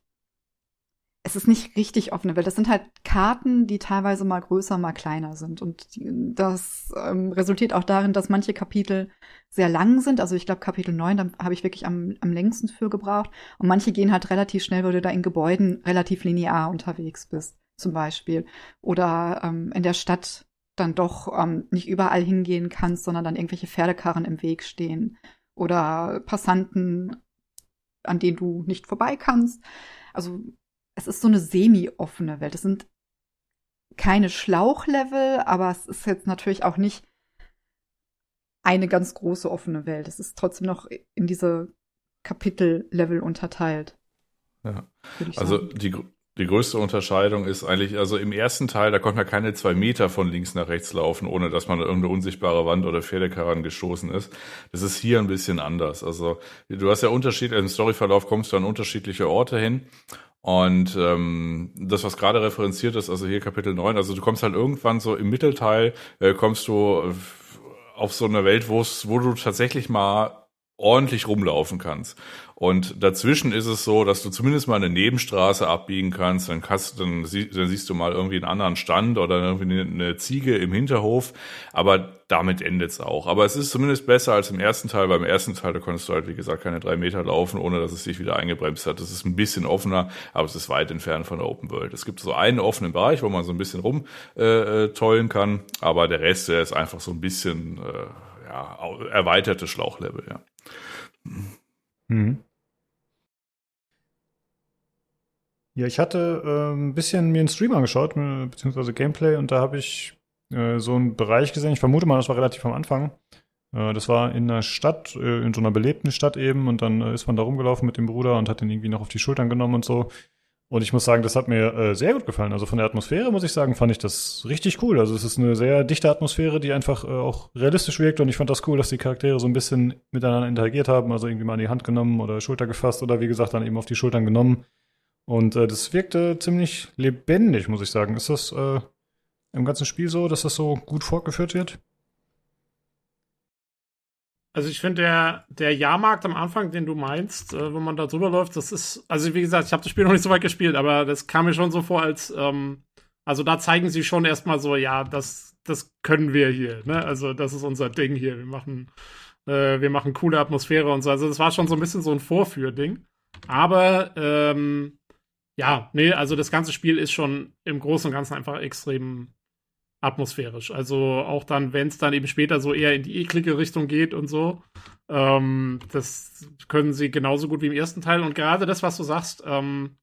es ist nicht richtig offene Welt. Das sind halt Karten, die teilweise mal größer, mal kleiner sind. Und das ähm, resultiert auch darin, dass manche Kapitel sehr lang sind. Also ich glaube, Kapitel 9, da habe ich wirklich am, am längsten für gebraucht. Und manche gehen halt relativ schnell, weil du da in Gebäuden relativ linear unterwegs bist, zum Beispiel. Oder ähm, in der Stadt dann doch ähm, nicht überall hingehen kannst, sondern dann irgendwelche Pferdekarren im Weg stehen. Oder Passanten, an denen du nicht vorbei kannst. Also es ist so eine semi-offene Welt. Es sind keine Schlauchlevel, aber es ist jetzt natürlich auch nicht eine ganz große offene Welt. Es ist trotzdem noch in diese Kapitel-Level unterteilt. Ja. Also sagen. die, die größte Unterscheidung ist eigentlich, also im ersten Teil, da konnte man keine zwei Meter von links nach rechts laufen, ohne dass man an irgendeine unsichtbare Wand oder Pferdekarren gestoßen ist. Das ist hier ein bisschen anders. Also du hast ja Unterschied, im Storyverlauf kommst du an unterschiedliche Orte hin. Und ähm, das, was gerade referenziert ist, also hier Kapitel 9, also du kommst halt irgendwann so im Mittelteil, äh, kommst du auf so eine Welt, wo du tatsächlich mal ordentlich rumlaufen kannst. Und dazwischen ist es so, dass du zumindest mal eine Nebenstraße abbiegen kannst, dann, kannst, dann, sie, dann siehst du mal irgendwie einen anderen Stand oder irgendwie eine, Ziege im Hinterhof, aber damit endet es auch. Aber es ist zumindest besser als im ersten Teil. Beim ersten Teil, da konntest du halt, wie gesagt, keine drei Meter laufen, ohne dass es sich wieder eingebremst hat. Das ist ein bisschen offener, aber es ist weit entfernt von der Open World. Es gibt so einen offenen Bereich, wo man so ein bisschen rum äh, äh, kann, aber der Rest, der ist einfach so ein bisschen äh, ja, au- erweiterte Schlauchlevel, ja. Mhm. Ja, ich hatte äh, ein bisschen mir einen Stream angeschaut, äh, beziehungsweise Gameplay, und da habe ich äh, so einen Bereich gesehen. Ich vermute mal, das war relativ am Anfang. Äh, das war in einer Stadt, äh, in so einer belebten Stadt eben, und dann äh, ist man da rumgelaufen mit dem Bruder und hat den irgendwie noch auf die Schultern genommen und so. Und ich muss sagen, das hat mir sehr gut gefallen. Also von der Atmosphäre muss ich sagen, fand ich das richtig cool. Also es ist eine sehr dichte Atmosphäre, die einfach auch realistisch wirkt. Und ich fand das cool, dass die Charaktere so ein bisschen miteinander interagiert haben. Also irgendwie mal in die Hand genommen oder Schulter gefasst oder wie gesagt dann eben auf die Schultern genommen. Und äh, das wirkte ziemlich lebendig, muss ich sagen. Ist das äh, im ganzen Spiel so, dass das so gut fortgeführt wird? Also ich finde, der, der Jahrmarkt am Anfang, den du meinst, äh, wenn man da drüber läuft, das ist, also wie gesagt, ich habe das Spiel noch nicht so weit gespielt, aber das kam mir schon so vor, als, ähm, also da zeigen sie schon erstmal so, ja, das, das können wir hier, ne? Also das ist unser Ding hier. Wir machen, äh, wir machen coole Atmosphäre und so. Also das war schon so ein bisschen so ein Vorführding. Aber ähm, ja, nee, also das ganze Spiel ist schon im Großen und Ganzen einfach extrem atmosphärisch. Also auch dann, wenn es dann eben später so eher in die eklige Richtung geht und so, ähm, das können sie genauso gut wie im ersten Teil. Und gerade das, was du sagst, ähm,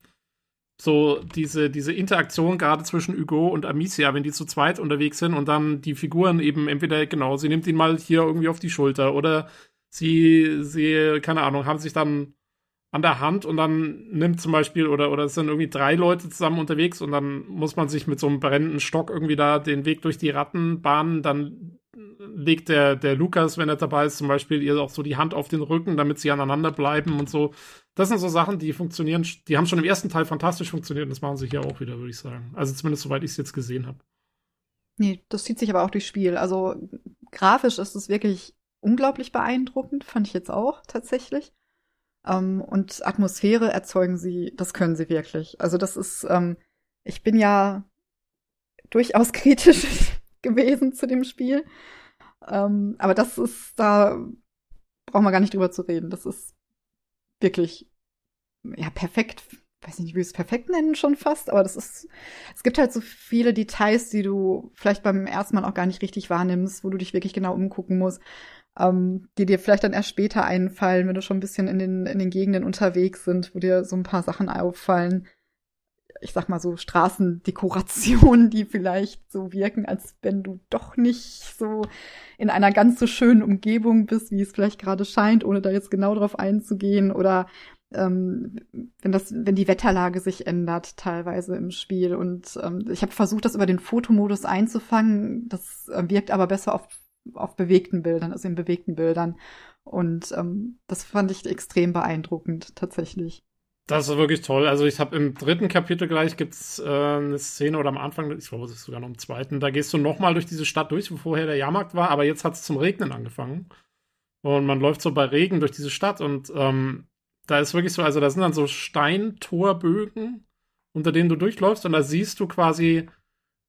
so diese, diese Interaktion gerade zwischen Hugo und Amicia, wenn die zu zweit unterwegs sind und dann die Figuren eben entweder, genau, sie nimmt ihn mal hier irgendwie auf die Schulter oder sie, sie, keine Ahnung, haben sich dann an der Hand und dann nimmt zum Beispiel, oder, oder es sind irgendwie drei Leute zusammen unterwegs und dann muss man sich mit so einem brennenden Stock irgendwie da den Weg durch die Ratten bahnen, dann legt der, der Lukas, wenn er dabei ist, zum Beispiel ihr auch so die Hand auf den Rücken, damit sie aneinander bleiben und so. Das sind so Sachen, die funktionieren, die haben schon im ersten Teil fantastisch funktioniert und das machen sie hier auch wieder, würde ich sagen. Also zumindest soweit ich es jetzt gesehen habe. Nee, das zieht sich aber auch durchs Spiel. Also grafisch ist es wirklich unglaublich beeindruckend, fand ich jetzt auch tatsächlich. Ähm, und Atmosphäre erzeugen sie, das können sie wirklich. Also das ist, ähm, ich bin ja durchaus kritisch gewesen zu dem Spiel. Ähm, aber das ist, da brauchen wir gar nicht drüber zu reden. Das ist wirklich, ja, perfekt. Weiß nicht, wie wir es perfekt nennen schon fast, aber das ist, es gibt halt so viele Details, die du vielleicht beim ersten Mal auch gar nicht richtig wahrnimmst, wo du dich wirklich genau umgucken musst ähm, die dir vielleicht dann erst später einfallen, wenn du schon ein bisschen in den, in den Gegenden unterwegs sind, wo dir so ein paar Sachen auffallen. Ich sag mal so Straßendekorationen, die vielleicht so wirken, als wenn du doch nicht so in einer ganz so schönen Umgebung bist, wie es vielleicht gerade scheint, ohne da jetzt genau drauf einzugehen. Oder ähm, wenn das, wenn die Wetterlage sich ändert, teilweise im Spiel. Und ähm, ich habe versucht, das über den Fotomodus einzufangen. Das äh, wirkt aber besser auf auf bewegten Bildern, also in bewegten Bildern. Und ähm, das fand ich extrem beeindruckend, tatsächlich. Das ist wirklich toll. Also ich habe im dritten Kapitel gleich gibt's äh, eine Szene oder am Anfang, ich glaube, es ist sogar noch im zweiten, da gehst du nochmal durch diese Stadt durch, wo vorher der Jahrmarkt war, aber jetzt hat es zum Regnen angefangen. Und man läuft so bei Regen durch diese Stadt und ähm, da ist wirklich so, also da sind dann so Steintorbögen, unter denen du durchläufst und da siehst du quasi,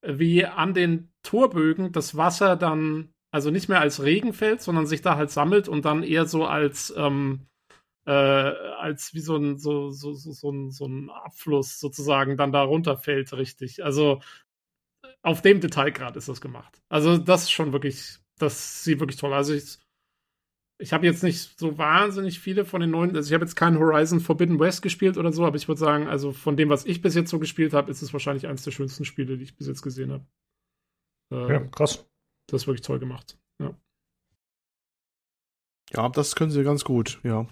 wie an den Torbögen das Wasser dann also nicht mehr als Regen fällt, sondern sich da halt sammelt und dann eher so als, ähm, äh, als wie so ein, so, so, so, so, ein, so ein Abfluss sozusagen dann da runterfällt, richtig. Also auf dem Detailgrad ist das gemacht. Also das ist schon wirklich, das sieht wirklich toll. Also ich, ich habe jetzt nicht so wahnsinnig viele von den neuen, also ich habe jetzt keinen Horizon Forbidden West gespielt oder so, aber ich würde sagen, also von dem, was ich bis jetzt so gespielt habe, ist es wahrscheinlich eines der schönsten Spiele, die ich bis jetzt gesehen habe. Äh, ja, krass. Das ist wirklich toll gemacht. Ja. Ja, das können sie ganz gut, ja.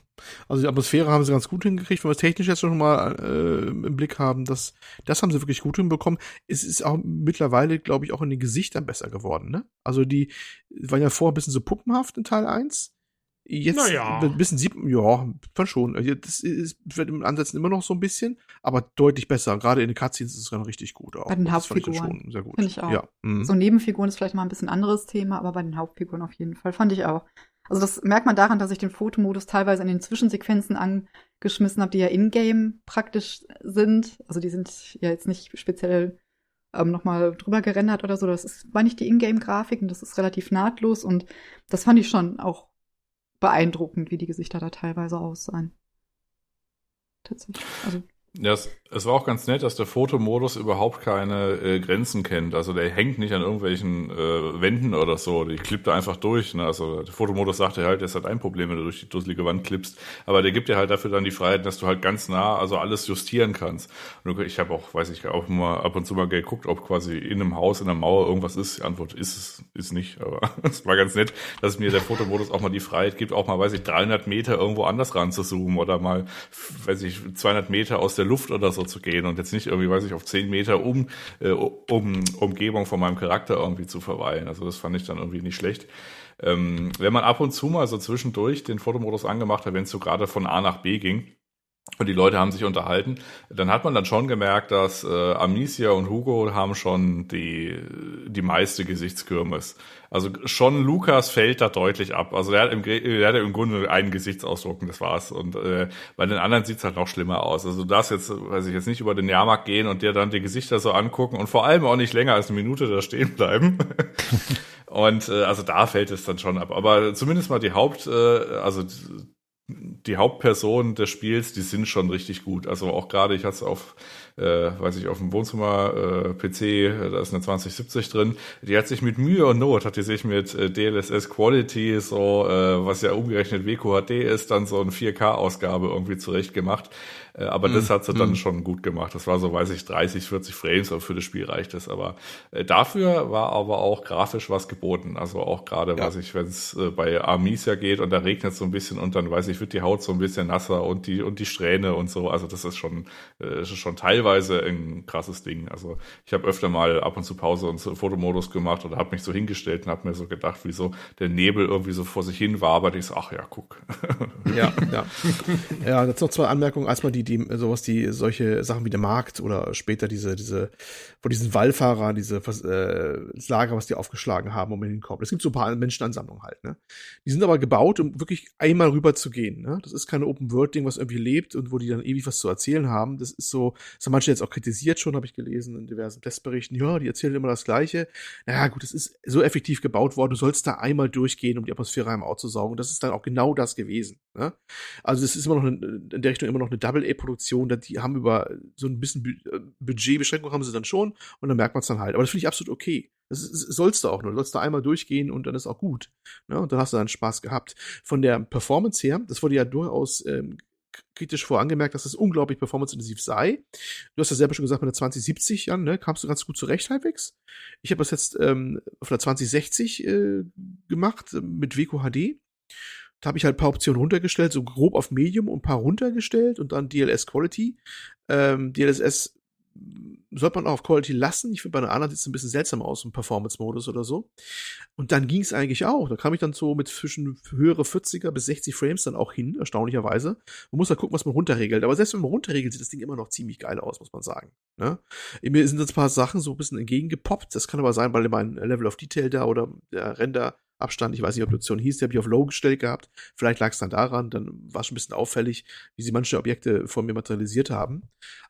Also die Atmosphäre haben sie ganz gut hingekriegt, wenn wir es technisch jetzt schon mal äh, im Blick haben, das, das haben sie wirklich gut hinbekommen. Es ist auch mittlerweile, glaube ich, auch in den Gesichtern besser geworden, ne? Also die waren ja vorher ein bisschen so puppenhaft in Teil 1. Jetzt naja. ein bisschen sieht ja, fand schon. Also das ist wird im Ansätzen immer noch so ein bisschen, aber deutlich besser. Gerade in den Cutscenes ist es dann richtig gut auch. Bei den das Hauptfiguren. fand ich schon sehr gut. Finde ich auch. Ja. Mhm. So Nebenfiguren ist vielleicht mal ein bisschen anderes Thema, aber bei den Hauptfiguren auf jeden Fall. Fand ich auch. Also das merkt man daran, dass ich den Fotomodus teilweise in den Zwischensequenzen angeschmissen habe, die ja in-game praktisch sind. Also die sind ja jetzt nicht speziell ähm, nochmal drüber gerendert oder so. Das ist, war nicht die Ingame-Grafik und das ist relativ nahtlos und das fand ich schon auch beeindruckend, wie die Gesichter da teilweise aussahen. Tatsächlich. Also ja, es, war auch ganz nett, dass der Fotomodus überhaupt keine äh, Grenzen kennt. Also der hängt nicht an irgendwelchen äh, Wänden oder so. Die klippt da einfach durch. Ne? Also der Fotomodus sagt dir halt, es hat ein Problem, wenn du durch die dusselige Wand klippst. Aber der gibt dir halt dafür dann die Freiheit, dass du halt ganz nah, also alles justieren kannst. Und ich habe auch, weiß ich, auch mal ab und zu mal geguckt, ob quasi in einem Haus, in einer Mauer irgendwas ist. Die Antwort ist es, ist nicht. Aber es war ganz nett, dass mir der Fotomodus auch mal die Freiheit gibt, auch mal, weiß ich, 300 Meter irgendwo anders ran zu zoomen oder mal, weiß ich, 200 Meter aus der Luft oder so zu gehen und jetzt nicht irgendwie, weiß ich, auf zehn Meter um, äh, um Umgebung von meinem Charakter irgendwie zu verweilen. Also das fand ich dann irgendwie nicht schlecht. Ähm, wenn man ab und zu mal so zwischendurch den Fotomodus angemacht hat, wenn es so gerade von A nach B ging, und die Leute haben sich unterhalten, dann hat man dann schon gemerkt, dass äh, Amicia und Hugo haben schon die, die meiste Gesichtskürmes. Also schon Lukas fällt da deutlich ab. Also der hat im, der hat im Grunde einen Gesichtsausdruck und das war's. Und äh, bei den anderen sieht's halt noch schlimmer aus. Also darfst jetzt, weiß ich jetzt nicht über den Jahrmarkt gehen und dir dann die Gesichter so angucken und vor allem auch nicht länger als eine Minute da stehen bleiben. und äh, also da fällt es dann schon ab. Aber zumindest mal die Haupt, äh, also die Hauptpersonen des Spiels, die sind schon richtig gut. Also auch gerade, ich hatte es auf äh, weiß ich, auf dem Wohnzimmer äh, PC, da ist eine 2070 drin. Die hat sich mit Mühe und Not, hat die sich mit äh, DLSS Quality, so äh, was ja umgerechnet WQHD ist, dann so eine 4K-Ausgabe irgendwie zurecht gemacht. Äh, aber mm, das hat sie mm. dann mhm. schon gut gemacht. Das war so, weiß ich, 30, 40 Frames, aber für das Spiel reicht es. Aber äh, dafür war aber auch grafisch was geboten. Also auch gerade, ja. weiß ich, wenn es äh, bei Armisia geht und da regnet so ein bisschen und dann, weiß ich, wird die Haut so ein bisschen nasser und die und die Strähne und so. Also das ist schon, äh, ist schon teilweise teilweise ein krasses Ding. Also ich habe öfter mal ab und zu Pause und so Fotomodus gemacht oder habe mich so hingestellt und habe mir so gedacht, wie so der Nebel irgendwie so vor sich hin war, aber ich so, ach ja, guck. Ja, ja. ja, jetzt noch zwei Anmerkungen. Erstmal die, die, sowas, die, solche Sachen wie der Markt oder später diese, diese, wo diesen Wallfahrer, diese äh, Lager, was die aufgeschlagen haben, um in den Korb. Es gibt so ein paar Menschenansammlungen halt, ne? Die sind aber gebaut, um wirklich einmal rüber zu gehen, ne? Das ist keine Open-World-Ding, was irgendwie lebt und wo die dann ewig was zu erzählen haben. Das ist so, das manche jetzt auch kritisiert schon, habe ich gelesen in diversen Testberichten. Ja, die erzählen immer das Gleiche. Naja, gut, es ist so effektiv gebaut worden, du sollst da einmal durchgehen, um die Atmosphäre einmal auszusaugen. Und das ist dann auch genau das gewesen. Ne? Also es ist immer noch eine, in der Richtung immer noch eine Double-A-Produktion. Die haben über so ein bisschen äh, Budgetbeschränkung haben sie dann schon und dann merkt man es dann halt. Aber das finde ich absolut okay. Das sollst du auch nur. Du sollst da einmal durchgehen und dann ist auch gut. Ne? Und dann hast du dann Spaß gehabt. Von der Performance her, das wurde ja durchaus ähm, kritisch vorangemerkt, dass es unglaublich performanceintensiv sei. Du hast ja selber schon gesagt, mit der 2070, Jan, ne, kamst du ganz gut zurecht halbwegs. Ich habe das jetzt ähm, auf der 2060 äh, gemacht mit Weco HD. Da habe ich halt ein paar Optionen runtergestellt, so grob auf Medium und ein paar runtergestellt und dann DLS Quality. Ähm, DLSS sollte man auch auf Quality lassen. Ich finde, bei einer anderen sieht es ein bisschen seltsam aus im Performance-Modus oder so. Und dann ging es eigentlich auch. Da kam ich dann so mit zwischen höhere 40er bis 60 Frames dann auch hin, erstaunlicherweise. Man muss da gucken, was man runterregelt. Aber selbst wenn man runterregelt, sieht das Ding immer noch ziemlich geil aus, muss man sagen. Ne? Mir sind jetzt ein paar Sachen so ein bisschen entgegengepoppt. Das kann aber sein, weil mein Level of Detail da oder der Render Abstand. Ich weiß nicht, ob die Option hieß, die habe ich auf Low gestellt gehabt. Vielleicht lag es dann daran, dann war es schon ein bisschen auffällig, wie sie manche Objekte vor mir materialisiert haben.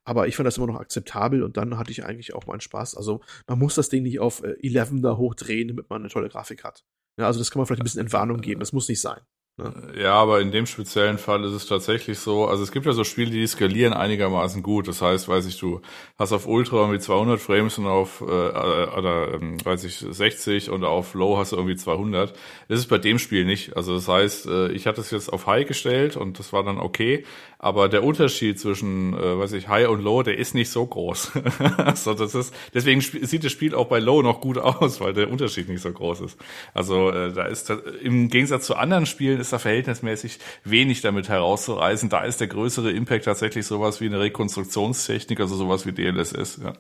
Aber ich fand das immer noch akzeptabel und dann hatte ich eigentlich auch meinen Spaß. Also man muss das Ding nicht auf 11 äh, da hochdrehen, damit man eine tolle Grafik hat. Ja, also das kann man vielleicht ein bisschen Entwarnung geben. Das muss nicht sein. Ne? Ja, aber in dem speziellen Fall ist es tatsächlich so, also es gibt ja so Spiele, die skalieren einigermaßen gut. Das heißt, weiß ich, du hast auf Ultra irgendwie 200 Frames und auf, äh, oder, ähm, weiß ich, 60 und auf Low hast du irgendwie 200. Das ist bei dem Spiel nicht. Also das heißt, äh, ich hatte es jetzt auf High gestellt und das war dann okay, aber der Unterschied zwischen, äh, weiß ich, High und Low, der ist nicht so groß. also das ist, deswegen sieht das Spiel auch bei Low noch gut aus, weil der Unterschied nicht so groß ist. Also äh, da ist im Gegensatz zu anderen Spielen ist da verhältnismäßig wenig damit herauszureißen. Da ist der größere Impact tatsächlich sowas wie eine Rekonstruktionstechnik, also sowas wie DLSS. Ja.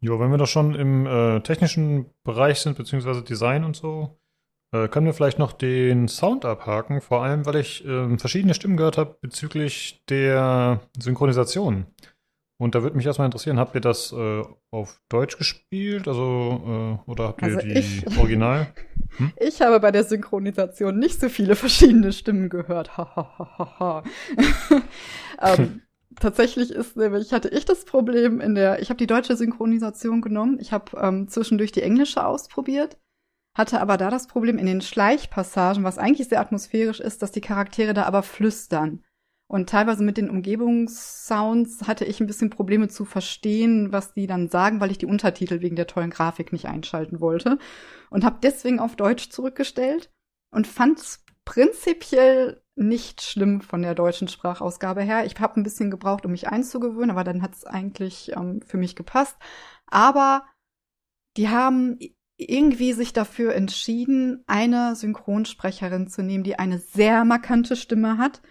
Jo, wenn wir doch schon im äh, technischen Bereich sind, beziehungsweise Design und so, äh, können wir vielleicht noch den Sound abhaken, vor allem, weil ich äh, verschiedene Stimmen gehört habe bezüglich der Synchronisation. Und da würde mich erstmal interessieren, habt ihr das äh, auf Deutsch gespielt? Also, äh, oder habt ihr also die ich, Original? Hm? Ich habe bei der Synchronisation nicht so viele verschiedene Stimmen gehört. ähm, tatsächlich ist nämlich, hatte ich das Problem in der, ich habe die deutsche Synchronisation genommen. Ich habe ähm, zwischendurch die englische ausprobiert hatte aber da das Problem in den Schleichpassagen, was eigentlich sehr atmosphärisch ist, dass die Charaktere da aber flüstern. Und teilweise mit den Umgebungssounds hatte ich ein bisschen Probleme zu verstehen, was die dann sagen, weil ich die Untertitel wegen der tollen Grafik nicht einschalten wollte. Und habe deswegen auf Deutsch zurückgestellt und fand es prinzipiell nicht schlimm von der deutschen Sprachausgabe her. Ich habe ein bisschen gebraucht, um mich einzugewöhnen, aber dann hat es eigentlich ähm, für mich gepasst. Aber die haben irgendwie sich dafür entschieden, eine Synchronsprecherin zu nehmen, die eine sehr markante Stimme hat.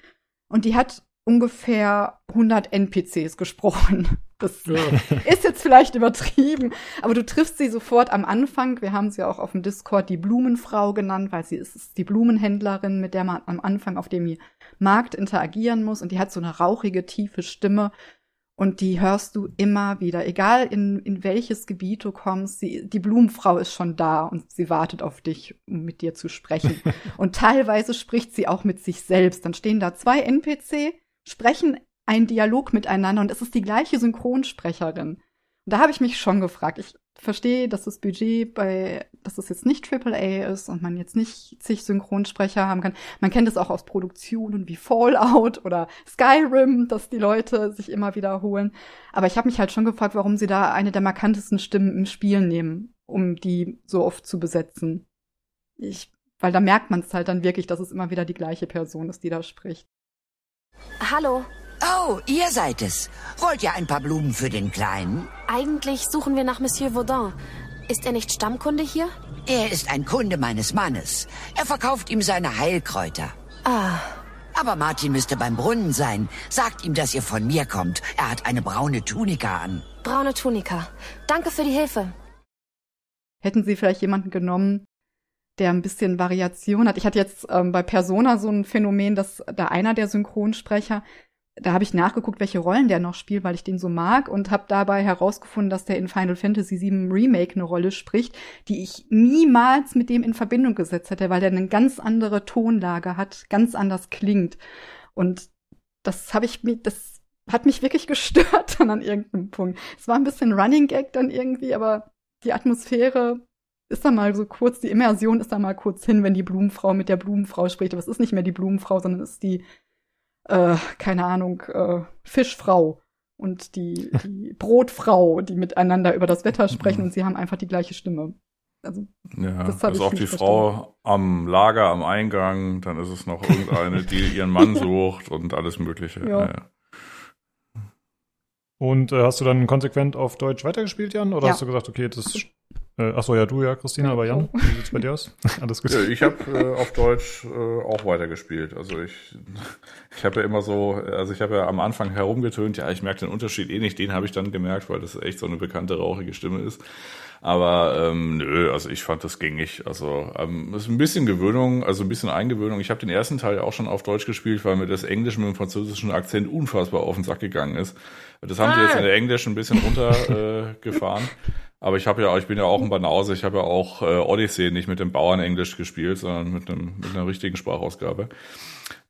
Und die hat ungefähr 100 NPCs gesprochen. Das Ja. ist jetzt vielleicht übertrieben, aber du triffst sie sofort am Anfang. Wir haben sie auch auf dem Discord die Blumenfrau genannt, weil sie ist, ist die Blumenhändlerin, mit der man am Anfang auf dem Markt interagieren muss. Und die hat so eine rauchige, tiefe Stimme. Und die hörst du immer wieder, egal in, in welches Gebiet du kommst. Sie, die Blumenfrau ist schon da und sie wartet auf dich, um mit dir zu sprechen. und teilweise spricht sie auch mit sich selbst. Dann stehen da zwei NPC, sprechen einen Dialog miteinander und es ist die gleiche Synchronsprecherin. Und da habe ich mich schon gefragt. Ich verstehe, dass das Budget bei, dass es jetzt nicht AAA ist und man jetzt nicht zig Synchronsprecher haben kann. Man kennt es auch aus Produktionen wie Fallout oder Skyrim, dass die Leute sich immer wiederholen. Aber ich habe mich halt schon gefragt, warum sie da eine der markantesten Stimmen im Spiel nehmen, um die so oft zu besetzen. Ich, weil da merkt man es halt dann wirklich, dass es immer wieder die gleiche Person ist, die da spricht. Hallo. Oh, ihr seid es. Wollt ihr ein paar Blumen für den Kleinen? Eigentlich suchen wir nach Monsieur Vaudin. Ist er nicht Stammkunde hier? Er ist ein Kunde meines Mannes. Er verkauft ihm seine Heilkräuter. Ah, Aber Martin müsste beim Brunnen sein. Sagt ihm, dass ihr von mir kommt. Er hat eine braune Tunika an. braune Tunika. Danke für die Hilfe. Hätten sie vielleicht jemanden genommen, der ein bisschen Variation hat. Ich hatte jetzt ähm, bei Persona so ein Phänomen, dass da einer der Synchronsprecher, da habe ich nachgeguckt, welche Rollen der noch spielt, weil ich den so mag und habe dabei herausgefunden, dass der in Final Fantasy VII Remake eine Rolle spricht, die ich niemals mit dem in Verbindung gesetzt hätte, weil der eine ganz andere Tonlage hat, ganz anders klingt. Und das habe ich mir, das hat mich wirklich gestört dann an irgendeinem Punkt. Es war ein bisschen Running Gag dann irgendwie, aber die Atmosphäre ist da mal so kurz, die Immersion ist da mal kurz hin, wenn die Blumenfrau mit der Blumenfrau spricht. Aber es ist nicht mehr die Blumenfrau, sondern es ist die, äh, keine Ahnung, äh, Fischfrau und die, die Brotfrau, die miteinander über das Wetter sprechen und sie haben einfach die gleiche Stimme. Also, Ja, Das ist ich auch die Frau am Lager, am Eingang, dann ist es noch irgendeine, die ihren Mann sucht und alles Mögliche. Ja. Ja, ja. Und äh, hast du dann konsequent auf Deutsch weitergespielt, Jan? Oder Ja. hast du gesagt, okay, das. Äh, achso, ja, du ja, Christina, aber Jan, wie sieht's bei dir aus? Alles gut. Ja, ich habe äh, auf Deutsch äh, auch weitergespielt. Also ich, ich habe ja immer so, also ich habe ja am Anfang herumgetönt, ja, ich merke den Unterschied eh nicht, den habe ich dann gemerkt, weil das echt so eine bekannte rauchige Stimme ist. Aber ähm, nö, also ich fand das gängig. Also ähm, es ist ein bisschen Gewöhnung, also ein bisschen Eingewöhnung. Ich habe den ersten Teil auch schon auf Deutsch gespielt, weil mir das Englisch mit dem französischen Akzent unfassbar auf den Sack gegangen ist. Das haben die jetzt in der Englisch ein bisschen runtergefahren. Äh, gefahren. Aber ich habe ja, ich bin ja auch ein Banause. Ich habe ja auch äh, Odyssey nicht mit dem Bauern Englisch gespielt, sondern mit einem mit einer richtigen Sprachausgabe.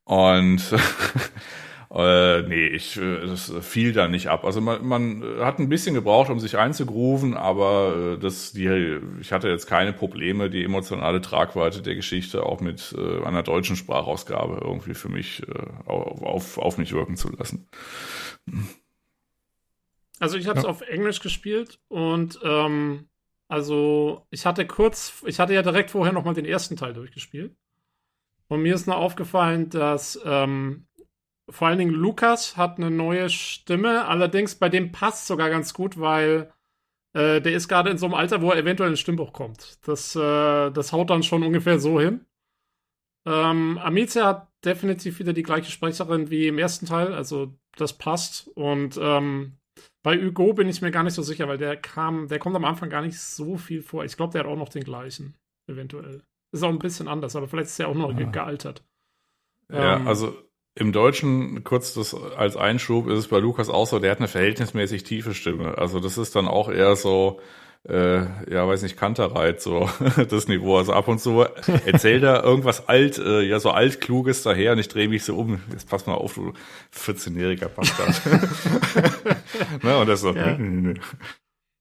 Und äh, nee, ich äh, das fiel da nicht ab. Also man, man hat ein bisschen gebraucht, um sich einzugrooven, aber äh, das die ich hatte jetzt keine Probleme, die emotionale Tragweite der Geschichte auch mit äh, einer deutschen Sprachausgabe irgendwie für mich äh, auf auf mich wirken zu lassen. Also ich habe es Ja. auf Englisch gespielt und ähm, also ich hatte kurz, ich hatte ja direkt vorher noch mal den ersten Teil durchgespielt. Und mir ist nur aufgefallen, dass ähm, vor allen Dingen Lukas hat eine neue Stimme, allerdings bei dem passt sogar ganz gut, weil äh, der ist gerade in so einem Alter, wo er eventuell ins Stimmbuch kommt. Das, äh, das haut dann schon ungefähr so hin. Ähm, Amicia hat definitiv wieder die gleiche Sprecherin wie im ersten Teil, also das passt. Und ähm, bei Hugo bin ich mir gar nicht so sicher, weil der kam, der kommt am Anfang gar nicht so viel vor. Ich glaube, der hat auch noch den gleichen, eventuell. Ist auch ein bisschen anders, aber vielleicht ist er auch noch Ah. gealtert. Ja, Ähm, also im Deutschen, kurz das als Einschub, ist es bei Lukas auch so, der hat eine verhältnismäßig tiefe Stimme. Also das ist dann auch eher so, äh, ja, weiß nicht, Kanterreit, so das Niveau. Also ab und zu erzählt er irgendwas alt, äh, ja, so altkluges daher und ich drehe mich so um. Jetzt pass mal auf, du 14-jähriger Bastard. ne, und das so, Ja.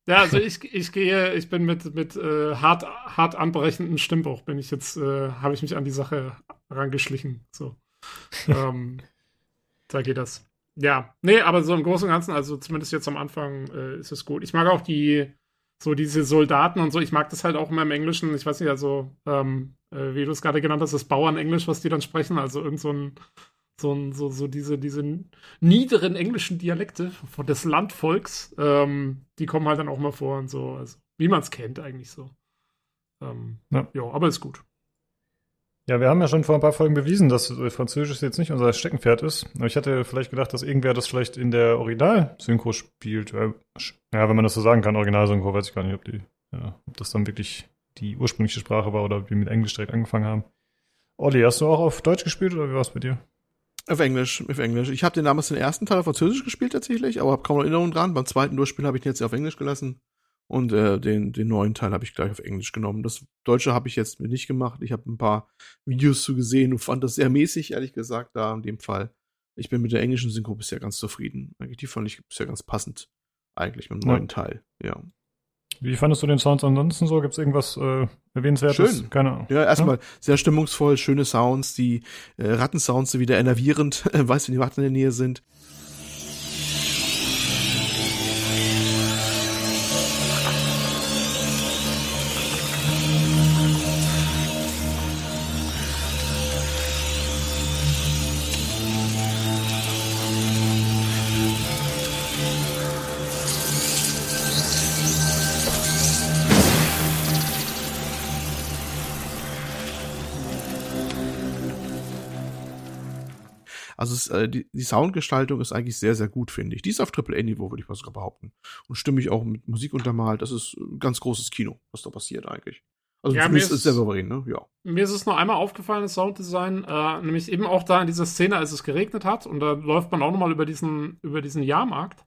Ja, also ich, ich gehe, ich bin mit, mit äh, hart, hart anbrechendem Stimmbruch, bin ich jetzt, äh, habe ich mich an die Sache rangeschlichen. So. ähm, da geht das. Ja, nee, aber so im Großen und Ganzen, also zumindest jetzt am Anfang äh, ist es gut. Ich mag auch die, so diese Soldaten und so, ich mag das halt auch immer im Englischen, ich weiß nicht, also, ähm, äh, wie du es gerade genannt hast, das Bauernenglisch, was die dann sprechen, also irgend so ein, so, ein, so, so diese, diese niederen englischen Dialekte von des Landvolks, ähm, die kommen halt dann auch mal vor und so, also wie man es kennt eigentlich so. Ähm, Ja. ja. aber ist gut. Ja, wir haben ja schon vor ein paar Folgen bewiesen, dass äh, Französisch jetzt nicht unser Steckenpferd ist. Aber ich hatte vielleicht gedacht, dass irgendwer das vielleicht in der Original-Synchro spielt. Äh, Ja, wenn man das so sagen kann, Original-Synchro, weiß ich gar nicht, ob, die, ja, ob das dann wirklich die ursprüngliche Sprache war oder ob wir mit Englisch direkt angefangen haben. Olli, hast du auch auf Deutsch gespielt oder wie war es bei dir? Auf Englisch, auf Englisch. Ich habe den damals den ersten Teil auf Französisch gespielt tatsächlich, aber habe kaum Erinnerung dran. Beim zweiten Durchspiel habe ich ihn jetzt auf Englisch gelassen. Und äh, den, den neuen Teil habe ich gleich auf Englisch genommen. Das Deutsche habe ich jetzt mir nicht gemacht. Ich habe ein paar Videos zu gesehen und fand das sehr mäßig, ehrlich gesagt, da in dem Fall. Ich bin mit der englischen Synchro bisher ganz zufrieden. Eigentlich die fand ich bisher ganz passend. Eigentlich mit dem Ja. neuen Teil, ja. Wie fandest du den Sounds ansonsten so? Gibt es irgendwas äh, Erwähnenswertes? Schön. Keine Ahnung. Ja, erstmal sehr stimmungsvoll, schöne Sounds, die äh, Rattensounds sind wieder enervierend, weißt du, wenn die Ratten in der Nähe sind. Also es, äh, die, die Soundgestaltung ist eigentlich sehr, sehr gut, finde ich. Die ist auf AAA-Niveau, würde ich mal sogar behaupten. Und stimmig auch mit Musik untermalt. Das ist ein ganz großes Kino, was da passiert eigentlich. Also Ja, mir ist ist- sehr souverän, ne? Ja. Mir ist es nur einmal aufgefallen, das Sounddesign, äh, nämlich eben auch da in dieser Szene, als es geregnet hat. Und da läuft man auch nochmal über diesen, über diesen Jahrmarkt.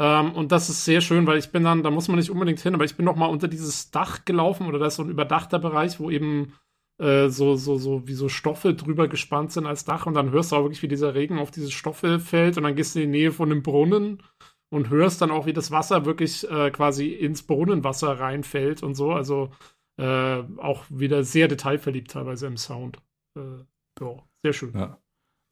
Ähm, und das ist sehr schön, weil ich bin dann, da muss man nicht unbedingt hin, aber ich bin noch mal unter dieses Dach gelaufen oder da ist so ein überdachter Bereich, wo eben äh, so, so, so wie so Stoffe drüber gespannt sind als Dach und dann hörst du auch wirklich, wie dieser Regen auf diese Stoffe fällt und dann gehst du in die Nähe von einem Brunnen und hörst dann auch, wie das Wasser wirklich äh, quasi ins Brunnenwasser reinfällt und so. Also äh, auch wieder sehr detailverliebt teilweise im Sound. Äh, ja, sehr schön. Ja.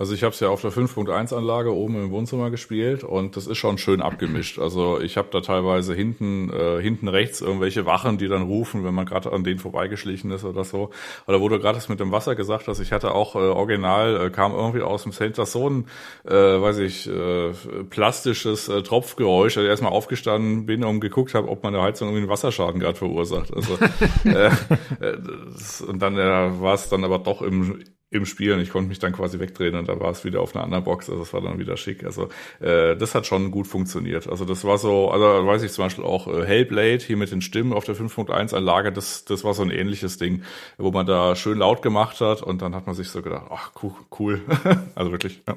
Also ich habe es ja auf der 5.1 Anlage oben im Wohnzimmer gespielt und das ist schon schön abgemischt. Also ich habe da teilweise hinten äh, hinten rechts irgendwelche Wachen, die dann rufen, wenn man gerade an denen vorbeigeschlichen ist oder so. Oder wo du gerade das mit dem Wasser gesagt hast, ich hatte auch äh, original äh, kam irgendwie aus dem Center so ein, äh, weiß ich, äh, plastisches äh, Tropfgeräusch. Also erstmal aufgestanden bin und geguckt habe, ob meine Heizung irgendwie einen Wasserschaden gerade verursacht. Also äh, äh, das, und dann äh, war es dann aber doch im im Spiel und ich konnte mich dann quasi wegdrehen und dann war es wieder auf einer anderen Box, also das war dann wieder schick. Also äh, das hat schon gut funktioniert. Also das war so, also weiß ich zum Beispiel auch äh, Hellblade hier mit den Stimmen auf der 5.1 Anlage, das, das war so ein ähnliches Ding, wo man da schön laut gemacht hat und dann hat man sich so gedacht, ach cool, cool. also wirklich, ja.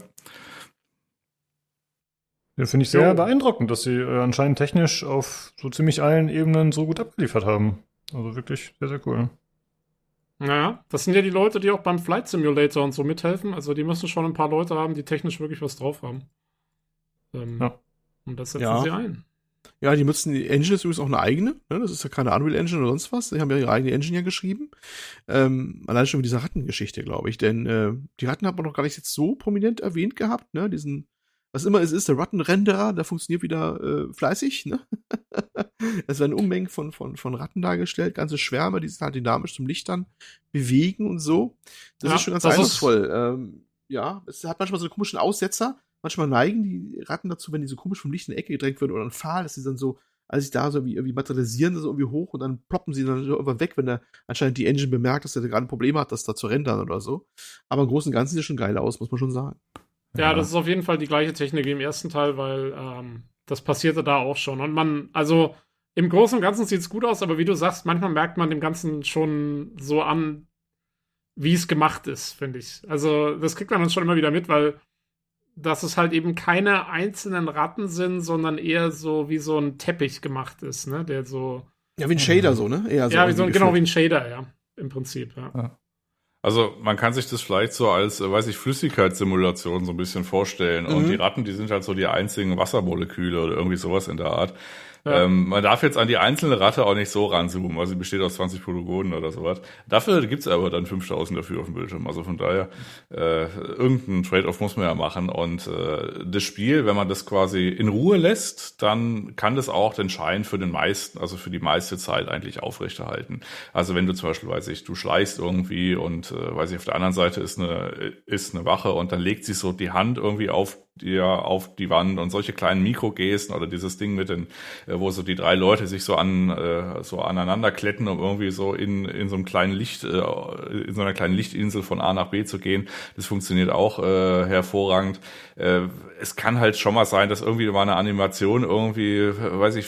Ja, finde ich sehr Jo. beeindruckend, dass sie äh, anscheinend technisch auf so ziemlich allen Ebenen so gut abgeliefert haben. Also wirklich sehr, sehr cool. Naja, das sind ja die Leute, die auch beim Flight Simulator und so mithelfen. Also die müssen schon ein paar Leute haben, die technisch wirklich was drauf haben. Ähm, Ja. Und das setzen Ja. sie ein. Ja, die nutzen, die Engine ist übrigens auch eine eigene, ne? das ist ja keine Unreal Engine oder sonst was, die haben ja ihre eigene Engine ja geschrieben. Ähm, allein schon mit dieser Rattengeschichte, glaube ich, denn äh, die Ratten hat man noch gar nicht jetzt so prominent erwähnt gehabt, ne, diesen, was immer es ist, der Rattenrenderer, der funktioniert wieder äh, fleißig, ne. es werden Unmengen von, von, von Ratten dargestellt, ganze Schwärme, die sich halt dynamisch zum Licht dann bewegen und so. Das Ja, ist schon ganz eindrucksvoll. Ähm, ja, es hat manchmal so einen komischen Aussetzer, Manchmal neigen die Ratten dazu, wenn die so komisch vom Licht in die Ecke gedrängt werden oder ein Pfahl, dass sie dann so, als sich da so irgendwie, irgendwie materialisieren, so irgendwie hoch und dann ploppen sie dann so irgendwann weg, wenn der anscheinend die Engine bemerkt, dass er gerade ein Problem hat, das da zu rendern oder so. Aber im Großen und Ganzen sieht es schon geil aus, muss man schon sagen. Ja, das ist auf jeden Fall die gleiche Technik wie im ersten Teil, weil ähm, das passierte da auch schon. Und man, also im Großen und Ganzen sieht es gut aus, aber wie du sagst, manchmal merkt man dem Ganzen schon so an, wie es gemacht ist, finde ich. Also das kriegt man dann schon immer wieder mit, weil dass es halt eben keine einzelnen Ratten sind, sondern eher so wie so ein Teppich gemacht ist, ne? Der so. Ja, wie ein Shader so, ne? Eher so ja, wie so, genau wie ein Shader, ja. Im Prinzip, ja. Also man kann sich das vielleicht so als, äh, weiß ich, Flüssigkeitssimulation so ein bisschen vorstellen. Und Mhm. die Ratten, die sind halt so die einzigen Wassermoleküle oder irgendwie sowas in der Art. Ähm, man darf jetzt an die einzelne Ratte auch nicht so ranzoomen, weil sie besteht aus 20 Polygonen oder sowas. Dafür gibt's aber dann 5000 dafür auf dem Bildschirm. Also von daher, äh, irgendein Trade-off muss man ja machen. Und äh, das Spiel, wenn man das quasi in Ruhe lässt, dann kann das auch den Schein für den meisten, also für die meiste Zeit eigentlich aufrechterhalten. Also wenn du zum Beispiel, weiß ich, du schleichst irgendwie und äh, weiß ich, auf der anderen Seite ist eine, ist eine Wache und dann legt sie so die Hand irgendwie auf dir auf die Wand und solche kleinen Mikrogesten oder dieses Ding mit den, äh, wo so die drei Leute sich so an äh, so aneinander kletten, um irgendwie so in, in so einem kleinen Licht, äh, in so einer kleinen Lichtinsel von A nach B zu gehen. Das funktioniert auch hervorragend. Es kann halt schon mal sein, dass irgendwie mal eine Animation irgendwie, weiß ich,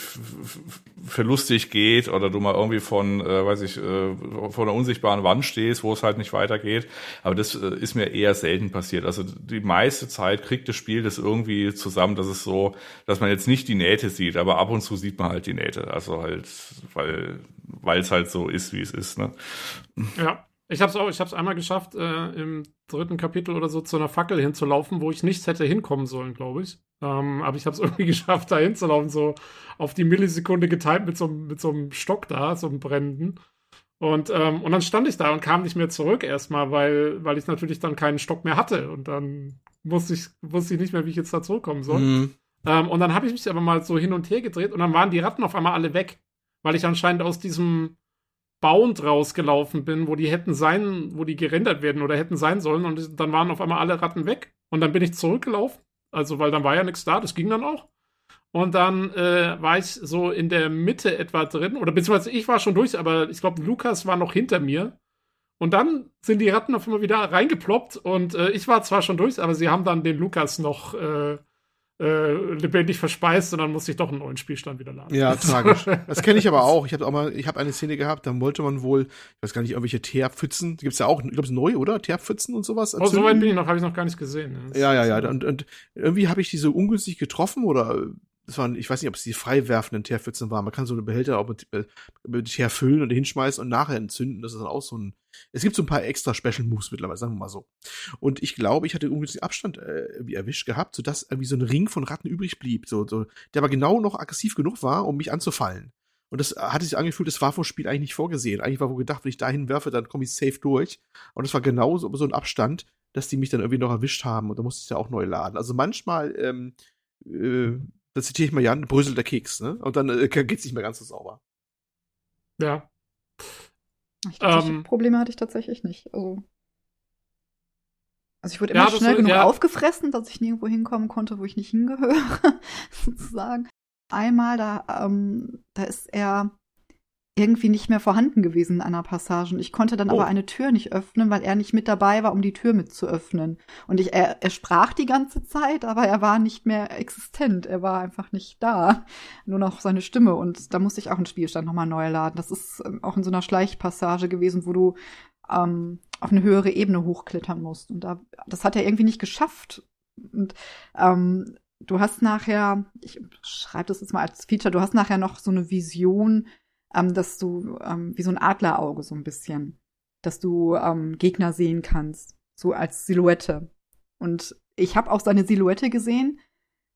für lustig geht oder du mal irgendwie von, äh, weiß ich, äh, vor einer unsichtbaren Wand stehst, wo es halt nicht weitergeht. Aber das äh, ist mir eher selten passiert. Also die meiste Zeit kriegt das Spiel das irgendwie zusammen, dass es so, dass man jetzt nicht die Nähte sieht, aber ab und zu sieht man halt die Nähte. Also halt, weil weil es halt so ist, wie es ist. Ne? Ja. Ich habe es auch, ich habe es einmal geschafft, äh, im dritten Kapitel oder so zu einer Fackel hinzulaufen, wo ich nichts hätte hinkommen sollen, glaube ich. Ähm, aber ich habe es irgendwie geschafft, da hinzulaufen, so auf die Millisekunde geteilt mit so, mit so einem Stock da, so einem brennenden. Und, ähm, und dann stand ich da und kam nicht mehr zurück erstmal, weil, weil ich natürlich dann keinen Stock mehr hatte. Und dann wusste ich, wusste ich nicht mehr, wie ich jetzt da zurückkommen soll. Mhm. Ähm, und dann habe ich mich aber mal so hin und her gedreht und dann waren die Ratten auf einmal alle weg. Weil ich anscheinend aus diesem Bound rausgelaufen bin, wo die hätten sein, wo die gerendert werden oder hätten sein sollen. Und dann waren auf einmal alle Ratten weg. Und dann bin ich zurückgelaufen. Also, weil dann war ja nichts da, das ging dann auch. Und dann äh, war ich so in der Mitte etwa drin, oder beziehungsweise ich war schon durch, aber ich glaube, Lukas war noch hinter mir. Und dann sind die Ratten auf einmal wieder reingeploppt und äh, ich war zwar schon durch, aber sie haben dann den Lukas noch äh, äh, lebendig verspeist und dann musste ich doch einen neuen Spielstand wieder laden. Ja, tragisch. Das kenne ich aber auch. Ich habe auch mal, ich habe eine Szene gehabt, da wollte man wohl, ich weiß gar nicht, irgendwelche Teerpfützen, gibt's ja auch, ich glaube, es neu, oder? Teerpfützen und sowas. Erzünden. Oh, so weit bin ich noch, habe ich noch gar nicht gesehen. Ja, ja, ja. ja. Und, und irgendwie habe ich die so ungünstig getroffen oder das waren, ich weiß nicht, ob es die frei werfenden Teerpfützen waren. Man kann so eine Behälter auch mit, äh, mit Teer füllen und hinschmeißen und nachher entzünden. Das ist dann auch so ein. Es gibt so ein paar extra Special Moves mittlerweile, sagen wir mal so. Und ich glaube, ich hatte ungefähr Abstand äh, irgendwie erwischt gehabt, sodass irgendwie so ein Ring von Ratten übrig blieb, so, so, der aber genau noch aggressiv genug war, um mich anzufallen. Und das hatte sich angefühlt, das war vom Spiel eigentlich nicht vorgesehen. Eigentlich war wohl gedacht, wenn ich dahin werfe, dann komme ich safe durch. Und das war genau so, so ein Abstand, dass die mich dann irgendwie noch erwischt haben. Und da musste ich ja auch neu laden. Also manchmal ähm, äh, da zitiere ich mal Jan, bröselt der Keks, ne? Und dann äh, geht's nicht mehr ganz so sauber. Ja. Ich glaub, ähm, Probleme hatte ich tatsächlich nicht. Also, also ich wurde immer ja, schnell genug ja. aufgefressen, dass ich nirgendwo hinkommen konnte, wo ich nicht hingehöre, sozusagen. Einmal, da, ähm, da ist er irgendwie nicht mehr vorhanden gewesen in einer Passage. Und ich konnte dann oh. aber eine Tür nicht öffnen, weil er nicht mit dabei war, um die Tür mit zu öffnen. Und ich, er, er sprach die ganze Zeit, aber er war nicht mehr existent. Er war einfach nicht da. Nur noch seine Stimme. Und da musste ich auch einen Spielstand nochmal neu laden. Das ist ähm, auch in so einer Schleichpassage gewesen, wo du ähm, auf eine höhere Ebene hochklettern musst. Und da, das hat er irgendwie nicht geschafft. Und ähm, du hast nachher, ich schreibe das jetzt mal als Feature, du hast nachher noch so eine Vision, ähm, dass du ähm, wie so ein Adlerauge so ein bisschen, dass du ähm, Gegner sehen kannst, so als Silhouette. Und ich habe auch seine Silhouette gesehen.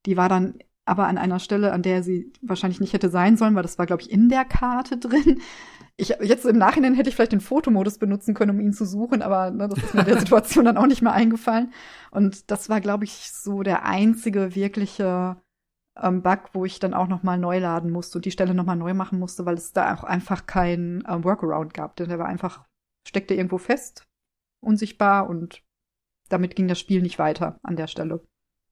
Die war dann aber an einer Stelle, an der sie wahrscheinlich nicht hätte sein sollen, weil das war, glaube ich, in der Karte drin. Ich, jetzt im Nachhinein hätte ich vielleicht den Fotomodus benutzen können, um ihn zu suchen, aber ne, das ist mir in der Situation dann auch nicht mehr eingefallen. Und das war, glaube ich, so der einzige wirkliche ähm, Bug, wo ich dann auch nochmal neu laden musste und die Stelle nochmal neu machen musste, weil es da auch einfach kein ähm, Workaround gab. Denn der war einfach, steckte irgendwo fest, unsichtbar und damit ging das Spiel nicht weiter an der Stelle.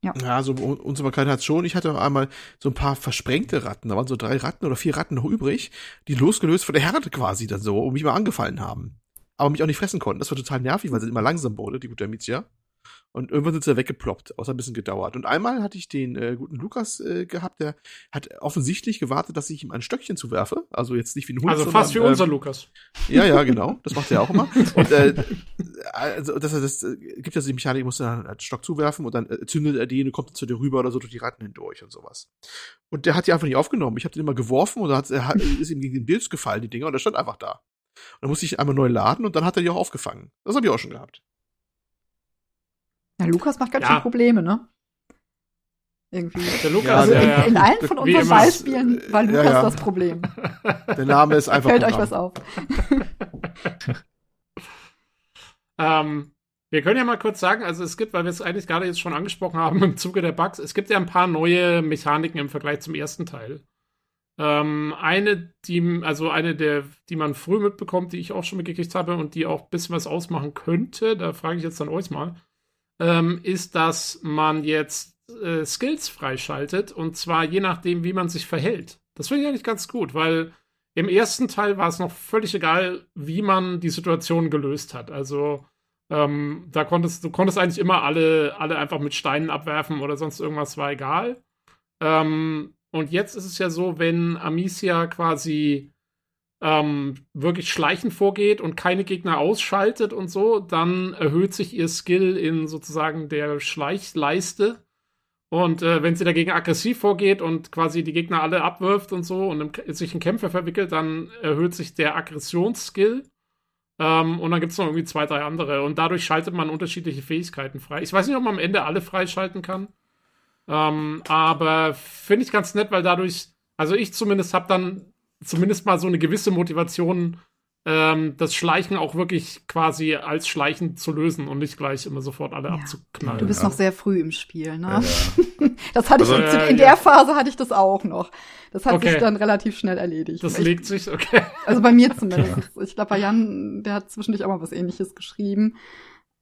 Ja, ja so Unsichtbarkeit hat schon. Ich hatte auch einmal so ein paar versprengte Ratten. Da waren so drei Ratten oder vier Ratten noch übrig, die losgelöst von der Herde quasi dann so, um mich mal angefallen haben. Aber mich auch nicht fressen konnten. Das war total nervig, weil sie immer langsam wurde, die gute Amicia. Und irgendwann sind sie weggeploppt. Außer ein bisschen gedauert. Und einmal hatte ich den äh, guten Lukas äh, gehabt, der hat offensichtlich gewartet, dass ich ihm ein Stöckchen zuwerfe. Also jetzt nicht wie ein Hund. Also fast sondern, wie unser äh, Lukas. Ja, ja, genau. Das macht er auch immer. Und äh, also das, das, das gibt ja so die Mechanik, ich muss dann einen Stock zuwerfen und dann äh, zündet er den und kommt zu dir rüber oder so durch die Ratten hindurch und sowas. Und der hat die einfach nicht aufgenommen. Ich habe den immer geworfen und dann hat, ist ihm gegen den Bild gefallen, die Dinger, und er stand einfach da. Und dann musste ich einmal neu laden und dann hat er die auch aufgefangen. Das habe ich auch schon gehabt. Ja, Lukas macht ganz ja. schön Probleme, ne? Irgendwie. Der Lukas, also in, ja, in allen von unseren Beispielen war Lukas ja, das Problem. Der Name ist einfach. Fällt euch was auf. ähm, wir können ja mal kurz sagen, also es gibt, weil wir es eigentlich gerade jetzt schon angesprochen haben im Zuge der Bugs, es gibt ja ein paar neue Mechaniken im Vergleich zum ersten Teil. Ähm, eine, die, also eine der, die man früh mitbekommt, die ich auch schon mitgekriegt habe und die auch ein bisschen was ausmachen könnte, da frage ich jetzt dann euch mal, ähm, ist, dass man jetzt äh, Skills freischaltet und zwar je nachdem, wie man sich verhält. Das finde ich eigentlich ganz gut, weil im ersten Teil war es noch völlig egal, wie man die Situation gelöst hat. Also ähm, da konntest du konntest eigentlich immer alle, alle einfach mit Steinen abwerfen oder sonst irgendwas war egal. Ähm, und jetzt ist es ja so, wenn Amicia quasi ähm, wirklich schleichend vorgeht und keine Gegner ausschaltet und so, dann erhöht sich ihr Skill in sozusagen der Schleichleiste. Und äh, wenn sie dagegen aggressiv vorgeht und quasi die Gegner alle abwirft und so und im, sich in Kämpfe verwickelt, dann erhöht sich der Aggressionsskill. Ähm, und dann gibt es noch irgendwie zwei, drei andere. Und dadurch schaltet man unterschiedliche Fähigkeiten frei. Ich weiß nicht, ob man am Ende alle freischalten kann. Ähm, aber finde ich ganz nett, weil dadurch, also ich zumindest habe dann zumindest mal so eine gewisse Motivation, ähm, das Schleichen auch wirklich quasi als Schleichen zu lösen und nicht gleich immer sofort alle ja. abzuknallen. Du bist ja. noch sehr früh im Spiel, ne? Ja, das hatte also, ich in, in ja. der Phase hatte ich das auch noch. Das hat Okay. sich dann relativ schnell erledigt. Das Ich- legt sich, okay. Also bei mir zumindest. Ich glaube, bei Jan, der hat zwischendurch auch mal was ähnliches geschrieben.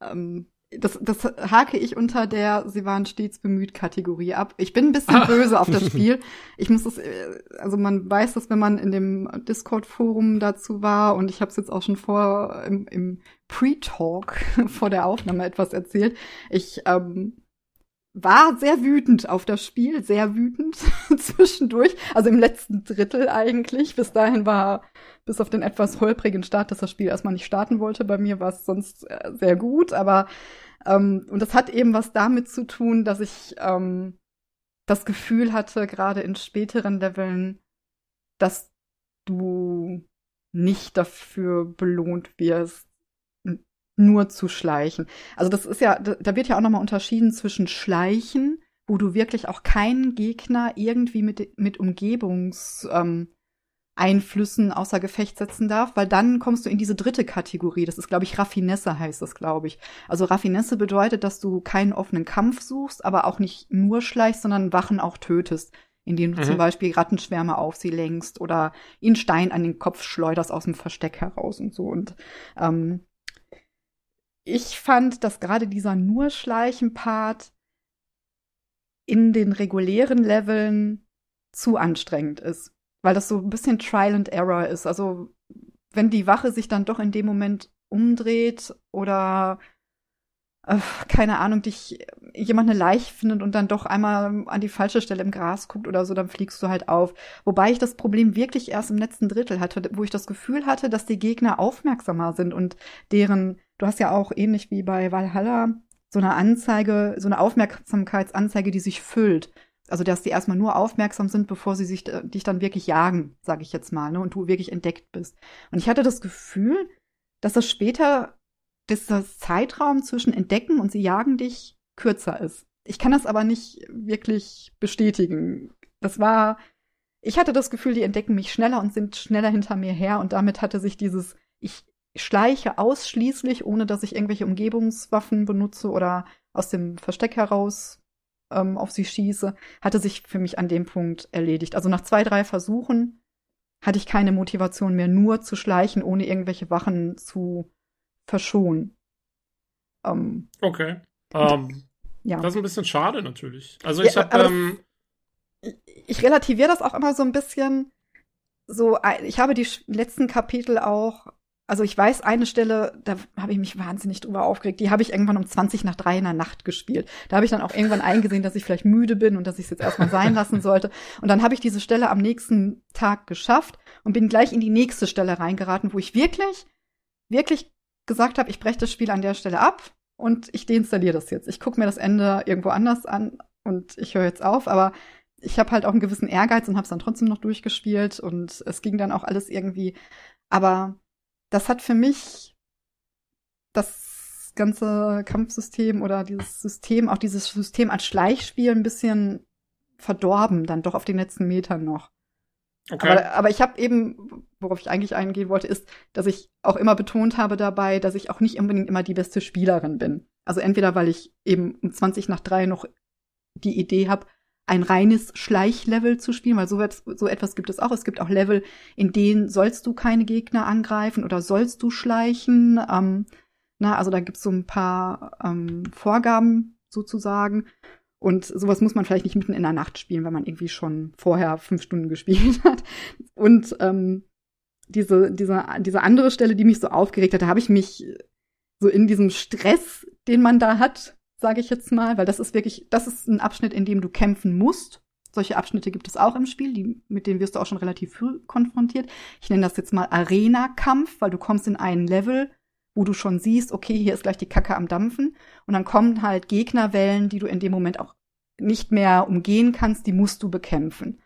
Ähm, das, das hake ich unter der Sie waren stets bemüht Kategorie ab. Ich bin ein bisschen Ah. böse auf das Spiel. Ich muss es, äh, also man weiß das, wenn man in dem Discord-Forum dazu war und ich habe es jetzt auch schon vor im, im Pre-Talk vor der Aufnahme etwas erzählt. Ich ähm, war sehr wütend auf das Spiel, sehr wütend zwischendurch, also im letzten Drittel eigentlich. Bis dahin war, bis auf den etwas holprigen Start, dass das Spiel erstmal nicht starten wollte, bei mir war es sonst äh, sehr gut, aber ähm, und das hat eben was damit zu tun, dass ich ähm, das Gefühl hatte, gerade in späteren Leveln, dass du nicht dafür belohnt wirst, nur zu schleichen. Also das ist ja, da da wird ja auch nochmal unterschieden zwischen Schleichen, wo du wirklich auch keinen Gegner irgendwie mit, mit Umgebungs, ähm, Einflüssen außer Gefecht setzen darf, weil dann kommst du in diese dritte Kategorie. Das ist, glaube ich, Raffinesse heißt das, glaube ich. Also Raffinesse bedeutet, dass du keinen offenen Kampf suchst, aber auch nicht nur schleichst, sondern Wachen auch tötest, indem du Mhm. zum Beispiel Rattenschwärme auf sie lenkst oder ihnen Stein an den Kopf schleuderst aus dem Versteck heraus und so. Und ähm, ich fand, dass gerade dieser nur Schleichen-Part in den regulären Leveln zu anstrengend ist weil das so ein bisschen Trial and Error ist. Also wenn die Wache sich dann doch in dem Moment umdreht oder äh, keine Ahnung, dich jemand eine Leiche findet und dann doch einmal an die falsche Stelle im Gras guckt oder so, dann fliegst du halt auf. Wobei ich das Problem wirklich erst im letzten Drittel hatte, wo ich das Gefühl hatte, dass die Gegner aufmerksamer sind und deren, du hast ja auch ähnlich wie bei Valhalla so eine Anzeige, so eine Aufmerksamkeitsanzeige, die sich füllt. Also, dass die erstmal nur aufmerksam sind, bevor sie sich äh, dich dann wirklich jagen, sage ich jetzt mal, ne, und du wirklich entdeckt bist. Und ich hatte das Gefühl, dass das später, dass das Zeitraum zwischen Entdecken und sie jagen dich kürzer ist. Ich kann das aber nicht wirklich bestätigen. Das war, ich hatte das Gefühl, die entdecken mich schneller und sind schneller hinter mir her und damit hatte sich dieses, ich schleiche ausschließlich, ohne dass ich irgendwelche Umgebungswaffen benutze oder aus dem Versteck heraus ähm, auf sie schieße, hatte sich für mich an dem Punkt erledigt. Also nach zwei, drei Versuchen hatte ich keine Motivation mehr, nur zu schleichen, ohne irgendwelche Wachen zu verschonen. Ähm, Okay. Ähm, ja. Das ist ein bisschen schade natürlich. Also Ja, ich habe aber das- ähm, ich relativiere das auch immer so ein bisschen. So, ein- ich habe die letzten Kapitel auch, also ich weiß eine Stelle, da habe ich mich wahnsinnig drüber aufgeregt. Die habe ich irgendwann um 20 nach drei in der Nacht gespielt. Da habe ich dann auch irgendwann eingesehen, dass ich vielleicht müde bin und dass ich es jetzt erstmal sein lassen sollte. Und dann habe ich diese Stelle am nächsten Tag geschafft und bin gleich in die nächste Stelle reingeraten, wo ich wirklich, wirklich gesagt habe, ich breche das Spiel an der Stelle ab und ich deinstalliere das jetzt. Ich gucke mir das Ende irgendwo anders an und ich höre jetzt auf, aber ich habe halt auch einen gewissen Ehrgeiz und habe es dann trotzdem noch durchgespielt und es ging dann auch alles irgendwie. Aber das hat für mich das ganze Kampfsystem oder dieses System, auch dieses System als Schleichspiel ein bisschen verdorben, dann doch auf den letzten Metern noch. okay. Aber, aber ich habe eben, worauf ich eigentlich eingehen wollte, ist, dass ich auch immer betont habe dabei, dass ich auch nicht unbedingt immer die beste Spielerin bin. Also entweder, weil ich eben um 20 nach 3 noch die Idee habe, ein reines Schleichlevel zu spielen, weil so, so etwas gibt es auch. Es gibt auch Level, in denen sollst du keine Gegner angreifen oder sollst du schleichen. Ähm, na, also da gibt es so ein paar ähm, Vorgaben sozusagen. Und sowas muss man vielleicht nicht mitten in der Nacht spielen, wenn man irgendwie schon vorher fünf Stunden gespielt hat. Und ähm, diese, diese, diese andere Stelle, die mich so aufgeregt hat, da habe ich mich so in diesem Stress, den man da hat, sage ich jetzt mal, weil das ist wirklich, das ist ein Abschnitt, in dem du kämpfen musst. Solche Abschnitte gibt es auch im Spiel, die, mit denen wirst du auch schon relativ früh konfrontiert. Ich nenne das jetzt mal Arena-Kampf, weil du kommst in einen Level, wo du schon siehst, okay, hier ist gleich die Kacke am Dampfen. Und dann kommen halt Gegnerwellen, die du in dem Moment auch nicht mehr umgehen kannst, die musst du bekämpfen.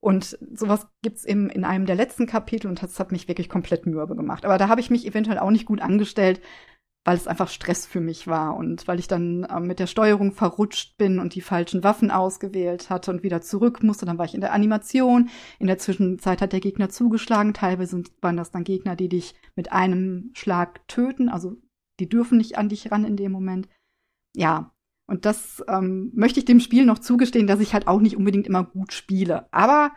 Und sowas gibt's eben in einem der letzten Kapitel und das hat mich wirklich komplett mürbe gemacht. Aber da habe ich mich eventuell auch nicht gut angestellt, weil es einfach Stress für mich war und weil ich dann äh, mit der Steuerung verrutscht bin und die falschen Waffen ausgewählt hatte und wieder zurück musste. Dann war ich in der Animation. In der Zwischenzeit hat der Gegner zugeschlagen. Teilweise waren das dann Gegner, die dich mit einem Schlag töten. Also die dürfen nicht an dich ran in dem Moment. Ja, und das ähm, möchte ich dem Spiel noch zugestehen, dass ich halt auch nicht unbedingt immer gut spiele. Aber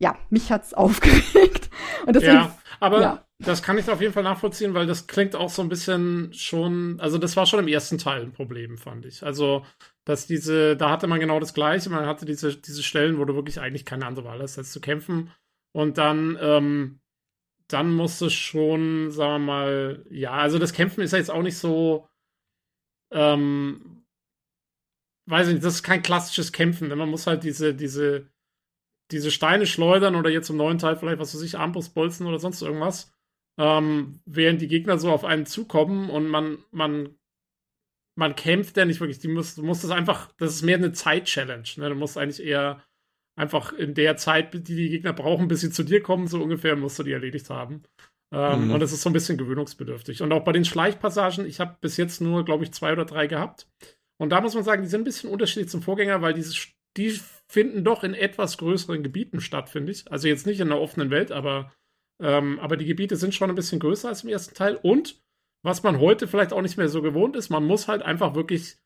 ja, mich hat's aufgeregt. Und deswegen, ja, aber ja. Das kann ich auf jeden Fall nachvollziehen, weil das klingt auch so ein bisschen schon, also das war schon im ersten Teil ein Problem, fand ich. Also, dass diese, da hatte man genau das Gleiche, man hatte diese, diese Stellen, wo du wirklich eigentlich keine andere Wahl hast, als zu kämpfen. Und dann, ähm, dann musst du schon, sagen wir mal, ja, also das Kämpfen ist ja jetzt auch nicht so, ähm, weiß ich nicht, das ist kein klassisches Kämpfen, denn man muss halt diese, diese, diese Steine schleudern oder jetzt im neuen Teil vielleicht, was weiß ich, Armbrustbolzen oder sonst irgendwas, ähm, während die Gegner so auf einen zukommen und man, man, man kämpft ja nicht wirklich. Die muss, du musst das einfach, das ist mehr eine Zeit-Challenge. Ne? Du musst eigentlich eher einfach in der Zeit, die die Gegner brauchen, bis sie zu dir kommen, so ungefähr, musst du die erledigt haben. Ähm, mhm. Und das ist so ein bisschen gewöhnungsbedürftig. Und auch bei den Schleichpassagen, ich habe bis jetzt nur, glaube ich, zwei oder drei gehabt. Und da muss man sagen, die sind ein bisschen unterschiedlich zum Vorgänger, weil diese die finden doch in etwas größeren Gebieten statt, finde ich. Also jetzt nicht in der offenen Welt, aber, ähm, aber die Gebiete sind schon ein bisschen größer als im ersten Teil. Und was man heute vielleicht auch nicht mehr so gewohnt ist, man muss halt einfach wirklich,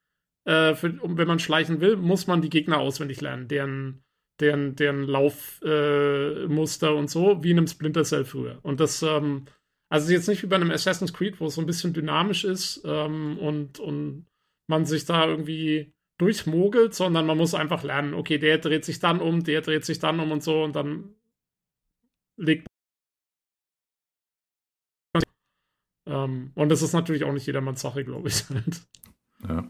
äh, für, wenn man schleichen will, muss man die Gegner auswendig lernen, deren, deren, deren Laufmuster äh, und so, wie in einem Splinter Cell früher. Und das, ähm, also jetzt nicht wie bei einem Assassin's Creed, wo es so ein bisschen dynamisch ist ähm, und, und man sich da irgendwie durchmogelt, sondern man muss einfach lernen, okay, der dreht sich dann um, der dreht sich dann um und so und dann legt ähm, und das ist natürlich auch nicht jedermanns Sache, glaube ich. ja.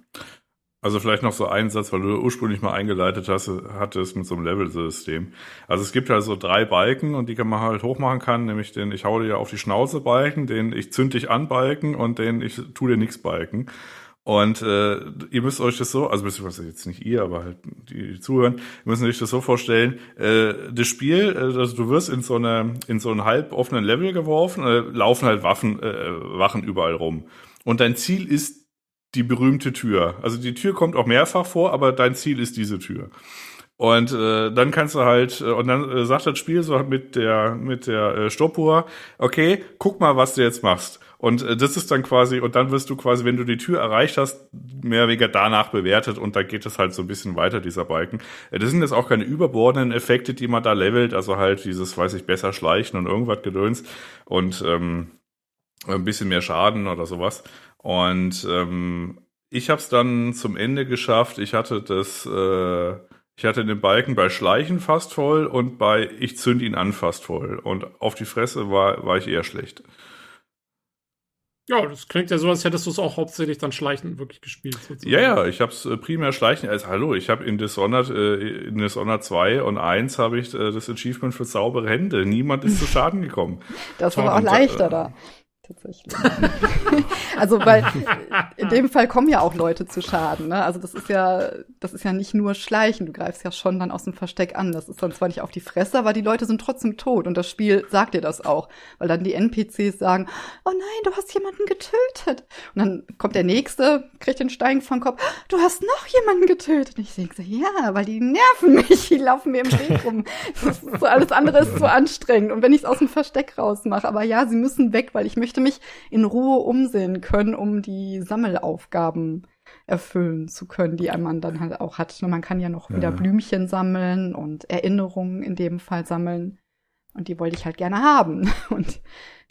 Also vielleicht noch so ein Satz, weil du ursprünglich mal eingeleitet hast, hattest mit so einem Level-System. Also es gibt halt so drei Balken und die kann man halt hochmachen kann, nämlich den ich hau dir auf die Schnauze Balken, den ich zünd dich an Balken und den ich tu dir nix Balken. Und äh, ihr müsst euch das so, also beziehungsweise jetzt nicht ihr, aber halt die, die zuhören, müsst euch das so vorstellen, äh, das Spiel, äh, also du wirst in so eine in so einen halb offenen Level geworfen, äh, laufen halt Waffen, äh, Wachen überall rum. Und dein Ziel ist die berühmte Tür. Also die Tür kommt auch mehrfach vor, aber dein Ziel ist diese Tür. Und äh, dann kannst du halt, äh, und dann äh, sagt das Spiel so mit der mit der äh, Stoppuhr, okay, guck mal, was du jetzt machst. Und äh, das ist dann quasi, und dann wirst du quasi, wenn du die Tür erreicht hast, mehr oder weniger danach bewertet und da geht es halt so ein bisschen weiter, dieser Balken. Äh, das sind jetzt auch keine überbordenden Effekte, die man da levelt, also halt dieses, weiß ich, besser schleichen und irgendwas gedöns und ähm, ein bisschen mehr Schaden oder sowas. Und ähm, ich habe es dann zum Ende geschafft. Ich hatte das, äh, ich hatte den Balken bei Schleichen fast voll und bei Ich zünd ihn an fast voll. Und auf die Fresse war, war ich eher schlecht. Ja, das klingt ja so, als hättest du es auch hauptsächlich dann schleichend wirklich gespielt. Sozusagen. Ja, ja, ich habe es äh, primär schleichen. Also hallo, ich habe in Dishonored, äh, in Dishonored 2 und 1 habe ich äh, das Achievement für saubere Hände. Niemand ist zu Schaden gekommen. Das war aber auch leichter äh, da tatsächlich. also, weil in dem Fall kommen ja auch Leute zu Schaden, ne? Also das ist ja, das ist ja nicht nur Schleichen, du greifst ja schon dann aus dem Versteck an. Das ist dann zwar nicht auf die Fresse, aber die Leute sind trotzdem tot und das Spiel sagt dir das auch, weil dann die NPCs sagen, oh nein, du hast jemanden getötet. Und dann kommt der nächste, kriegt den Stein vom Kopf, du hast noch jemanden getötet. Und ich denke so, ja, weil die nerven mich, die laufen mir im Weg rum. So, alles andere ist so anstrengend. Und wenn ich es aus dem Versteck rausmache, aber ja, sie müssen weg, weil ich möchte möchte mich in Ruhe umsehen können, um die Sammelaufgaben erfüllen zu können, die man dann halt auch hat. Man kann ja noch ja. wieder Blümchen sammeln und Erinnerungen in dem Fall sammeln. Und die wollte ich halt gerne haben. Und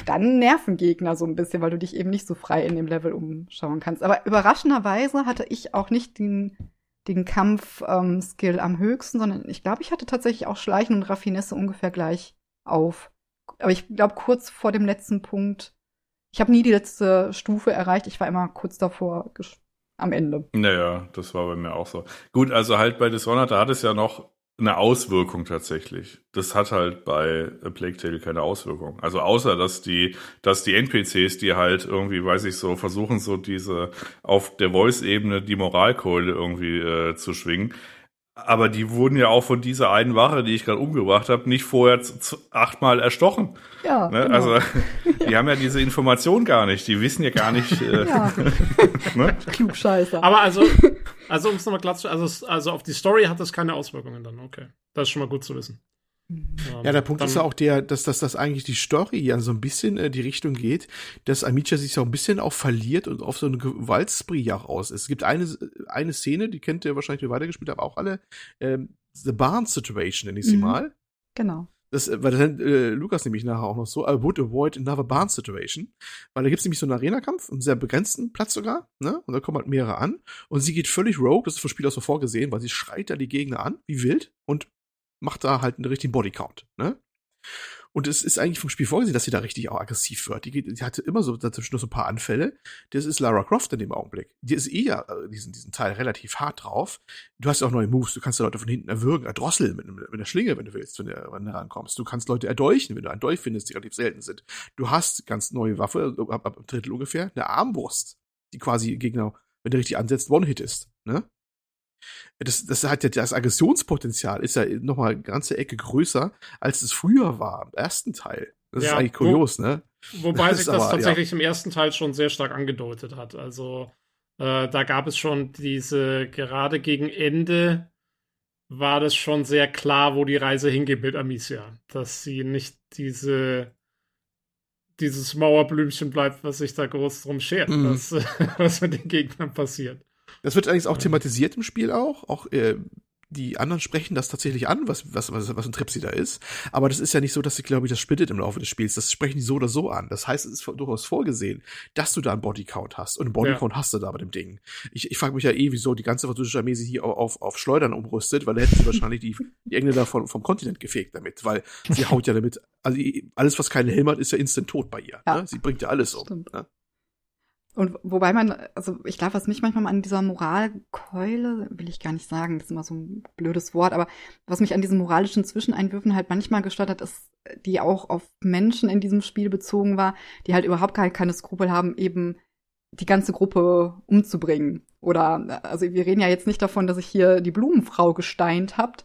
dann nerven Gegner so ein bisschen, weil du dich eben nicht so frei in dem Level umschauen kannst. Aber überraschenderweise hatte ich auch nicht den den Kampf-Skill am höchsten, sondern ich glaube, ich hatte tatsächlich auch Schleichen und Raffinesse ungefähr gleich auf. Aber ich glaube, kurz vor dem letzten Punkt, ich habe nie die letzte Stufe erreicht, ich war immer kurz davor am Ende. Naja, das war bei mir auch so. Gut, also halt bei Dishonored, da hat es ja noch eine Auswirkung tatsächlich. Das hat halt bei A Plague Tale keine Auswirkung. Also außer, dass die, dass die NPCs, die halt irgendwie, weiß ich so, versuchen so diese auf der Voice-Ebene die Moralkeule irgendwie äh, zu schwingen, aber die wurden ja auch von dieser einen Wache, die ich gerade umgebracht habe, nicht vorher achtmal erstochen. Ja. Ne? Genau. Also die haben ja diese Information gar nicht. Die wissen ja gar nicht. Äh, ja. ne? Klugscheißer. Aber also, also um es nochmal klar zu also, also auf die Story hat das keine Auswirkungen dann, okay. Das ist schon mal gut zu wissen. Ja, der Punkt dann, ist ja auch der, dass, dass, dass eigentlich die Story ja so ein bisschen äh, die Richtung geht, dass Amicia sich so ein bisschen auch verliert und auf so eine Gewaltspree auch aus ist. Es gibt eine, eine Szene, die kennt ihr wahrscheinlich, die weitergespielt habt, auch alle, ähm, The Barn Situation nenne ich sie Mhm. mal. Genau. Das, äh, weil das nennt äh, Lukas nämlich nachher auch noch so, I would avoid another barn situation. Weil da gibt's nämlich so einen Arena-Kampf, einen sehr begrenzten Platz sogar, ne? Und da kommen halt mehrere an. Und sie geht völlig rogue, das ist vom Spiel aus so vorgesehen, weil sie schreit da die Gegner an, wie wild, und macht da halt einen richtigen Bodycount, ne? Und es ist eigentlich vom Spiel vorgesehen, dass sie da richtig auch aggressiv wird. Die, geht, die hatte immer so dazwischen so ein paar Anfälle. Das ist Lara Croft in dem Augenblick. Die ist eh ja äh, diesen, diesen Teil relativ hart drauf. Du hast ja auch neue Moves. Du kannst ja Leute von hinten erwürgen, erdrosseln mit, mit einer Schlinge, wenn du willst, wenn du, wenn du rankommst. Du kannst Leute erdolchen, wenn du einen Dolch findest, die relativ selten sind. Du hast ganz neue Waffe, ab, ab Drittel ungefähr, eine Armbrust, die quasi Gegner, wenn du richtig ansetzt, One-Hit ist. Ne? Das, das hat ja das Aggressionspotenzial ist ja noch mal eine ganze Ecke größer, als es früher war im ersten Teil. Das ist Ja, eigentlich wo- kurios, ne? Wobei Das sich ist das aber, tatsächlich im ersten Teil schon sehr stark angedeutet hat. Also äh, da gab es schon diese, gerade gegen Ende war das schon sehr klar, wo die Reise hingeht mit Amicia. Dass sie nicht diese dieses Mauerblümchen bleibt, was sich da groß drum schert, Mhm. was, was mit den Gegnern passiert. Das wird allerdings auch thematisiert im Spiel auch. Auch äh, die anderen sprechen das tatsächlich an, was, was, was, was ein Tripsy da ist. Aber das ist ja nicht so, dass sie, glaube ich, das splittet im Laufe des Spiels. Das sprechen die so oder so an. Das heißt, es ist durchaus vorgesehen, dass du da einen Bodycount hast. Und einen Bodycount hast du da bei dem Ding. Ich, ich frage mich ja eh, wieso die ganze französische Armee sich hier auf, auf, auf Schleudern umrüstet, weil da hätten sie wahrscheinlich die, die Engländer von, vom Kontinent gefegt damit, weil sie haut ja damit, also alles, was keinen Helm hat, ist ja instant tot bei ihr. Ja. Ne? Sie bringt ja alles um. Stimmt. Ne? Und wobei man, also ich glaube, was mich manchmal an dieser Moralkeule, will ich gar nicht sagen, das ist immer so ein blödes Wort, aber was mich an diesen moralischen Zwischeneinwürfen halt manchmal gestört hat, ist, die auch auf Menschen in diesem Spiel bezogen war, die halt überhaupt gar keine Skrupel haben, eben die ganze Gruppe umzubringen. Oder, also wir reden ja jetzt nicht davon, dass ich hier die Blumenfrau gesteint habt,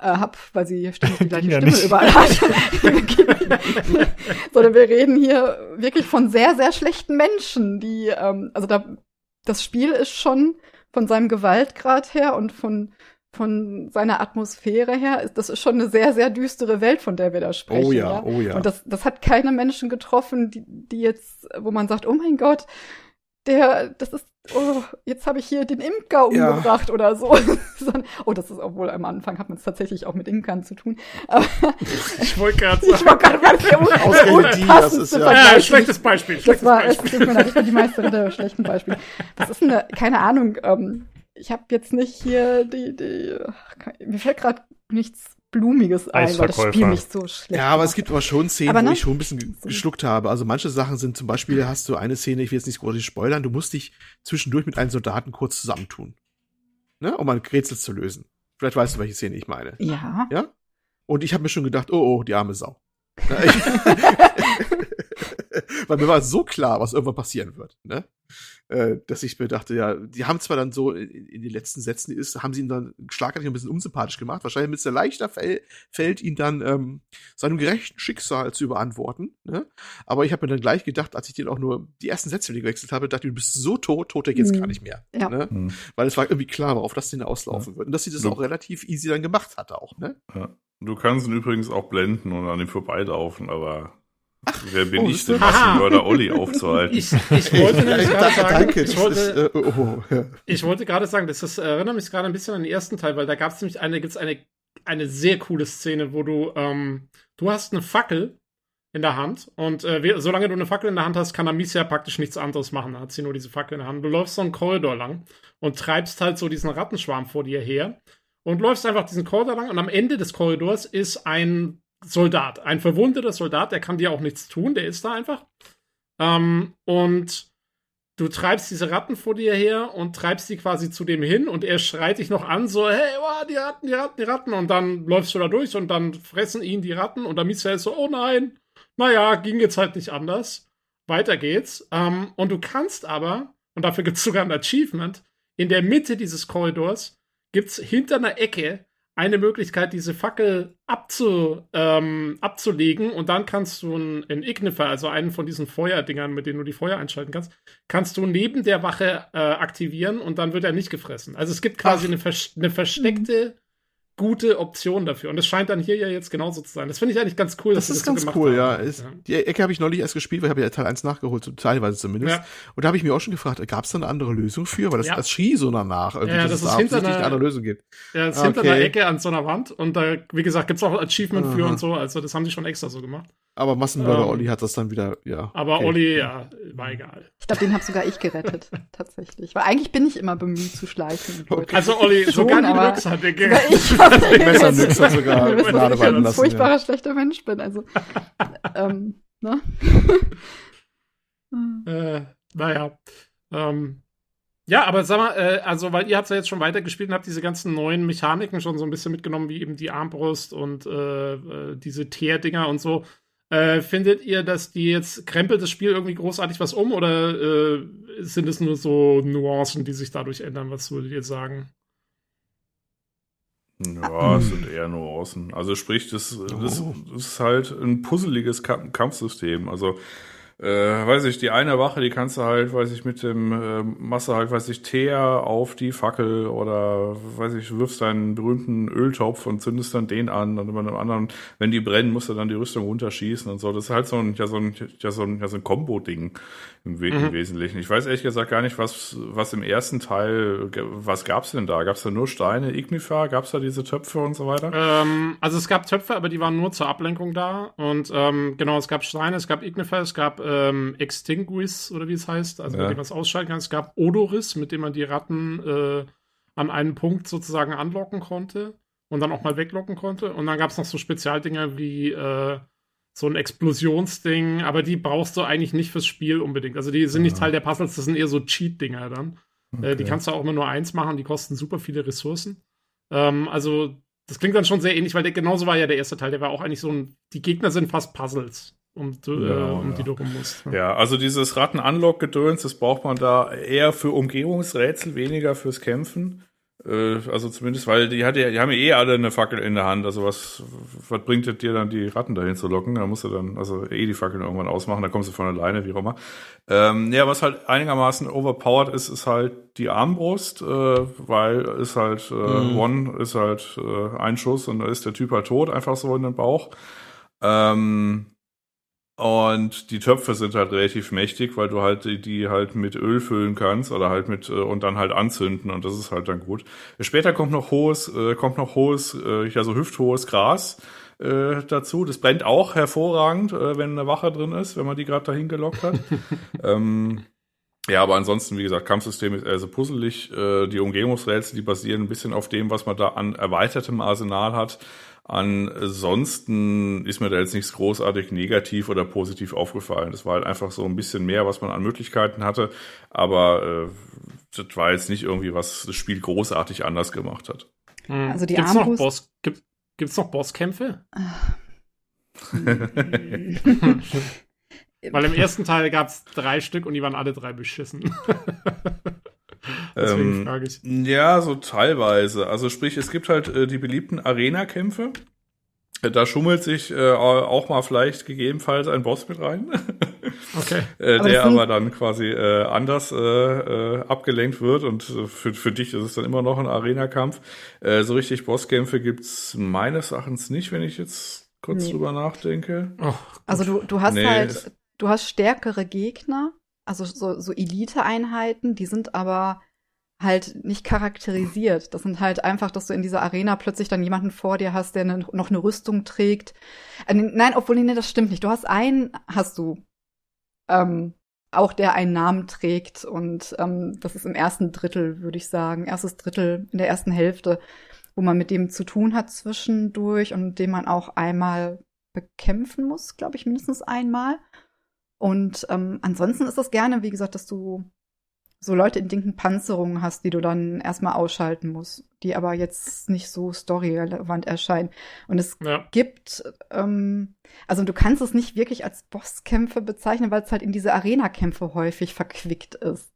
äh, hab, weil sie ständig die gleiche ja Stimme nicht. überall hat. Sondern wir reden hier wirklich von sehr, sehr schlechten Menschen, die, ähm, also da, das Spiel ist schon von seinem Gewaltgrad her und von, von seiner Atmosphäre her, ist, das ist schon eine sehr, sehr düstere Welt, von der wir da sprechen. Oh ja, oh ja. Und das, das hat keine Menschen getroffen, die, die jetzt, wo man sagt, oh mein Gott, der, das ist, oh, jetzt habe ich hier den Imker Ja. umgebracht oder so. Oh, das ist, obwohl am Anfang hat man es tatsächlich auch mit Imkern zu tun. Aber Ich wollte gerade ich sagen. gerade ganz der Ausgerechnet die, das ist ja-. Ja, schlechtes Beispiel. Das Schlechtes war, es Beispiel. tut mir leid, ich bin die Meisterin der schlechten Beispiele. Das ist eine, keine Ahnung, ähm, ich habe jetzt nicht hier die, die, ach, mir fällt gerade nichts Blumiges ein, weil das Spiel mich so schlecht Ja, aber es macht. gibt aber schon Szenen, Aber wo ne? ich schon ein bisschen ge- geschluckt habe. Also manche Sachen sind zum Beispiel, hast du eine Szene, ich will jetzt nicht groß spoilern, du musst dich zwischendurch mit einem Soldaten kurz zusammentun. Ne? Um ein Rätsel zu lösen. Vielleicht weißt du, welche Szene ich meine. Ja. Ja? Und ich habe mir schon gedacht, oh, oh, die arme Sau. Ne? Weil mir war so klar, was irgendwann passieren wird, ne? Äh, dass ich mir dachte, ja, die haben zwar dann so in, in den letzten Sätzen ist, haben sie ihn dann schlagartig ein bisschen unsympathisch gemacht. Wahrscheinlich mit sehr leichter fäll, fällt ihn dann ähm, seinem gerechten Schicksal zu überantworten. Ne? Aber ich habe mir dann gleich gedacht, als ich den auch nur die ersten Sätze gewechselt habe, dachte ich, du bist so tot, tot geht's Mhm. gar nicht mehr. Ja. Ne? Hm. Weil es war irgendwie klar, worauf das denn auslaufen wird. Und dass sie das Ja. auch relativ easy dann gemacht hatte auch, ne? Du kannst ihn übrigens auch blenden und an ihm vorbeilaufen, aber wer bin oh, ich denn, Massenmörder Olli aufzuhalten? Ich, ich wollte nämlich gerade sagen, Danke, ich das wollte, ist, äh, oh, oh, ja. Ich wollte gerade sagen, das ist, erinnert mich gerade ein bisschen an den ersten Teil, weil da gab es nämlich eine, gibt's eine, eine sehr coole Szene, wo du, ähm, du hast eine Fackel in der Hand. Und äh, we- solange du eine Fackel in der Hand hast, kann Amicia praktisch nichts anderes machen. Da hat sie nur diese Fackel in der Hand. Du läufst so einen Korridor lang und treibst halt so diesen Rattenschwarm vor dir her und läufst einfach diesen Korridor lang. Und am Ende des Korridors ist ein Soldat, ein verwundeter Soldat, der kann dir auch nichts tun, der ist da einfach. Ähm, und du treibst diese Ratten vor dir her und treibst die quasi zu dem hin und er schreit dich noch an, so, hey, wow, die Ratten, die Ratten, die Ratten. Und dann läufst du da durch und dann fressen ihn die Ratten und Amicia ist so, oh nein, naja, ging jetzt halt nicht anders. Weiter geht's. Ähm, und du kannst aber, und dafür gibt's sogar ein Achievement, in der Mitte dieses Korridors gibt's hinter einer Ecke eine Möglichkeit, diese Fackel abzu, ähm, abzulegen und dann kannst du einen, einen Ignifer, also einen von diesen Feuerdingern, mit denen du die Feuer einschalten kannst, kannst du neben der Wache äh, aktivieren und dann wird er nicht gefressen. Also es gibt quasi eine, vers eine versteckte gute Option dafür. Und das scheint dann hier ja jetzt genauso zu sein. Das finde ich eigentlich ganz cool, Das ist das ganz so cool, ja. Ist, Die Ecke habe ich neulich erst gespielt, weil ich habe ja Teil 1 nachgeholt, so teilweise zumindest. Ja. Und da habe ich mir auch schon gefragt, gab es da eine andere Lösung für? Weil das, Ja. das schrie so danach, irgendwie, Ja, dass das es da hinter offensichtlich einer- eine andere Lösung gibt. Ja, das ist Ah, hinter okay. einer Ecke an so einer Wand und da, wie gesagt, gibt's auch Achievement für Aha. und so. Also das haben die schon extra so gemacht. Aber Massenmörder Ähm, Olli hat das dann wieder, ja. Aber okay. Olli, ja, war egal. Ich glaube, den habe sogar ich gerettet, tatsächlich. Weil eigentlich bin ich immer bemüht zu schleichen. Leute Also Olli, Schon, sogar die Nix hat der Sogar gerettet. ich habe Messernix hat sogar Gnade dass ich ein furchtbarer, schlechter Mensch bin. Also, ähm, ne? Äh, naja. Ähm, ja, aber sag mal, äh, also, weil ihr habt ja jetzt schon weitergespielt und habt diese ganzen neuen Mechaniken schon so ein bisschen mitgenommen, wie eben die Armbrust und äh, äh, diese Teerdinger und so. Äh, findet ihr, dass die jetzt krempelt das Spiel irgendwie großartig was um oder äh, sind es nur so Nuancen, die sich dadurch ändern? Was würdet ihr sagen? Ja, es sind eher Nuancen. Also sprich, das, das, Oh. das ist halt ein puzzeliges Kamp Kampfsystem. Also äh, weiß ich, die eine Wache, die kannst du halt, weiß ich, mit dem äh, Masse halt, weiß ich, Teer auf die Fackel oder weiß ich, wirfst deinen berühmten Öltopf und zündest dann den an und bei einem anderen, wenn die brennen, musst du dann die Rüstung runterschießen und so. Das ist halt so ein, ja, so ein, ja, so ein, ja, so ein Kombo-Ding im, We im Wesentlichen. Ich weiß ehrlich gesagt gar nicht, was, was im ersten Teil, was gab's denn da? Gab's da nur Steine, Ignifer? Gab's da diese Töpfe und so weiter? Ähm, also es gab Töpfe, aber die waren nur zur Ablenkung da. Und ähm, genau, es gab Steine, es gab Ignifer, es gab ähm, Extinguis oder wie es heißt, also Ja. mit dem man es ausschalten kann. Es gab Odoris, mit dem man die Ratten äh, an einen Punkt sozusagen anlocken konnte und dann auch mal weglocken konnte. Und dann gab es noch so Spezialdinger wie äh, so ein Explosionsding, aber die brauchst du eigentlich nicht fürs Spiel unbedingt. Also die sind nicht Teil der Puzzles, das sind eher so Cheat-Dinger dann. Äh, die Okay. kannst du auch immer nur eins machen, die kosten super viele Ressourcen. Ähm, also, das klingt dann schon sehr ähnlich, weil der, genauso war ja der erste Teil. Der war auch eigentlich so ein. Die Gegner sind fast Puzzles, um, äh, Ja, um ja. die du rum musst. Ja, also dieses Ratten-Unlock-Gedöns, das braucht man da eher für Umgehungsrätsel, weniger fürs Kämpfen. Äh, also zumindest, weil die, hat ja, die haben ja eh alle eine Fackel in der Hand. Also was, was bringt es dir dann, die Ratten dahin zu locken? Da musst du dann also eh die Fackeln irgendwann ausmachen, da kommst du von alleine, wie auch immer. Ähm, ja, was halt einigermaßen overpowered ist, ist halt die Armbrust, äh, weil ist halt äh, Mhm. One ist halt äh, ein Schuss und da ist der Typ halt tot, einfach so in den Bauch. Ähm, und die Töpfe sind halt relativ mächtig, weil du halt die, halt mit Öl füllen kannst oder halt mit äh, und dann halt anzünden und das ist halt dann gut. Später kommt noch hohes, äh, kommt noch hohes, äh, ja so hüfthohes Gras äh, dazu. Das brennt auch hervorragend, äh, wenn eine Wache drin ist, wenn man die gerade dahin gelockt hat. ähm, ja, aber ansonsten, wie gesagt, Kampfsystem ist eher so puzzelig. Äh, die Umgebungsrätsel, die basieren ein bisschen auf dem, was man da an erweitertem Arsenal hat. Ansonsten ist mir da jetzt nichts großartig negativ oder positiv aufgefallen. Das war halt einfach so ein bisschen mehr, was man an Möglichkeiten hatte. Aber äh, das war jetzt nicht irgendwie, was das Spiel großartig anders gemacht hat. Hm. Also die gibt's noch Armbrust- Boss, gibt, gibt's noch Bosskämpfe? Weil im ersten Teil gab's drei Stück und die waren alle drei beschissen. Deswegen Ähm, frage ich. Ja, so teilweise. Also sprich, es gibt halt äh, die beliebten Arena-Kämpfe. Äh, Da schummelt sich äh, auch mal vielleicht gegebenenfalls ein Boss mit rein, Okay. äh, Aber der aber dann quasi äh, anders äh, äh, abgelenkt wird und äh, für, für dich ist es dann immer noch ein Arena-Kampf. Äh, so richtig Bosskämpfe gibt's meines Erachtens nicht, wenn ich jetzt kurz Nee. drüber nachdenke. Oh, Also du, du hast Nee, halt, du hast stärkere Gegner, also so, so Elite-Einheiten, die sind aber halt nicht charakterisiert. Das sind halt einfach, dass du in dieser Arena plötzlich dann jemanden vor dir hast, der ne, noch eine Rüstung trägt. Äh, nein, obwohl, nee, das stimmt nicht. Du hast einen, hast du, ähm, auch der einen Namen trägt und ähm, das ist im ersten Drittel, würde ich sagen, erstes Drittel in der ersten Hälfte, wo man mit dem zu tun hat zwischendurch und den man auch einmal bekämpfen muss, glaube ich, mindestens einmal. Und ähm, ansonsten ist das gerne, wie gesagt, dass du so Leute in dicken Panzerungen hast, die du dann erstmal ausschalten musst, die aber jetzt nicht so storyrelevant erscheinen. Und es ja. gibt, ähm, also du kannst es nicht wirklich als Bosskämpfe bezeichnen, weil es halt in diese Arena-Kämpfe häufig verquickt ist.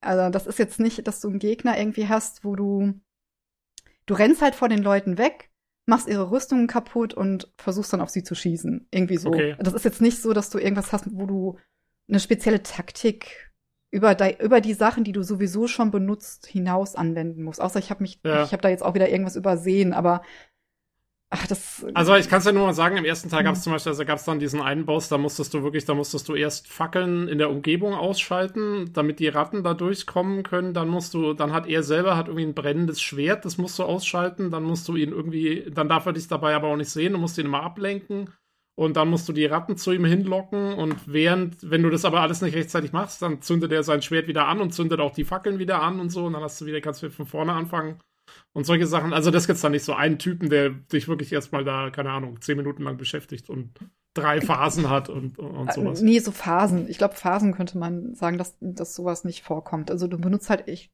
Also das ist jetzt nicht, dass du einen Gegner irgendwie hast, wo du, du rennst halt vor den Leuten weg, machst ihre Rüstungen kaputt und versuchst dann auf sie zu schießen. Irgendwie so. Okay. Das ist jetzt nicht so, dass du irgendwas hast, wo du eine spezielle Taktik über, de, über die Sachen, die du sowieso schon benutzt, hinaus anwenden musst. Außer ich habe mich, ja. ich habe da jetzt auch wieder irgendwas übersehen, aber ach, das. Also ich kann es ja nur mal sagen, im ersten Teil gab es zum Beispiel, also gab es dann diesen einen Boss, da musstest du wirklich, da musstest du erst Fackeln in der Umgebung ausschalten, damit die Ratten da durchkommen können. Dann musst du, dann hat er selber hat irgendwie ein brennendes Schwert, das musst du ausschalten. Dann musst du ihn irgendwie, dann darf er dich dabei aber auch nicht sehen, du musst ihn immer ablenken und dann musst du die Ratten zu ihm hinlocken und während, wenn du das aber alles nicht rechtzeitig machst, dann zündet er sein Schwert wieder an und zündet auch die Fackeln wieder an und so und dann hast du wieder, kannst du von vorne anfangen und solche Sachen. Also das gibt's dann nicht so einen Typen, der dich wirklich erstmal da, keine Ahnung, zehn Minuten lang beschäftigt und drei Phasen hat und, und sowas. Nee, so Phasen. Ich glaube, Phasen könnte man sagen, dass, dass sowas nicht vorkommt. Also du benutzt halt, ich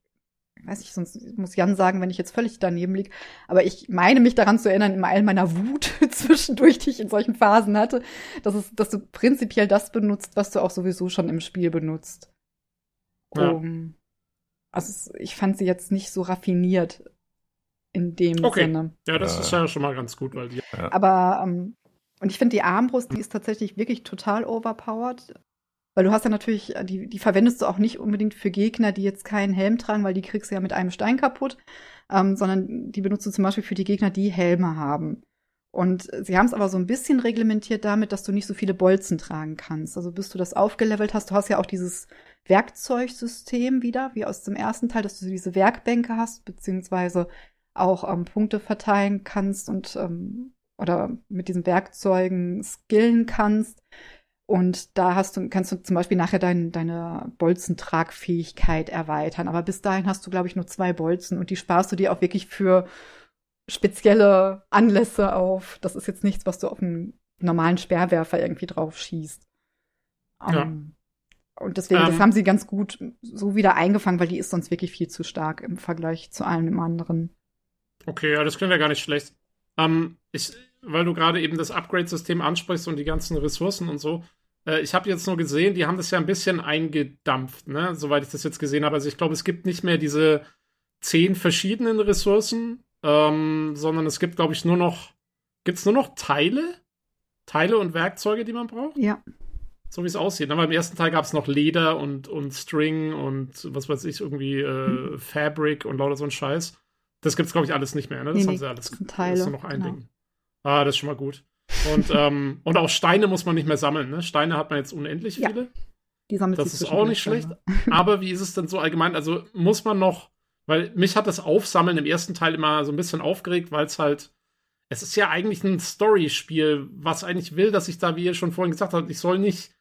weiß ich, sonst muss Jan sagen, wenn ich jetzt völlig daneben liege. Aber ich meine mich daran zu erinnern, in all meiner Wut zwischendurch, die ich in solchen Phasen hatte, dass, es, dass du prinzipiell das benutzt, was du auch sowieso schon im Spiel benutzt. Ja. Um, also ich fand sie jetzt nicht so raffiniert in dem okay. Sinne. Ja, das äh, ist ja schon mal ganz gut, weil die. Ja. Aber ähm, und ich finde die Armbrust, die ist tatsächlich wirklich total overpowered. Weil du hast ja natürlich, äh, die, die verwendest du auch nicht unbedingt für Gegner, die jetzt keinen Helm tragen, weil die kriegst du ja mit einem Stein kaputt, ähm, sondern die benutzt du zum Beispiel für die Gegner, die Helme haben. Und sie haben es aber so ein bisschen reglementiert damit, dass du nicht so viele Bolzen tragen kannst. Also bis du das aufgelevelt hast, du hast ja auch dieses Werkzeugsystem wieder, wie aus dem ersten Teil, dass du diese Werkbänke hast, beziehungsweise auch ähm, Punkte verteilen kannst und ähm, oder mit diesen Werkzeugen skillen kannst. Und da hast du, kannst du zum Beispiel nachher dein, deine Bolzentragfähigkeit erweitern. Aber bis dahin hast du, glaube ich, nur zwei Bolzen und die sparst du dir auch wirklich für spezielle Anlässe auf. Das ist jetzt nichts, was du auf einen normalen Sperrwerfer irgendwie drauf schießt. Ja. Um, und deswegen, um. das ähm. haben sie ganz gut so wieder eingefangen, weil die ist sonst wirklich viel zu stark im Vergleich zu allem anderen. Okay, ja, das klingt ja gar nicht schlecht. Ähm, ich, weil du gerade eben das Upgrade-System ansprichst und die ganzen Ressourcen und so. Äh, ich habe jetzt nur gesehen, die haben das ja ein bisschen eingedampft, ne? soweit ich das jetzt gesehen habe. Also ich glaube, es gibt nicht mehr diese zehn verschiedenen Ressourcen, ähm, sondern es gibt, glaube ich, nur noch, gibt es nur noch Teile? Teile und Werkzeuge, die man braucht? Ja. So wie es aussieht. Aber im ersten Teil gab es noch Leder und, und String und was weiß ich, irgendwie äh, hm. Fabric und lauter so ein Scheiß. Das gibt es, glaube ich, alles nicht mehr. Ne? Das nee, haben sie alles. Teile, das ist nur noch ein genau. Ding. Ah, das ist schon mal gut. Und, ähm, und auch Steine muss man nicht mehr sammeln. Ne? Steine hat man jetzt unendlich viele. Ja, die sammelt Das ist auch nicht schlecht. Aber wie ist es denn so allgemein? Also muss man noch, weil mich hat das Aufsammeln im ersten Teil immer so ein bisschen aufgeregt, weil es halt, es ist ja eigentlich ein Story-Spiel, was eigentlich will, dass ich da, wie ihr schon vorhin gesagt habt, ich soll nicht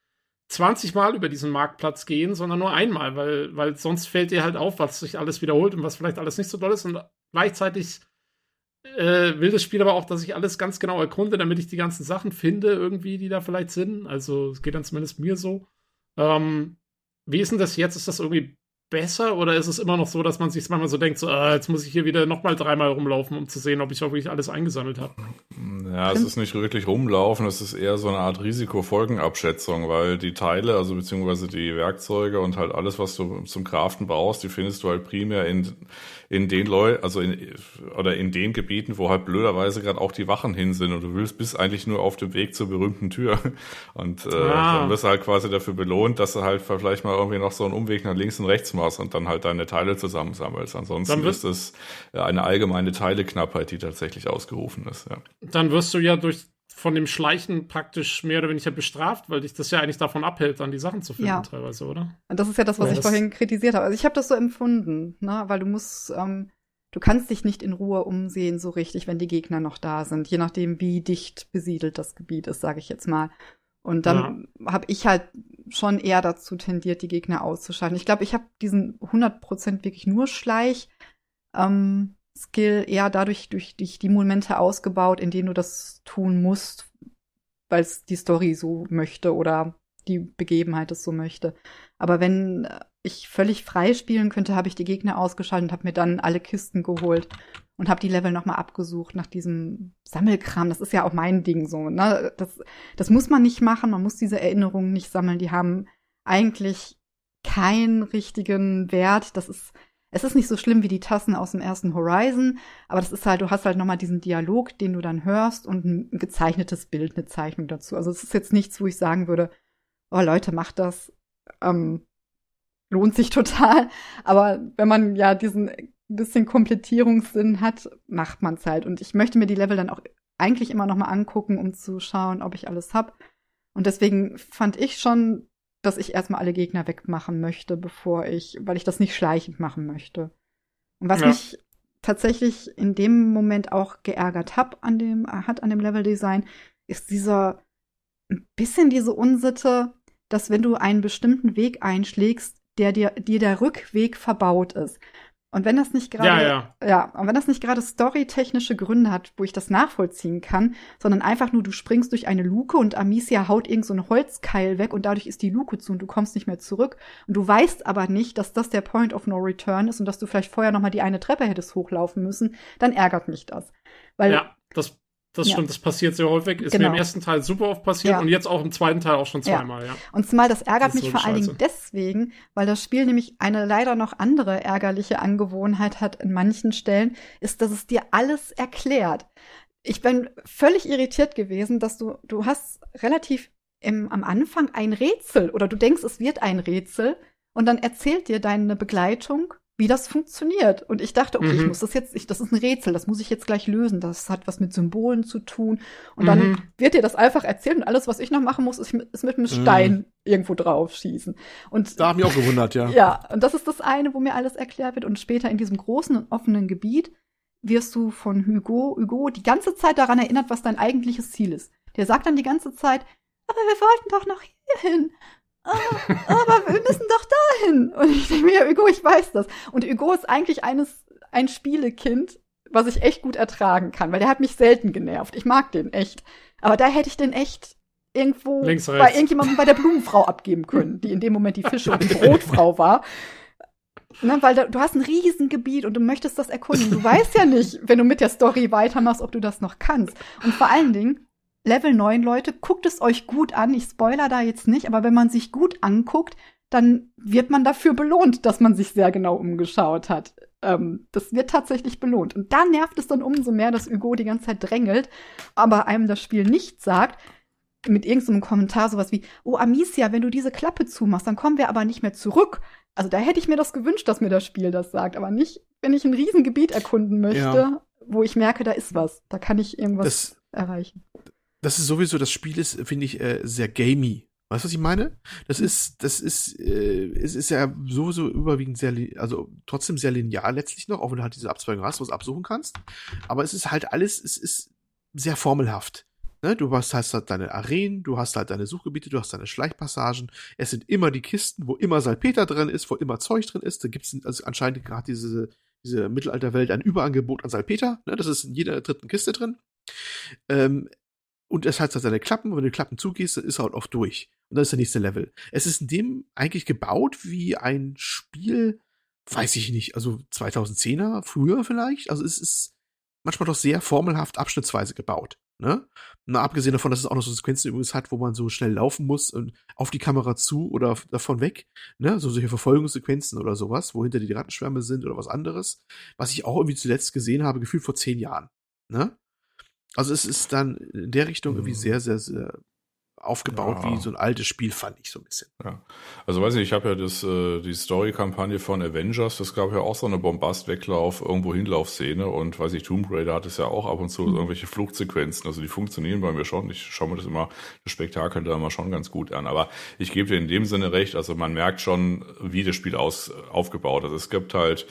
20 Mal über diesen Marktplatz gehen, sondern nur einmal, weil, weil sonst fällt dir halt auf, was sich alles wiederholt und was vielleicht alles nicht so toll ist. Und gleichzeitig äh, will das Spiel aber auch, dass ich alles ganz genau erkunde, damit ich die ganzen Sachen finde, irgendwie, die da vielleicht sind. Also, es geht dann zumindest mir so. Ähm, wie ist denn das jetzt? Ist das irgendwie besser oder ist es immer noch so, dass man sich manchmal so denkt, so, ah, jetzt muss ich hier wieder nochmal dreimal rumlaufen, um zu sehen, ob ich auch wirklich alles eingesammelt habe? Ja, es ist nicht wirklich rumlaufen, es ist eher so eine Art Risikofolgenabschätzung, weil die Teile, also beziehungsweise die Werkzeuge und halt alles, was du zum Craften brauchst, die findest du halt primär in, in den Leuten, also in, oder in den Gebieten, wo halt blöderweise gerade auch die Wachen hin sind und du willst bist eigentlich nur auf dem Weg zur berühmten Tür und äh, ah. dann wirst du halt quasi dafür belohnt, dass du halt vielleicht mal irgendwie noch so einen Umweg nach links und rechts machst und dann halt deine Teile zusammensammelst. Ansonsten ist es eine allgemeine Teileknappheit, die tatsächlich ausgerufen ist. Ja. Dann wirst du ja durch von dem Schleichen praktisch mehr oder weniger bestraft, weil dich das ja eigentlich davon abhält, dann die Sachen zu finden Ja. teilweise, oder? Und das ist ja das, was Ja, ich das- vorhin kritisiert habe. Also ich habe das so empfunden, ne? weil du musst, ähm, du kannst dich nicht in Ruhe umsehen so richtig, wenn die Gegner noch da sind, je nachdem, wie dicht besiedelt das Gebiet ist, sage ich jetzt mal. Und dann habe ich halt schon eher dazu tendiert, die Gegner auszuschalten. Ich glaube, ich habe diesen 100% wirklich nur Schleich ähm, Skill eher dadurch durch, durch die Momente ausgebaut, in denen du das tun musst, weil es die Story so möchte oder die Begebenheit es so möchte. Aber wenn äh, ich völlig frei spielen könnte, habe ich die Gegner ausgeschaltet und habe mir dann alle Kisten geholt und habe die Level nochmal abgesucht nach diesem Sammelkram. Das ist ja auch mein Ding so. Ne? Das, das muss man nicht machen. Man muss diese Erinnerungen nicht sammeln. Die haben eigentlich keinen richtigen Wert. Das ist, es ist nicht so schlimm wie die Tassen aus dem ersten Horizon, aber das ist halt, du hast halt nochmal diesen Dialog, den du dann hörst und ein gezeichnetes Bild, eine Zeichnung dazu. Also es ist jetzt nichts, wo ich sagen würde, oh Leute, macht das. Ähm, lohnt sich total. Aber wenn man ja diesen bisschen Komplettierungssinn hat, macht man's halt. Und ich möchte mir die Level dann auch eigentlich immer noch mal angucken, um zu schauen, ob ich alles hab. Und deswegen fand ich schon, dass ich erstmal alle Gegner wegmachen möchte, bevor ich, weil ich das nicht schleichend machen möchte. Und was Ja. mich tatsächlich in dem Moment auch geärgert hab an dem, hat an dem Leveldesign, ist dieser ein bisschen diese Unsitte, dass wenn du einen bestimmten Weg einschlägst, der dir, dir der Rückweg verbaut ist. Und wenn das nicht gerade, Ja, ja. ja, und wenn das nicht gerade storytechnische Gründe hat, wo ich das nachvollziehen kann, sondern einfach nur du springst durch eine Luke und Amicia haut irgend so einen Holzkeil weg und dadurch ist die Luke zu und du kommst nicht mehr zurück und du weißt aber nicht, dass das der Point of No Return ist und dass du vielleicht vorher noch mal die eine Treppe hättest hochlaufen müssen, dann ärgert mich das. Weil ja, das, das Ja. stimmt, das passiert sehr häufig. Ist Genau. mir im ersten Teil super oft passiert Ja. und jetzt auch im zweiten Teil auch schon Ja. zweimal, ja. Und zumal das ärgert Das mich so vor allen Dingen deswegen, weil das Spiel nämlich eine leider noch andere ärgerliche Angewohnheit hat in manchen Stellen, ist, dass es dir alles erklärt. Ich bin völlig irritiert gewesen, dass du, du hast relativ im, am Anfang ein Rätsel oder du denkst, es wird ein Rätsel und dann erzählt dir deine Begleitung, wie das funktioniert. Und ich dachte, okay, ich Mhm. muss das jetzt, ich, das ist ein Rätsel, das muss ich jetzt gleich lösen. Das hat was mit Symbolen zu tun. Und dann Mhm. wird dir das einfach erzählt und alles, was ich noch machen muss, ist, mit- ist mit einem Mhm. Stein irgendwo drauf schießen. Und Da haben mich auch gewundert, ja. ja, und das ist das eine, wo mir alles erklärt wird. Und später in diesem großen und offenen Gebiet wirst du von Hugo, Hugo die ganze Zeit daran erinnert, was dein eigentliches Ziel ist. Der sagt dann die ganze Zeit, aber wir wollten doch noch hier hin. Ah, aber wir müssen doch dahin. Und ich denke mir, ja, Hugo, ich weiß das. Und Hugo ist eigentlich eines, ein Spielekind, was ich echt gut ertragen kann, weil der hat mich selten genervt. Ich mag den echt. Aber da hätte ich den echt irgendwo Links, bei irgendjemandem bei der Blumenfrau abgeben können, die in dem Moment die Fische und die Brotfrau war. Ne, weil da, du hast ein Riesengebiet und du möchtest das erkunden. Du weißt ja nicht, wenn du mit der Story weitermachst, ob du das noch kannst. Und vor allen Dingen, Level 9, Leute, guckt es euch gut an. Ich spoiler da jetzt nicht, aber wenn man sich gut anguckt, dann wird man dafür belohnt, dass man sich sehr genau umgeschaut hat. Ähm, das wird tatsächlich belohnt. Und da nervt es dann umso mehr, dass Hugo die ganze Zeit drängelt, aber einem das Spiel nicht sagt, mit irgendeinem Kommentar sowas wie, oh Amicia, wenn du diese Klappe zumachst, dann kommen wir aber nicht mehr zurück. Also da hätte ich mir das gewünscht, dass mir das Spiel das sagt, aber nicht, wenn ich ein Riesengebiet erkunden möchte, Ja. wo ich merke, da ist was. Da kann ich irgendwas Das, erreichen. Das ist sowieso, das Spiel ist, finde ich, äh, sehr gamey. Weißt du, was ich meine? Das Hm. ist, das ist, äh, es ist ja sowieso überwiegend sehr, also trotzdem sehr linear letztlich noch, auch wenn du halt diese Abzweigung hast, was absuchen kannst. Aber es ist halt alles, es ist sehr formelhaft. Ne? Du hast, hast halt deine Arenen, du hast halt deine Suchgebiete, du hast deine Schleichpassagen. Es sind immer die Kisten, wo immer Salpeter drin ist, wo immer Zeug drin ist. Da gibt es also anscheinend gerade diese, diese Mittelalterwelt ein Überangebot an Salpeter. Ne? Das ist in jeder dritten Kiste drin. Ähm, und es hat seine Klappen, und wenn du die Klappen zugehst, dann ist er halt oft durch. Und dann ist der nächste Level. Es ist in dem eigentlich gebaut wie ein Spiel, weiß ich nicht, also 2010er, früher vielleicht. Also es ist manchmal doch sehr formelhaft abschnittsweise gebaut. Ne? Na, abgesehen davon, dass es auch noch so Sequenzen übrigens hat, wo man so schnell laufen muss und auf die Kamera zu oder davon weg. Ne? So solche Verfolgungssequenzen oder sowas, wo hinter die Rattenschwärme sind oder was anderes. Was ich auch irgendwie zuletzt gesehen habe, gefühlt vor zehn Jahren. Ne? Also es ist dann in der Richtung irgendwie Mhm. sehr, sehr, sehr aufgebaut Ja. wie so ein altes Spiel, fand ich so ein bisschen. Ja. Also weiß nicht, ich habe ja das, äh, die Story-Kampagne von Avengers, das gab ja auch so eine Bombast-Weglauf, irgendwo Hinlaufszene und weiß ich, Tomb Raider hat es ja auch ab und zu irgendwelche Fluchtsequenzen. Also die funktionieren bei mir schon. Ich schaue mir das immer, das Spektakel da immer schon ganz gut an. Aber ich gebe dir in dem Sinne recht, also man merkt schon, wie das Spiel aus, aufgebaut ist. Es gibt halt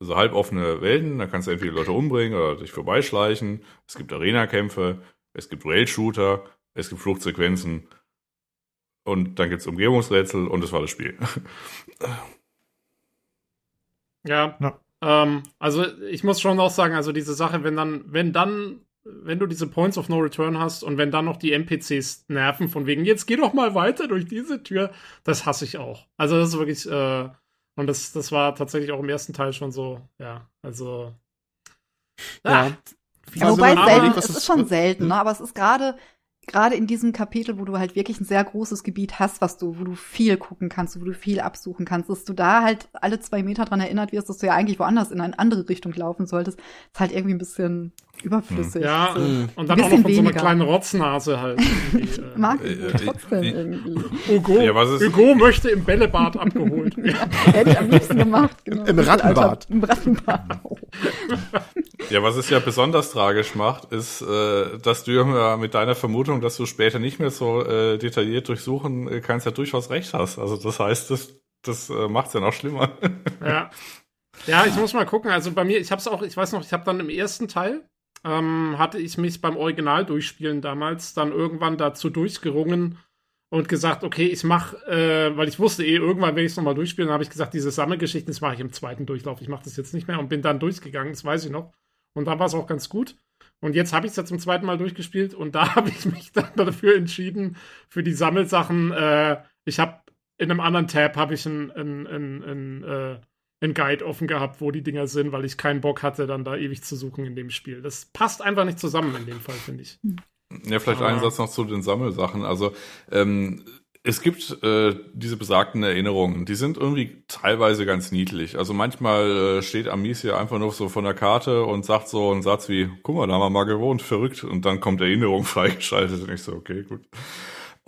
so halboffene Welten, da kannst du entweder Leute umbringen oder dich vorbeischleichen. Es gibt Arena-Kämpfe, es gibt Rail-Shooter, es gibt Fluchtsequenzen und dann gibt's Umgebungsrätsel und das war das Spiel. Ja. Ja. Ähm, also ich muss schon auch sagen, also diese Sache, wenn dann, wenn dann, wenn du diese Points of No Return hast und wenn dann noch die NPCs nerven von wegen, jetzt geh doch mal weiter durch diese Tür, das hasse ich auch. Also das ist wirklich, äh, und das, das war tatsächlich auch im ersten Teil schon so, ja, also. Ja. Ah, Ja, wobei überlegt, selten, es das- ist schon selten, ne? aber es ist gerade gerade in diesem Kapitel, wo du halt wirklich ein sehr großes Gebiet hast, was du, wo du viel gucken kannst, wo du viel absuchen kannst, dass du da halt alle zwei Meter dran erinnert wirst, dass du ja eigentlich woanders in eine andere Richtung laufen solltest, ist halt irgendwie ein bisschen überflüssig. ja, So. Mhm. und dann auch noch von so einer weniger. kleinen Rotznase halt. äh. Mag ich Äh, äh, trotzdem äh, irgendwie. Hugo, Ja, was ist- Hugo möchte im Bällebad abgeholt werden. Hätte ich am liebsten gemacht, genau. Im Rattenbad. Alter, Im Rattenbad. Oh. Ja, was es ja besonders tragisch macht, ist, äh, dass du ja mit deiner Vermutung, dass du später nicht mehr so äh, detailliert durchsuchen äh, kannst, ja durchaus recht hast. Also das heißt, das, das äh, macht's ja noch schlimmer. Ja. Ja, ich muss mal gucken. Also bei mir, ich habe es auch, ich weiß noch, ich habe dann im ersten Teil, ähm, hatte ich mich beim Original durchspielen damals dann irgendwann dazu durchgerungen und gesagt, okay, ich mache, äh, weil ich wusste eh, irgendwann werde ich es nochmal durchspielen, habe ich gesagt, diese Sammelgeschichten, das mache ich im zweiten Durchlauf. Ich mache das jetzt nicht mehr und bin dann durchgegangen, das weiß ich noch. Und da war es auch ganz gut. Und jetzt habe ich es ja zum zweiten Mal durchgespielt und da habe ich mich dann dafür entschieden, für die Sammelsachen, äh, ich habe in einem anderen Tab habe ich ein, ein, ein, ein, äh, ein Guide offen gehabt, wo die Dinger sind, weil ich keinen Bock hatte, dann da ewig zu suchen in dem Spiel. Das passt einfach nicht zusammen in dem Fall, finde ich. Ja, vielleicht Aber- einen Satz noch zu den Sammelsachen. Also ähm, es gibt äh, diese besagten Erinnerungen, die sind irgendwie teilweise ganz niedlich. Also manchmal äh, steht Amicia einfach nur so von der Karte und sagt so einen Satz wie, guck mal, da haben wir mal gewohnt, verrückt. Und dann kommt Erinnerung freigeschaltet und ich so, okay, gut.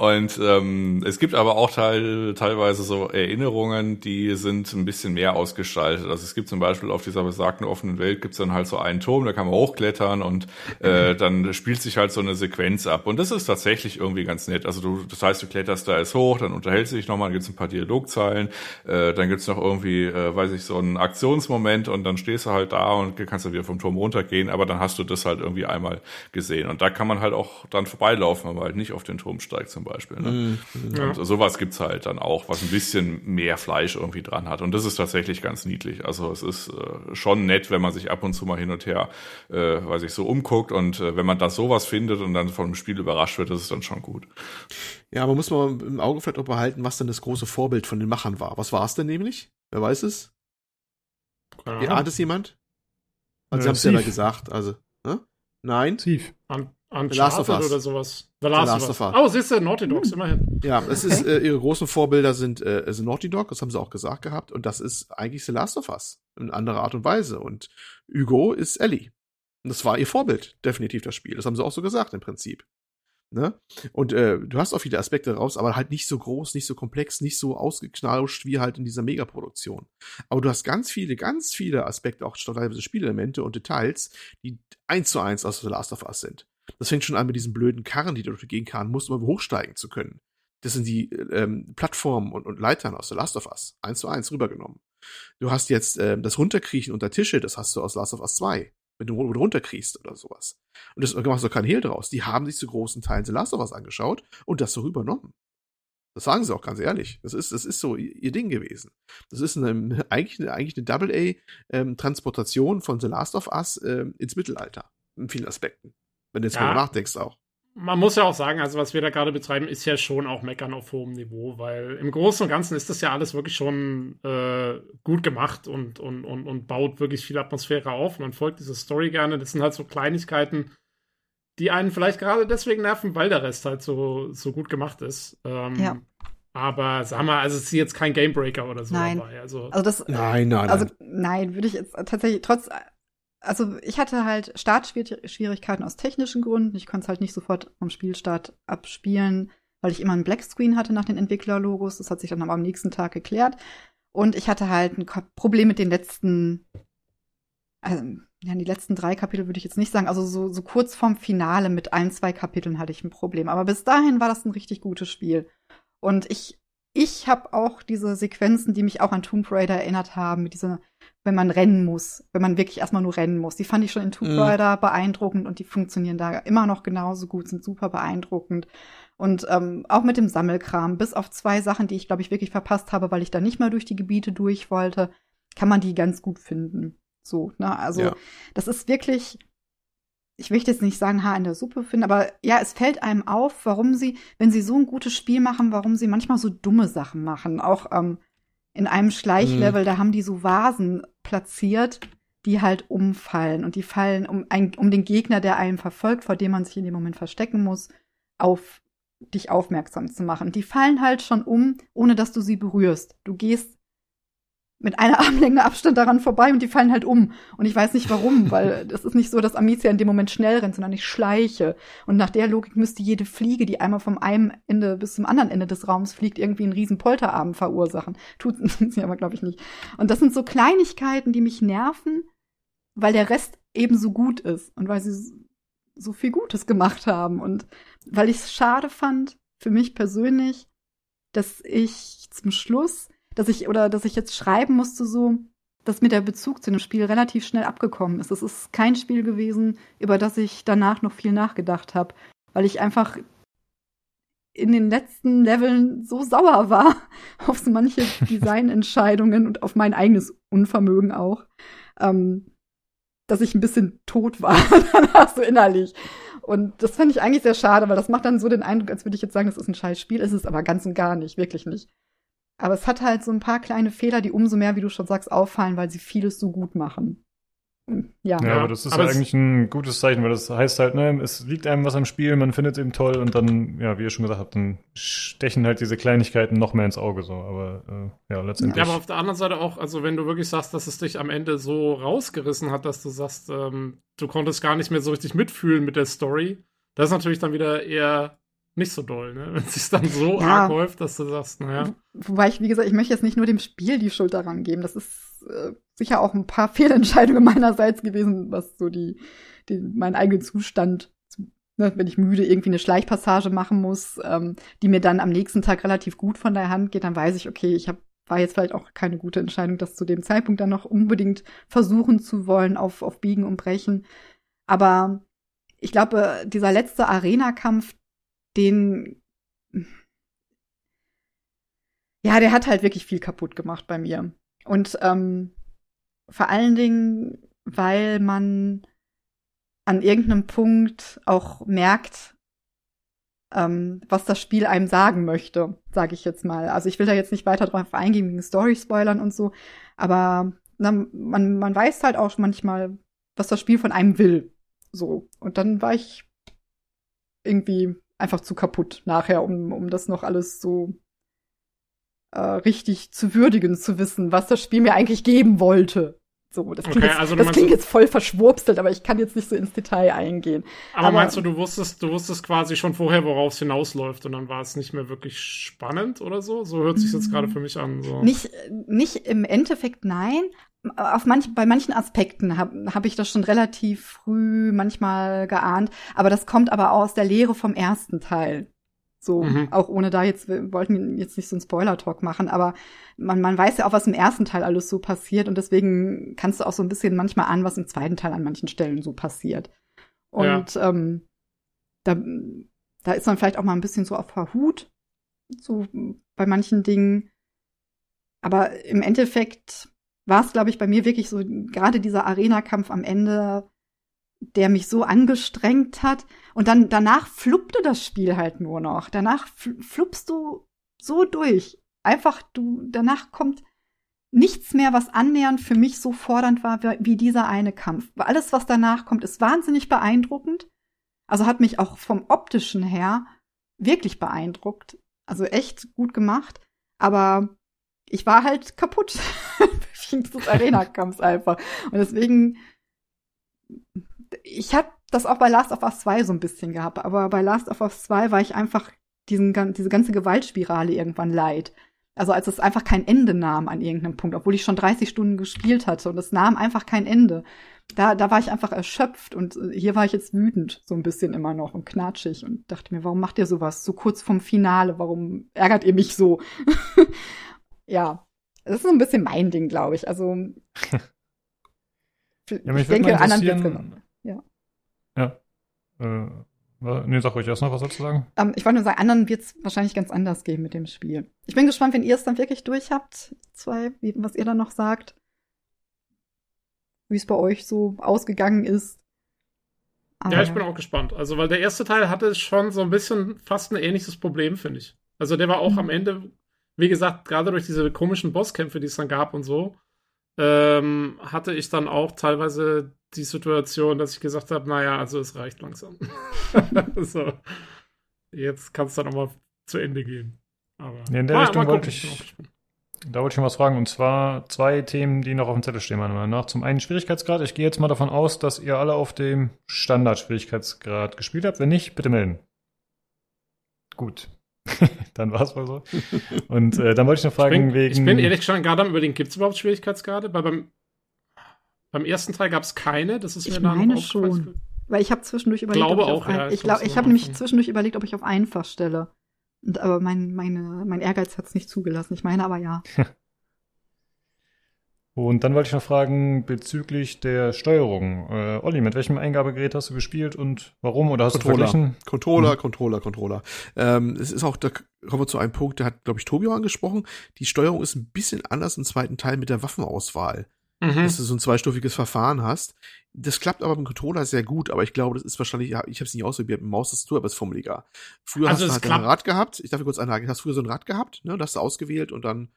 Und ähm, es gibt aber auch teil, teilweise so Erinnerungen, die sind ein bisschen mehr ausgestaltet. Also es gibt zum Beispiel auf dieser besagten offenen Welt gibt's dann halt so einen Turm, da kann man hochklettern und äh, dann spielt sich halt so eine Sequenz ab. Und das ist tatsächlich irgendwie ganz nett. Also du, das heißt, du kletterst da jetzt hoch, dann unterhältst du dich nochmal, dann gibt's ein paar Dialogzeilen, äh, dann gibt's noch irgendwie, äh, weiß ich, so einen Aktionsmoment und dann stehst du halt da und kannst dann wieder vom Turm runtergehen, aber dann hast du das halt irgendwie einmal gesehen. Und da kann man halt auch dann vorbeilaufen, wenn man halt nicht auf den Turm steigt zum Beispiel. Ne? Ja. Und sowas gibt's halt dann auch, was ein bisschen mehr Fleisch irgendwie dran hat. Und das ist tatsächlich ganz niedlich. Also es ist äh, schon nett, wenn man sich ab und zu mal hin und her, äh, weiß ich, so umguckt. Und äh, wenn man da sowas findet und dann von dem Spiel überrascht wird, das ist dann schon gut. Ja, aber muss man im Auge vielleicht auch behalten, was denn das große Vorbild von den Machern war. Was war es denn nämlich? Wer weiß es? Keine Ja, ahnt es jemand? Also, Äh, sie haben es ja da gesagt. Also, ne? Nein? Tief. Un The Last of Uncharted Us. oder sowas. The Last, Last of of Us. Us. Oh, siehst du, Naughty Dogs, immerhin. Ja, es ist, äh, ihre großen Vorbilder sind, äh, sind Naughty Dog, das haben sie auch gesagt gehabt, und das ist eigentlich The Last of Us. In anderer Art und Weise. Und Hugo ist Ellie. Und das war ihr Vorbild, definitiv das Spiel. Das haben sie auch so gesagt im Prinzip. Ne? Und äh, du hast auch viele Aspekte raus, aber halt nicht so groß, nicht so komplex, nicht so ausgeknauscht wie halt in dieser Megaproduktion. Aber du hast ganz viele, ganz viele Aspekte, auch teilweise Spielelemente und Details, die eins zu eins aus The Last of Us sind. Das fängt schon an mit diesen blöden Karren, die du durch die Gegend karren musst, um hochsteigen zu können. Das sind die ähm, Plattformen und, und Leitern aus The Last of Us. Eins zu eins rübergenommen. Du hast jetzt ähm, das Runterkriechen unter Tische, das hast du aus Last of Us 2. Wenn du, wo du runterkriechst oder sowas. Und das machst du kein Hehl draus. Die haben sich zu großen Teilen The Last of Us angeschaut und das so übernommen. Das sagen sie auch ganz ehrlich. Das ist, das ist so ihr Ding gewesen. Das ist eine, eigentlich eine, eigentlich eine Double-A-Transportation von The Last of Us ähm, ins Mittelalter. In vielen Aspekten. Wenn du jetzt Ja. mal nachdenkst auch. Man muss ja auch sagen, also was wir da gerade betreiben, ist ja schon auch Meckern auf hohem Niveau, weil im Großen und Ganzen ist das ja alles wirklich schon äh, gut gemacht und, und, und, und baut wirklich viel Atmosphäre auf. Man folgt dieser Story gerne. Das sind halt so Kleinigkeiten, die einen vielleicht gerade deswegen nerven, weil der Rest halt so, so gut gemacht ist. Ähm, Ja. Aber sag mal, also es ist jetzt kein Gamebreaker oder so Nein. dabei. Also, Also das, Nein, nein, also nein. nein, würde ich jetzt tatsächlich trotz, also ich hatte halt Startschwierigkeiten aus technischen Gründen. Ich konnte es halt nicht sofort vom Spielstart abspielen. weil ich immer einen Blackscreen hatte nach den Entwicklerlogos. Das hat sich dann aber am nächsten Tag geklärt. Und ich hatte halt ein Problem mit den letzten, also, ja, die letzten drei Kapitel würde ich jetzt nicht sagen, also so, so kurz vorm Finale mit ein, zwei Kapiteln hatte ich ein Problem. Aber bis dahin war das ein richtig gutes Spiel. Und ich, ich habe auch diese Sequenzen, die mich auch an Tomb Raider erinnert haben, mit dieser, wenn man rennen muss, wenn man wirklich erstmal nur rennen muss. Die fand ich schon in Tomb Raider mhm. beeindruckend und die funktionieren da immer noch genauso gut, sind super beeindruckend. Und ähm, auch mit dem Sammelkram, bis auf zwei Sachen, die ich, glaube ich, wirklich verpasst habe, weil ich da nicht mal durch die Gebiete durch wollte, kann man die ganz gut finden. So, ne? Also, ja. das ist wirklich, ich möchte jetzt nicht sagen, Haar in der Suppe finden, aber ja, es fällt einem auf, warum sie, wenn sie so ein gutes Spiel machen, warum sie manchmal so dumme Sachen machen. Auch ähm, in einem Schleichlevel, mhm. da haben die so Vasen platziert, die halt umfallen und die fallen um, ein, um den Gegner, der einen verfolgt, vor dem man sich in dem Moment verstecken muss, auf dich aufmerksam zu machen. Die fallen halt schon um, ohne dass du sie berührst. Du gehst mit einer Armlänge Abstand daran vorbei und die fallen halt um. Und ich weiß nicht warum, weil es ist nicht so, dass Amicia in dem Moment schnell rennt, sondern ich schleiche. Und nach der Logik müsste jede Fliege, die einmal vom einen Ende bis zum anderen Ende des Raums fliegt, irgendwie einen riesen Polterabend verursachen. Tut sie aber, glaube ich, nicht. Und das sind so Kleinigkeiten, die mich nerven, weil der Rest ebenso gut ist und weil sie so viel Gutes gemacht haben. Und weil ich es schade fand, für mich persönlich, dass ich zum Schluss, dass ich, oder dass ich jetzt schreiben musste, so, dass mir der Bezug zu dem Spiel relativ schnell abgekommen ist. Es ist kein Spiel gewesen, über das ich danach noch viel nachgedacht habe, weil ich einfach in den letzten Leveln so sauer war auf so manche Designentscheidungen und auf mein eigenes Unvermögen auch, ähm, dass ich ein bisschen tot war danach so innerlich. Und das fand ich eigentlich sehr schade, weil das macht dann so den Eindruck, als würde ich jetzt sagen, das ist ein scheiß Spiel. Ist es aber ganz und gar nicht, wirklich nicht. Aber es hat halt so ein paar kleine Fehler, die umso mehr, wie du schon sagst, auffallen, weil sie vieles so gut machen. Ja. ja, aber das ist aber ja eigentlich ein gutes Zeichen, weil das heißt halt, ne, es liegt einem was am Spiel, man findet es eben toll und dann, ja, wie ihr schon gesagt habt, dann stechen halt diese Kleinigkeiten noch mehr ins Auge so. Aber äh, ja, letztendlich. Ja, aber auf der anderen Seite auch, also wenn du wirklich sagst, dass es dich am Ende so rausgerissen hat, dass du sagst, ähm, du konntest gar nicht mehr so richtig mitfühlen mit der Story, das ist natürlich dann wieder eher nicht so doll, ne? Wenn es sich dann so ja. arg häuft, dass du sagst, naja. Wobei ich, wie gesagt, ich möchte jetzt nicht nur dem Spiel die Schuld daran geben. Das ist äh, sicher auch ein paar Fehlentscheidungen meinerseits gewesen, was so die, die meinen eigenen Zustand, ne, wenn ich müde irgendwie eine Schleichpassage machen muss, ähm, die mir dann am nächsten Tag relativ gut von der Hand geht, dann weiß ich, okay, ich habe war jetzt vielleicht auch keine gute Entscheidung, das zu dem Zeitpunkt dann noch unbedingt versuchen zu wollen auf, auf Biegen und Brechen. Aber ich glaube, dieser letzte Arena-Kampf, den, ja, der hat halt wirklich viel kaputt gemacht bei mir. Und ähm, vor allen Dingen, weil man an irgendeinem Punkt auch merkt, ähm, was das Spiel einem sagen möchte, sage ich jetzt mal. Also ich will da jetzt nicht weiter drauf eingehen wegen Story-Spoilern und so, aber na, man, man weiß halt auch manchmal, was das Spiel von einem will. So. Und dann war ich irgendwie einfach zu kaputt nachher, um, um das noch alles so äh, richtig zu würdigen, zu wissen, was das Spiel mir eigentlich geben wollte. So, das klingt, okay, jetzt, also das klingt jetzt voll verschwurbstelt, aber ich kann jetzt nicht so ins Detail eingehen. Aber, aber, meinst du, du wusstest, du wusstest quasi schon vorher, worauf es hinausläuft und dann war es nicht mehr wirklich spannend oder so? So hört sich jetzt gerade für mich an. So. Nicht, nicht im Endeffekt nein, auf manch, bei manchen Aspekten habe hab ich das schon relativ früh manchmal geahnt, aber das kommt aber aus der Lehre vom ersten Teil. So, mhm. auch ohne da jetzt, wir wollten jetzt nicht so einen Spoiler-Talk machen, aber man, man weiß ja auch, was im ersten Teil alles so passiert und deswegen kannst du auch so ein bisschen manchmal an, was im zweiten Teil an manchen Stellen so passiert. Und ja. ähm, da, da ist man vielleicht auch mal ein bisschen so auf der Hut, so bei manchen Dingen. Aber im Endeffekt war es, glaube ich, bei mir wirklich so, gerade dieser Arena-Kampf am Ende, der mich so angestrengt hat. Und dann danach fluppte das Spiel halt nur noch. Danach fluppst du so durch. Einfach du, danach kommt nichts mehr, was annähernd für mich so fordernd war wie dieser eine Kampf. Alles, was danach kommt, ist wahnsinnig beeindruckend. Also hat mich auch vom optischen her wirklich beeindruckt. Also echt gut gemacht. Aber ich war halt kaputt des Arena-Kampfs einfach. Und deswegen, ich habe das auch bei Last of Us 2 so ein bisschen gehabt, aber bei Last of Us 2 war ich einfach diesen, diese ganze Gewaltspirale irgendwann leid. Also als es einfach kein Ende nahm an irgendeinem Punkt, obwohl ich schon 30 Stunden gespielt hatte und es nahm einfach kein Ende. Da, da war ich einfach erschöpft und äh, hier war ich jetzt wütend, so ein bisschen immer noch und knatschig und dachte mir, warum macht ihr sowas so kurz vom Finale? Warum ärgert ihr mich so? ja, das ist so ein bisschen mein Ding, glaube ich. Also Ja, ich denke, anderen wird's interessieren- genommen. Ja. Äh, wa- nee, sag ruhig erst noch was dazu sagen. Ähm, ich wollte nur sagen, anderen wird es wahrscheinlich ganz anders gehen mit dem Spiel. Ich bin gespannt, wenn ihr es dann wirklich durch habt, zwei, wie, was ihr dann noch sagt. Wie es bei euch so ausgegangen ist. Aber Ja, ich bin auch gespannt. Also, weil der erste Teil hatte schon so ein bisschen fast ein ähnliches Problem, finde ich. Also, der war auch Mhm. am Ende, wie gesagt, gerade durch diese komischen Bosskämpfe, die es dann gab und so, ähm, hatte ich dann auch teilweise die Situation, dass ich gesagt habe, naja, also es reicht langsam. so. Jetzt kann es dann auch mal zu Ende gehen. Aber Ja, in der mal- Richtung wollte ich-. Da wollte ich schon was fragen, und zwar zwei Themen, die noch auf dem Zettel stehen, meiner Meinung nach. Zum einen Schwierigkeitsgrad. Ich gehe jetzt mal davon aus, dass ihr alle auf dem Standard-Schwierigkeitsgrad gespielt habt. Wenn nicht, bitte melden. Gut. dann war es wohl so. Und äh, dann wollte ich noch Ich fragen, bin, wegen. ich bin ehrlich gesagt gerade am überlegen, gibt es überhaupt Schwierigkeitsgrade? Weil beim, beim ersten Teil gab es keine. Das ist Ich mir dann meine aufgefallen. schon. Weil ich habe zwischendurch überlegt, Glaube ob ich auch, auf ein, ja, ich ich, glaub, ich habe nämlich zwischendurch überlegt, ob ich auf einfach stelle. Und, aber mein, meine, mein Ehrgeiz hat es nicht zugelassen. Ich meine aber ja. Und dann wollte ich noch fragen bezüglich der Steuerung. Äh, Olli, mit welchem Eingabegerät hast du gespielt und warum? Oder hast du Controller. verglichen? Controller, Mhm. Controller, Controller. Ähm, es ist auch, da kommen wir zu einem Punkt, der hat, glaube ich, Tobi auch angesprochen. Die Steuerung ist ein bisschen anders im zweiten Teil mit der Waffenauswahl. Mhm. dass du so ein zweistufiges Verfahren hast. Das klappt aber mit dem Controller sehr gut, aber ich glaube, das ist wahrscheinlich, ja, ich habe es nicht ausprobiert, mit Maus Tastatur, aber es ist fummeliger. Früher Also hast du halt ein Rad gehabt, ich darf hier kurz einhaken, hast früher so ein Rad gehabt, ne, das hast du ausgewählt und dann,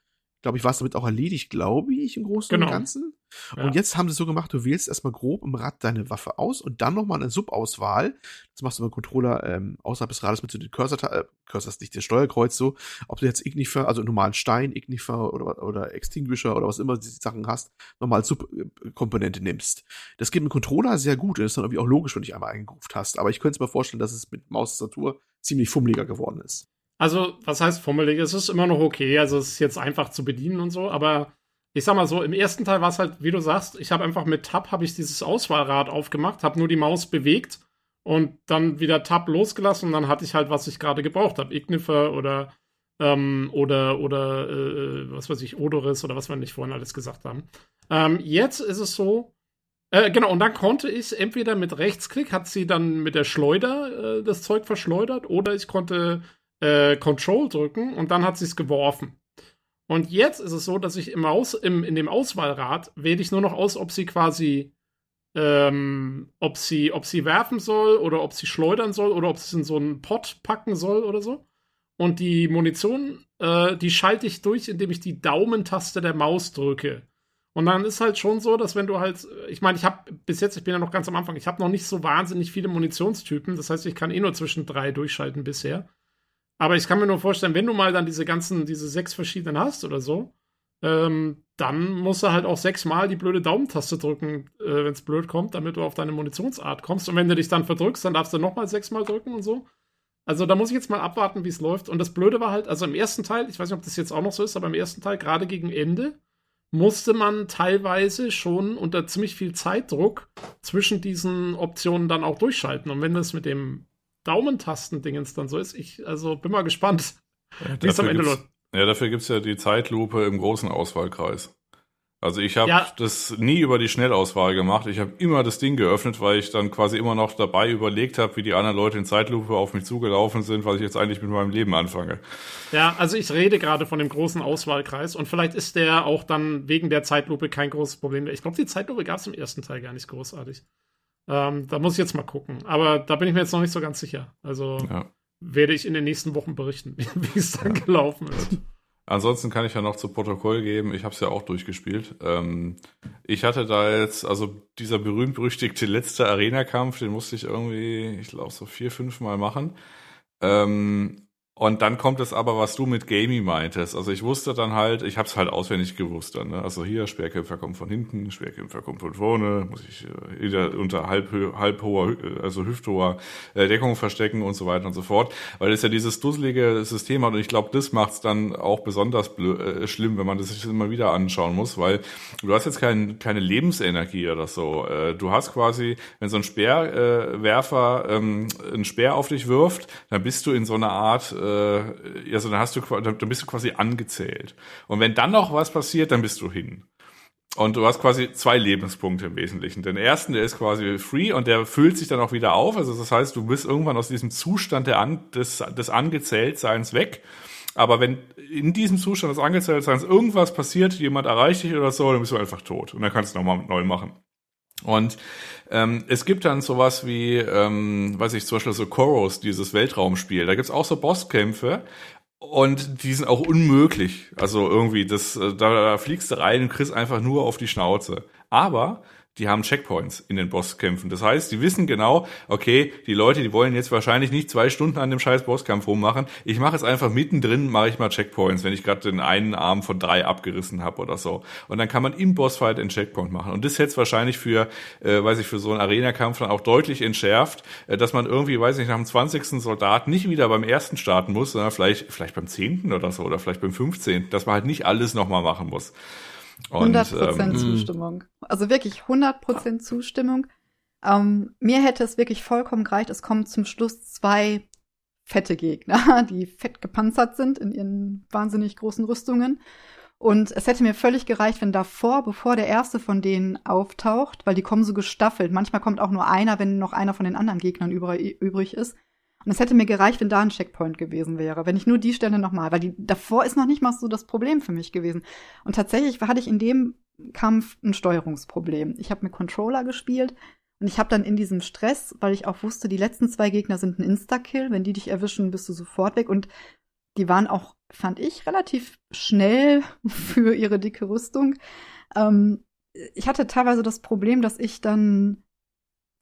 glaube ich, war es damit auch erledigt, glaube ich, im Großen Genau. und Ganzen. Ja. Und jetzt haben sie es so gemacht, du wählst erstmal grob im Rad deine Waffe aus und dann nochmal eine Subauswahl. Das machst du mit dem Controller ähm, außerhalb des Rades mit so den Cursor, äh, Cursors nicht, der Steuerkreuz so, ob du jetzt Ignifer, also normalen Stein, Ignifer oder, oder Extinguisher oder was immer die Sachen hast, nochmal als Subkomponente nimmst. Das geht mit dem Controller sehr gut und ist dann irgendwie auch logisch, wenn du dich einmal eingeruft hast. Aber ich könnte mir vorstellen, dass es mit Maustastatur ziemlich fummeliger geworden ist. Also, was heißt fummelig? Es ist immer noch okay. Also, es ist jetzt einfach zu bedienen und so. Aber ich sag mal so, im ersten Teil war es halt, wie du sagst, ich habe einfach mit Tab habe ich dieses Auswahlrad aufgemacht, habe nur die Maus bewegt und dann wieder Tab losgelassen und dann hatte ich halt, was ich gerade gebraucht habe. Ignifer oder ähm, oder oder äh, was weiß ich, Odoris oder was wir nicht vorhin alles gesagt haben. Ähm, jetzt ist es so, äh, genau, und dann konnte ich entweder mit Rechtsklick, hat sie dann mit der Schleuder äh, das Zeug verschleudert, oder ich konnte äh, Control drücken und dann hat sie es geworfen. Und jetzt ist es so, dass ich im Aus, im, in dem Auswahlrad wähle ich nur noch aus, ob sie quasi, ähm, ob sie, ob sie werfen soll oder ob sie schleudern soll oder ob sie es in so einen Pot packen soll oder so. Und die Munition, äh, die schalte ich durch, indem ich die Daumentaste der Maus drücke. Und dann ist halt schon so, dass wenn du halt, ich meine, ich habe bis jetzt, ich bin ja noch ganz am Anfang, ich habe noch nicht so wahnsinnig viele Munitionstypen. Das heißt, ich kann eh nur zwischen drei durchschalten bisher. Aber ich kann mir nur vorstellen, wenn du mal dann diese ganzen, diese sechs verschiedenen hast oder so, ähm, dann musst du halt auch sechsmal die blöde Daumentaste drücken, äh, wenn es blöd kommt, damit du auf deine Munitionsart kommst. Und wenn du dich dann verdrückst, dann darfst du nochmal sechsmal drücken und so. Also da muss ich jetzt mal abwarten, wie es läuft. Und das Blöde war halt, also im ersten Teil, ich weiß nicht, ob das jetzt auch noch so ist, aber im ersten Teil, gerade gegen Ende, musste man teilweise schon unter ziemlich viel Zeitdruck zwischen diesen Optionen dann auch durchschalten. Und wenn das mit dem Daumentastendingens dann so ist, ich also bin mal gespannt, wie es am Dafür Ende läuft. Ja, dafür gibt's ja die Zeitlupe im großen Auswahlkreis. Also ich habe Ja. das nie über die Schnellauswahl gemacht. Ich habe immer das Ding geöffnet, weil ich dann quasi immer noch dabei überlegt habe, wie die anderen Leute in Zeitlupe auf mich zugelaufen sind, was ich jetzt eigentlich mit meinem Leben anfange. Ja, also ich rede gerade von dem großen Auswahlkreis und vielleicht ist der auch dann wegen der Zeitlupe kein großes Problem. Ich glaube, die Zeitlupe gab es im ersten Teil gar nicht großartig. Ähm, da muss ich jetzt mal gucken. Aber da bin ich mir jetzt noch nicht so ganz sicher. Also Ja. werde ich in den nächsten Wochen berichten, wie, es dann gelaufen ist. Ansonsten kann ich ja noch zu Protokoll geben, ich habe es ja auch durchgespielt. Ähm, ich hatte da jetzt, also dieser berühmt-berüchtigte letzte Arena-Kampf, den musste ich irgendwie, ich glaube, so vier, fünf Mal machen. Ähm, Und dann kommt es aber, was du mit Gamey meintest. Also ich wusste dann halt, ich habe es halt auswendig gewusst dann. Ne? Also hier, Speerkämpfer kommt von hinten, Speerkämpfer kommt von vorne, muss ich äh, unter halb, halb hoher, also hüfthoher äh, Deckung verstecken und so weiter und so fort. Weil es ja dieses dusselige System hat und ich glaube, das macht es dann auch besonders blöd, äh, schlimm, wenn man das sich immer wieder anschauen muss, weil du hast jetzt kein, keine Lebensenergie oder so. Äh, du hast quasi, wenn so ein Speerwerfer äh, ähm, einen Speer auf dich wirft, dann bist du in so einer Art äh, also dann hast du dann bist du quasi angezählt. Und wenn dann noch was passiert, dann bist du hin. Und du hast quasi zwei Lebenspunkte im Wesentlichen. Den ersten, der ist quasi free und der füllt sich dann auch wieder auf. Also das heißt, du bist irgendwann aus diesem Zustand der An des, des Angezähltseins weg. Aber wenn in diesem Zustand des Angezähltseins irgendwas passiert, jemand erreicht dich oder so, dann bist du einfach tot. Und dann kannst du nochmal neu machen. Und ähm, es gibt dann sowas wie, ähm, weiß ich, zum Beispiel so Koros, dieses Weltraumspiel. Da gibt's auch so Bosskämpfe, und die sind auch unmöglich. Also irgendwie, das, äh, da, da fliegst du rein und kriegst einfach nur auf die Schnauze. Aber die haben Checkpoints in den Bosskämpfen. Das heißt, die wissen genau, okay, die Leute, die wollen jetzt wahrscheinlich nicht zwei Stunden an dem scheiß Bosskampf rummachen. Ich mache es einfach mittendrin, mache ich mal Checkpoints, wenn ich gerade den einen Arm von drei abgerissen habe oder so. Und dann kann man im Bossfight einen Checkpoint machen. Und das jetzt wahrscheinlich für, äh, weiß ich, für so einen Arena-Kampf dann auch deutlich entschärft, äh, dass man irgendwie, weiß ich, nach dem 20. Soldat nicht wieder beim ersten starten muss, sondern vielleicht, vielleicht beim 10. oder so oder vielleicht beim 15. Dass man halt nicht alles nochmal machen muss. 100% ähm, Zustimmung. Also wirklich 100% Zustimmung. Ähm, mir hätte es wirklich vollkommen gereicht. Es kommen zum Schluss zwei fette Gegner, die fett gepanzert sind in ihren wahnsinnig großen Rüstungen. Und es hätte mir völlig gereicht, wenn davor, bevor der erste von denen auftaucht, weil die kommen so gestaffelt. Manchmal kommt auch nur einer, wenn noch einer von den anderen Gegnern übrig ist. Und es hätte mir gereicht, wenn da ein Checkpoint gewesen wäre, wenn ich nur die Stelle nochmal, weil die davor ist noch nicht mal so das Problem für mich gewesen. Und tatsächlich hatte ich in dem Kampf ein Steuerungsproblem. Ich habe mit Controller gespielt und ich habe dann in diesem Stress, weil ich auch wusste, die letzten zwei Gegner sind ein Insta-Kill, wenn die dich erwischen, bist du sofort weg. Und die waren auch, fand ich, relativ schnell für ihre dicke Rüstung. Ähm, ich hatte teilweise das Problem, dass ich dann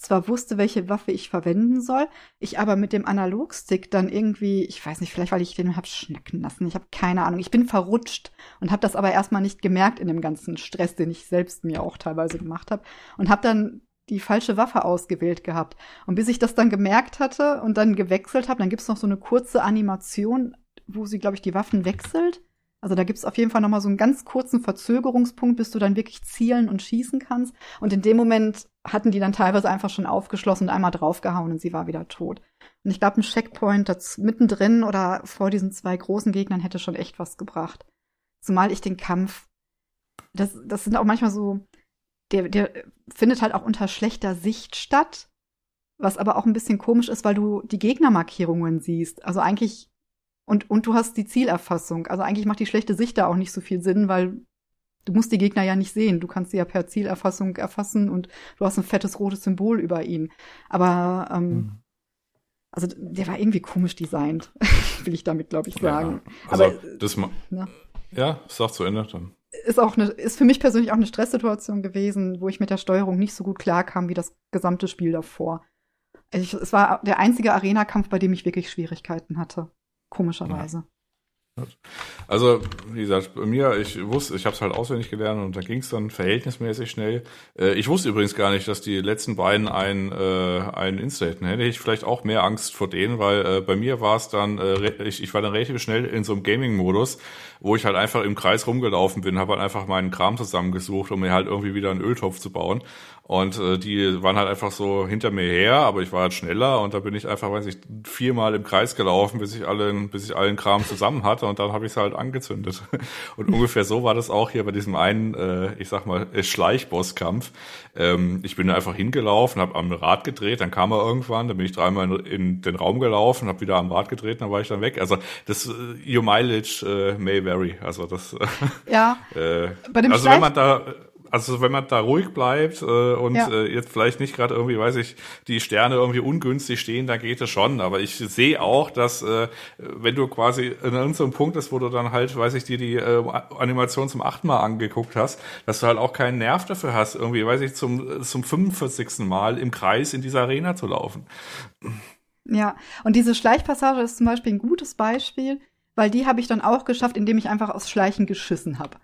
zwar wusste, welche Waffe ich verwenden soll, ich aber mit dem Analogstick dann irgendwie, ich weiß nicht, vielleicht weil ich den hab schnacken lassen, ich habe keine Ahnung, ich bin verrutscht und habe das aber erstmal nicht gemerkt in dem ganzen Stress, den ich selbst mir auch teilweise gemacht habe und habe dann die falsche Waffe ausgewählt gehabt. Und bis ich das dann gemerkt hatte und dann gewechselt habe, dann gibt's noch so eine kurze Animation, wo sie, glaube ich, die Waffen wechselt. Also da gibt's auf jeden Fall noch mal so einen ganz kurzen Verzögerungspunkt, bis du dann wirklich zielen und schießen kannst. Und in dem Moment hatten die dann teilweise einfach schon aufgeschlossen und einmal draufgehauen und sie war wieder tot. Und ich glaube, ein Checkpoint das mittendrin oder vor diesen zwei großen Gegnern hätte schon echt was gebracht. Zumal ich den Kampf, das, das sind auch manchmal so, der, der findet halt auch unter schlechter Sicht statt, was aber auch ein bisschen komisch ist, weil du die Gegnermarkierungen siehst. Also eigentlich und, und du hast die Zielerfassung. Also eigentlich macht die schlechte Sicht da auch nicht so viel Sinn, weil du musst die Gegner ja nicht sehen. Du kannst sie ja per Zielerfassung erfassen und du hast ein fettes rotes Symbol über ihn. Aber ähm, mhm. also der war irgendwie komisch designt, will ich damit, glaube ich, sagen. Ja, also Aber, das ma ja. ja, sag zu Ende dann. Ist auch eine, ist für mich persönlich auch eine Stresssituation gewesen, wo ich mit der Steuerung nicht so gut klarkam wie das gesamte Spiel davor. Ich, es war der einzige Arena-Kampf, bei dem ich wirklich Schwierigkeiten hatte komischerweise. Ja. Also, wie gesagt, bei mir, ich wusste, ich habe es halt auswendig gelernt und da ging es dann verhältnismäßig schnell. Äh, ich wusste übrigens gar nicht, dass die letzten beiden ein, äh, einen Insta hätten. Hätte ich vielleicht auch mehr Angst vor denen, weil äh, bei mir war es dann, äh, ich, ich war dann relativ schnell in so einem Gaming-Modus, wo ich halt einfach im Kreis rumgelaufen bin, habe halt einfach meinen Kram zusammengesucht, um mir halt irgendwie wieder einen Öltopf zu bauen. Und äh, die waren halt einfach so hinter mir her, aber ich war halt schneller und da bin ich einfach, weiß ich, viermal im Kreis gelaufen, bis ich allen, bis ich allen Kram zusammen hatte und dann habe ich es halt angezündet. Und ungefähr so war das auch hier bei diesem einen, äh, ich sag mal, Schleichbosskampf. Ähm, ich bin einfach hingelaufen, habe am Rad gedreht, dann kam er irgendwann, dann bin ich dreimal in, in den Raum gelaufen, habe wieder am Rad gedreht, dann war ich dann weg. Also das äh, Your Mileage äh, may vary. Also das. Ja. äh, bei dem also Schleich wenn man da also wenn man da ruhig bleibt äh, und ja. äh, jetzt vielleicht nicht gerade irgendwie, weiß ich, die Sterne irgendwie ungünstig stehen, dann geht es schon. Aber ich sehe auch, dass äh, wenn du quasi in irgendeinem Punkt ist, wo du dann halt, weiß ich, dir die äh, Animation zum achten Mal angeguckt hast, dass du halt auch keinen Nerv dafür hast, irgendwie, weiß ich, zum, zum 45. Mal im Kreis in dieser Arena zu laufen. Ja, und diese Schleichpassage ist zum Beispiel ein gutes Beispiel, weil die habe ich dann auch geschafft, indem ich einfach aus Schleichen geschissen habe.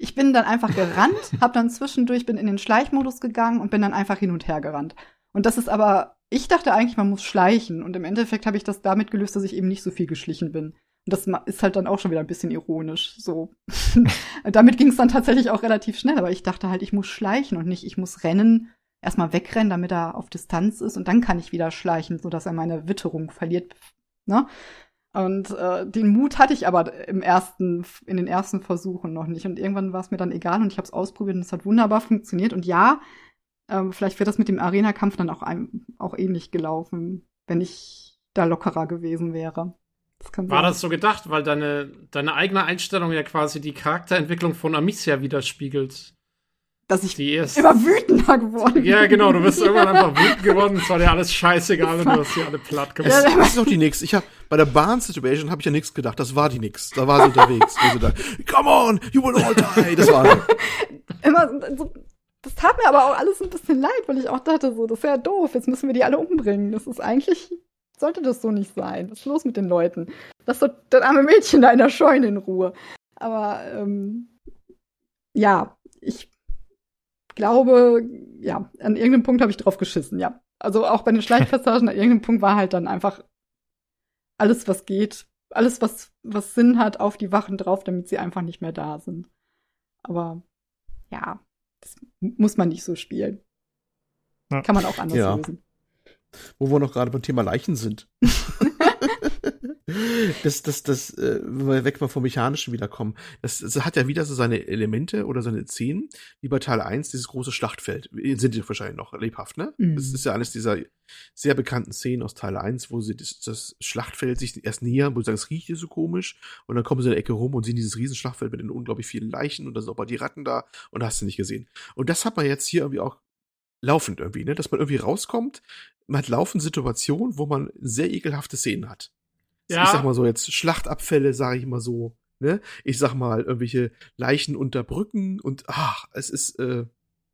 Ich bin dann einfach gerannt, habe dann zwischendurch bin in den Schleichmodus gegangen und bin dann einfach hin und her gerannt. Und das ist aber, ich dachte eigentlich, man muss schleichen und im Endeffekt habe ich das damit gelöst, dass ich eben nicht so viel geschlichen bin. Und das ist halt dann auch schon wieder ein bisschen ironisch. So. damit ging es dann tatsächlich auch relativ schnell, aber ich dachte halt, ich muss schleichen und nicht, ich muss rennen, erstmal wegrennen, damit er auf Distanz ist und dann kann ich wieder schleichen, sodass er meine Witterung verliert. Ne? Und äh, den Mut hatte ich aber im ersten, in den ersten Versuchen noch nicht. Und irgendwann war es mir dann egal und ich habe es ausprobiert und es hat wunderbar funktioniert. Und ja, äh, vielleicht wird das mit dem Arena-Kampf dann auch, einem, auch ähnlich gelaufen, wenn ich da lockerer gewesen wäre. Das war das so gedacht, weil deine, deine eigene Einstellung ja quasi die Charakterentwicklung von Amicia widerspiegelt dass ich immer wütender geworden bin. Ja, genau, du bist irgendwann einfach wütend geworden. Es war dir alles scheißegal und du hast sie alle platt gemacht. Ja, das ist doch die Nix. Ich hab, bei der Bahn-Situation habe ich ja nichts gedacht. Das war die Nix. Da war sie unterwegs. Also da, Come on, you will all die. Das war immer so, das tat mir aber auch alles ein bisschen leid, weil ich auch dachte, so, das ist ja doof. Jetzt müssen wir die alle umbringen. Das ist eigentlich, sollte das so nicht sein. Was ist los mit den Leuten? Lass doch das arme Mädchen da in der Scheune in Ruhe. Aber, ähm, ja, ich glaube, ja, an irgendeinem Punkt habe ich drauf geschissen, ja. Also auch bei den Schleichpassagen, an irgendeinem Punkt war halt dann einfach alles, was geht, alles, was, was Sinn hat, auf die Wachen drauf, damit sie einfach nicht mehr da sind. Aber ja, das muss man nicht so spielen. Ja. Kann man auch anders ja. lösen. Wo wir noch gerade beim Thema Leichen sind. das, das, das, äh, wenn wir weg mal vom Mechanischen wiederkommen, das, das hat ja wieder so seine Elemente oder seine Szenen, wie bei Teil 1, dieses große Schlachtfeld. Sind die wahrscheinlich noch lebhaft, ne? Mhm. Das ist ja eines dieser sehr bekannten Szenen aus Teil 1, wo sie das, das Schlachtfeld sich erst nähern, wo sie sagen, es riecht hier so komisch, und dann kommen sie in der Ecke rum und sehen dieses Riesenschlachtfeld mit den unglaublich vielen Leichen und da sind auch mal die Ratten da und hast du nicht gesehen. Und das hat man jetzt hier irgendwie auch laufend irgendwie, ne? Dass man irgendwie rauskommt, man hat laufend Situationen, wo man sehr ekelhafte Szenen hat. Ja. Ich sag mal so jetzt Schlachtabfälle, sage ich mal so. Ne? Ich sag mal irgendwelche Leichen unter Brücken und ach, es ist äh,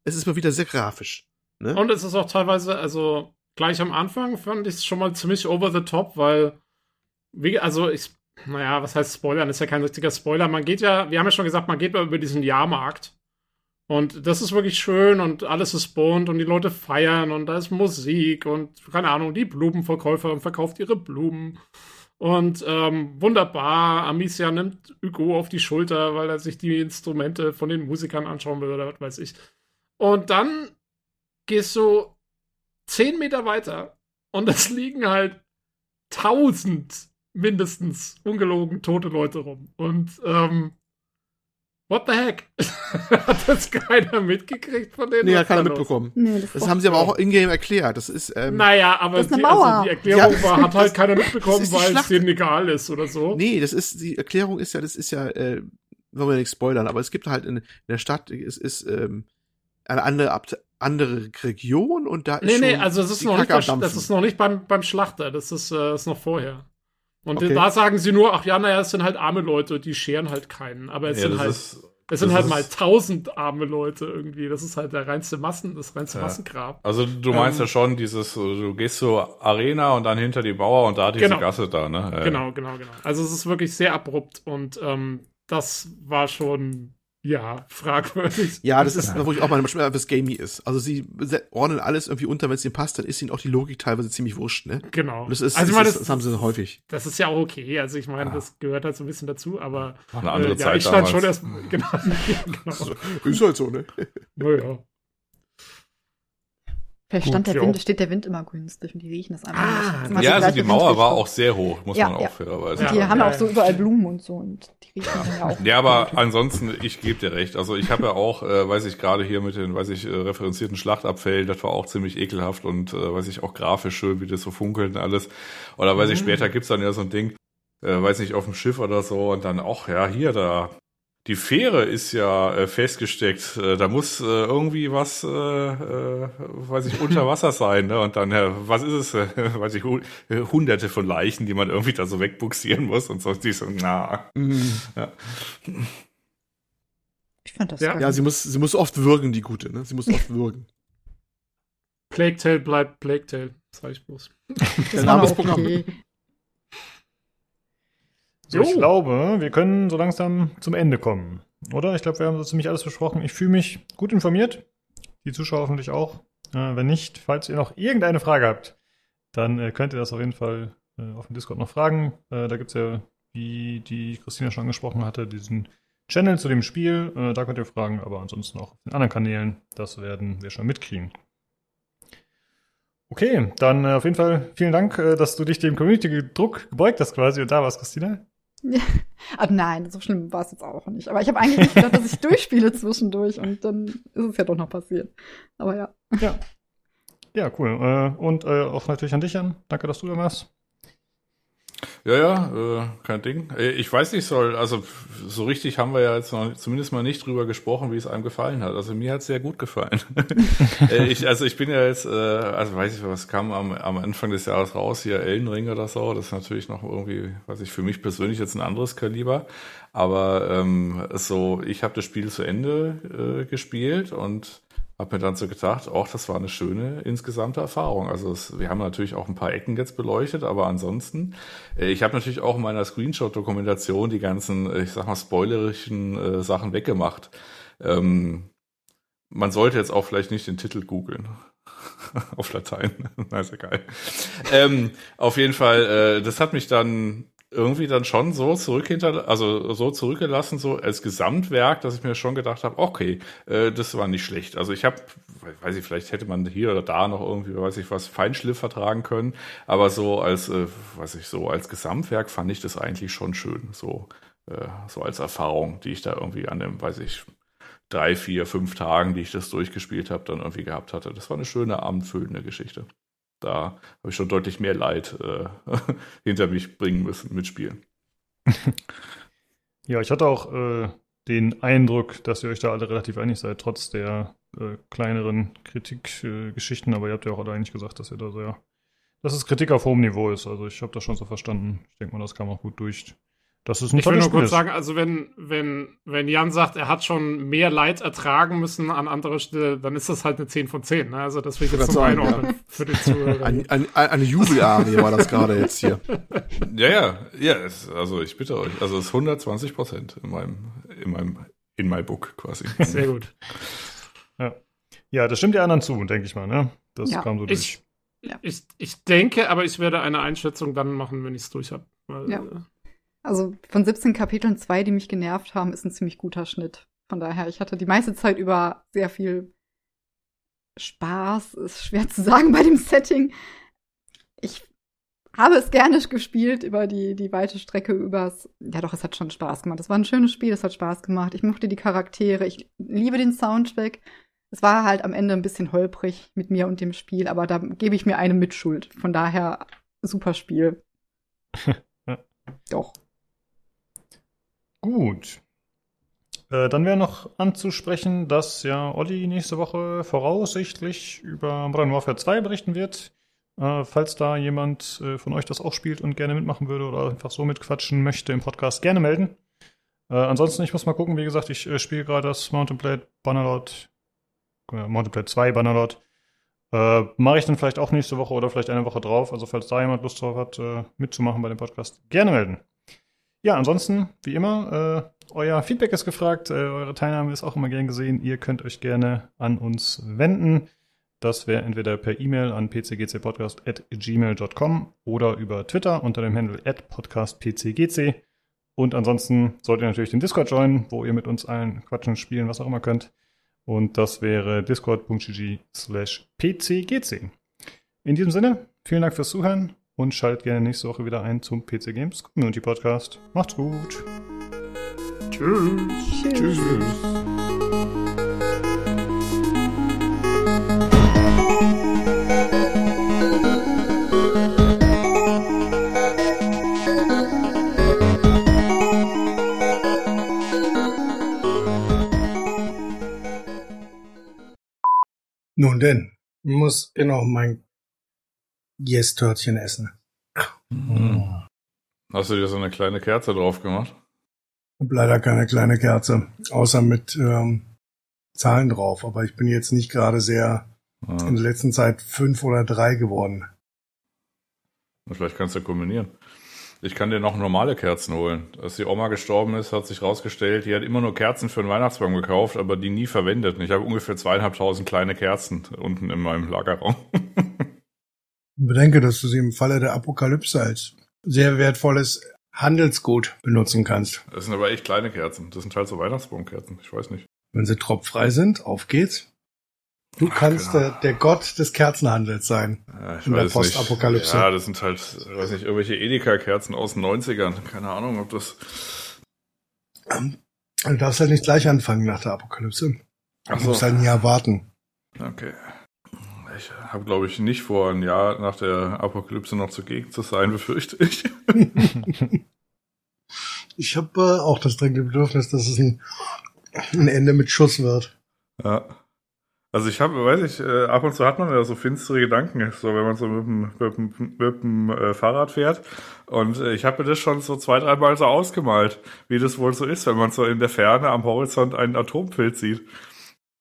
es ist mal wieder sehr grafisch. Ne? Und es ist auch teilweise, also gleich am Anfang fand ich es schon mal ziemlich over the top, weil wie, also ich, naja, was heißt Spoilern? Das ist ja kein richtiger Spoiler. Man geht ja, wir haben ja schon gesagt, man geht mal über diesen Jahrmarkt. Und das ist wirklich schön und alles ist bunt und die Leute feiern und da ist Musik und keine Ahnung, die Blumenverkäuferin verkauft ihre Blumen und ähm, wunderbar, Amicia nimmt Hugo auf die Schulter, weil er sich die Instrumente von den Musikern anschauen will oder was weiß ich. Und dann gehst du zehn Meter weiter und es liegen halt tausend mindestens ungelogen tote Leute rum. Und ähm, What the heck? hat das keiner mitgekriegt von denen? Nee, hat keiner mitbekommen. Nee, das, das haben sie aber auch in-game erklärt. Das ist, ähm, Naja, aber die, also die, Erklärung ja, war, hat halt keiner mitbekommen, weil es denen egal ist oder so. Nee, das ist, die Erklärung ist ja, das ist ja, äh, wollen wir nicht spoilern, aber es gibt halt in, in der Stadt, es ist, ähm, eine andere, andere Region und da ist Nee, nee, also es ist noch nicht, das ist noch nicht beim, beim Schlachter, das ist, äh, ist noch vorher. Und okay. da sagen sie nur, ach ja, naja, es sind halt arme Leute, die scheren halt keinen. Aber es ja, sind halt, ist, es sind halt mal tausend arme Leute irgendwie. Das ist halt der reinste Massen, das reinste ja. Massengrab. Also du meinst ähm, ja schon dieses, du gehst zur Arena und dann hinter die Bauer und da diese genau. Gasse da, ne? Genau, genau, genau. Also es ist wirklich sehr abrupt und ähm, das war schon ja, fragwürdig. Ja, das ist, wo ich auch manchmal was gamey ist. Also sie ordnen alles irgendwie unter, wenn es ihnen passt, dann ist ihnen auch die Logik teilweise ziemlich wurscht, ne? Genau. Und das ist, also ich meine, das, das, haben sie häufig. Das ist ja auch okay. Also ich meine, ja. das gehört halt so ein bisschen dazu, aber eine andere äh, Zeit ja, ich stand damals. schon erst, genau. genau. Ist halt so, ne? Naja. Vielleicht stand der Wind, steht der Wind immer günstig und die riechen das einfach ah, nicht. Ja, also die Mauer war auch sehr hoch, muss ja, man auch fairerweise sagen. Die haben ja auch so überall Blumen und so und die riechen ja auch. Ja, aber gut. ansonsten, ich gebe dir recht. Also ich habe ja auch, äh, weiß ich, gerade hier mit den, weiß ich, äh, referenzierten Schlachtabfällen, das war auch ziemlich ekelhaft und äh, weiß ich, auch grafisch schön, wie das so funkelt und alles. Oder weiß ich, mhm. später gibt's dann ja so ein Ding, äh, weiß nicht, auf dem Schiff oder so und dann auch, ja, hier, da die Fähre ist ja äh, festgesteckt. Äh, da muss äh, irgendwie was, äh, äh, weiß ich, unter Wasser sein. Ne? Und dann, äh, was ist es? Äh, weiß ich, hu hunderte von Leichen, die man irgendwie da so wegbuxieren muss und so. Die so, na. Mhm. Ja. Ich fand das ja. ja, sie muss, sie muss oft würgen, die Gute, ne? Sie muss oft würgen. Plague Tale bleibt Plague Tale. Sag ich bloß. Der Name ist Programm. okay. So, ich glaube, wir können so langsam zum Ende kommen. Oder? Ich glaube, wir haben so ziemlich alles besprochen. Ich fühle mich gut informiert. Die Zuschauer hoffentlich auch. Äh, wenn nicht, falls ihr noch irgendeine Frage habt, dann äh, könnt ihr das auf jeden Fall äh, auf dem Discord noch fragen. Äh, da gibt es ja, wie die Christina schon angesprochen hatte, diesen Channel zu dem Spiel. Äh, da könnt ihr fragen, aber ansonsten auch auf den anderen Kanälen. Das werden wir schon mitkriegen. Okay, dann äh, auf jeden Fall vielen Dank, dass du dich dem Community-Druck gebeugt hast quasi und da warst, Christina. Aber nein, so schlimm war es jetzt auch nicht. Aber ich habe eigentlich nicht gedacht, dass ich durchspiele zwischendurch und dann ist es ja doch noch passiert. Aber ja. Ja. Ja, cool. Äh, und äh, auch natürlich an dich, Jan. Danke, dass du da warst. Ja, ja, äh, kein Ding. Äh, Ich weiß nicht, soll, also so richtig haben wir ja jetzt noch zumindest mal nicht drüber gesprochen, wie es einem gefallen hat. Also mir hat es sehr gut gefallen. Äh, ich, also ich bin ja jetzt, äh, also weiß ich, was kam am, am Anfang des Jahres raus, hier Elden Ring oder so. Das ist natürlich noch irgendwie, weiß ich, für mich persönlich jetzt ein anderes Kaliber. Aber ähm, so, ich habe das Spiel zu Ende äh, gespielt und habe mir dann so gedacht, auch das war eine schöne insgesamte Erfahrung. Also es, wir haben natürlich auch ein paar Ecken jetzt beleuchtet, aber ansonsten, äh, ich habe natürlich auch in meiner Screenshot-Dokumentation die ganzen, äh, ich sag mal, spoilerischen äh, Sachen weggemacht. Ähm, man sollte jetzt auch vielleicht nicht den Titel googeln. Auf Latein. Na, ist egal. Ähm, auf jeden Fall, äh, das hat mich dann irgendwie dann schon so zurück hinter, also so zurückgelassen, so als Gesamtwerk, dass ich mir schon gedacht habe, okay, äh, das war nicht schlecht. Also ich habe, weiß ich, vielleicht hätte man hier oder da noch irgendwie, weiß ich was, Feinschliff vertragen können, aber so als, äh, weiß ich, so als Gesamtwerk fand ich das eigentlich schon schön, so, äh, so als Erfahrung, die ich da irgendwie an dem, weiß ich, drei, vier, fünf Tagen, die ich das durchgespielt habe, dann irgendwie gehabt hatte. Das war eine schöne, abendfüllende Geschichte. Da habe ich schon deutlich mehr Leid äh, hinter mich bringen müssen mit Spielen. Ja, ich hatte auch äh, den Eindruck, dass ihr euch da alle relativ einig seid, trotz der äh, kleineren Kritikgeschichten. Äh, aber ihr habt ja auch alle eigentlich gesagt, dass ihr da sehr, dass es Kritik auf hohem Niveau ist. Also ich habe das schon so verstanden. Ich denke mal, das kam auch gut durch. Das ist ein Ich will nur kurz ist. sagen, also wenn, wenn, wenn Jan sagt, er hat schon mehr Leid ertragen müssen an anderer Stelle, dann ist das halt eine 10 von 10. Ne? Also das will ich jetzt sagen, einordnen für den Zuhörer. Ein, ein, eine Jubelarie war das gerade jetzt hier. Ja, ja, ja, es, also ich bitte euch. Also es ist 120 Prozent in meinem, in meinem, in my book quasi. Sehr gut. Ja, das stimmt die anderen zu, denke ich mal. Ne? Das Ja. kam so durch. Ich, ich, ich denke, aber ich werde eine Einschätzung dann machen, wenn ich es durch habe. Ja. Also von 17 Kapiteln zwei, die mich genervt haben, ist ein ziemlich guter Schnitt. Von daher, ich hatte die meiste Zeit über sehr viel Spaß. Ist schwer zu sagen bei dem Setting. Ich habe es gerne gespielt über die, die weite Strecke übers. Ja, doch, es hat schon Spaß gemacht. Es war ein schönes Spiel, es hat Spaß gemacht. Ich mochte die Charaktere, ich liebe den Soundtrack. Es war halt am Ende ein bisschen holprig mit mir und dem Spiel, aber da gebe ich mir eine Mitschuld. Von daher, super Spiel. Doch. Gut. Äh, dann wäre noch anzusprechen, dass ja Olli nächste Woche voraussichtlich über Modern Warfare 2 berichten wird. Äh, falls da jemand äh, von euch das auch spielt und gerne mitmachen würde oder einfach so mitquatschen möchte im Podcast, gerne melden. Äh, ansonsten, ich muss mal gucken, wie gesagt, ich äh, spiele gerade das Mountain Blade Bannerlord, äh, Mountain Blade 2 Bannerlord. Äh, Mache ich dann vielleicht auch nächste Woche oder vielleicht eine Woche drauf. Also falls da jemand Lust drauf hat, mitzumachen bei dem Podcast, gerne melden. Ja, ansonsten, wie immer, äh, euer Feedback ist gefragt, äh, eure Teilnahme ist auch immer gern gesehen. Ihr könnt euch gerne an uns wenden. Das wäre entweder per E-Mail an pcgcpodcast.gmail.com oder über Twitter unter dem Handle podcastpcgc. Und ansonsten solltet ihr natürlich den Discord joinen, wo ihr mit uns allen quatschen, spielen, was auch immer könnt. Und das wäre discord.gg slash pcgc. In diesem Sinne, vielen Dank fürs Zuhören und schaltet gerne nächste Woche wieder ein zum PC Games Community Podcast. Macht's gut. Tschüss. Tschüss. Nun denn, ich muss ich noch mein Yes-Törtchen essen. Hast du dir so eine kleine Kerze drauf gemacht? Hab leider keine kleine Kerze, außer mit ähm, Zahlen drauf. Aber ich bin jetzt nicht gerade sehr Ah. in der letzten Zeit fünf oder drei geworden. Vielleicht kannst du kombinieren. Ich kann dir noch normale Kerzen holen. Als die Oma gestorben ist, hat sich rausgestellt, die hat immer nur Kerzen für den Weihnachtsbaum gekauft, aber die nie verwendet. Und ich habe ungefähr zweieinhalbtausend kleine Kerzen unten in meinem Lagerraum. Bedenke, dass du sie im Falle der Apokalypse als sehr wertvolles Handelsgut benutzen kannst. Das sind aber echt kleine Kerzen. Das sind halt so Weihnachtsbaumkerzen. Ich weiß nicht. Wenn sie tropffrei sind, auf geht's. Du kannst genau. der, der Gott des Kerzenhandels sein. Ja, In der Postapokalypse. Ja, das sind halt, weiß nicht, irgendwelche Edeka-Kerzen aus den 90ern. Keine Ahnung, ob das. Du darfst halt nicht gleich anfangen nach der Apokalypse. Du Ach so. musst halt ein Jahr warten. Okay. Ich habe, glaube ich, nicht vor, ein Jahr nach der Apokalypse noch zugegen zu sein, befürchte ich. Ich habe äh, auch das dringende Bedürfnis, dass es ein, ein Ende mit Schuss wird. Ja. Also ich habe, weiß ich, äh, ab und zu hat man ja so finstere Gedanken, so wenn man so mit dem, mit dem, mit dem äh, Fahrrad fährt. Und äh, ich habe mir das schon so zwei, dreimal so ausgemalt, wie das wohl so ist, wenn man so in der Ferne am Horizont einen Atompilz sieht.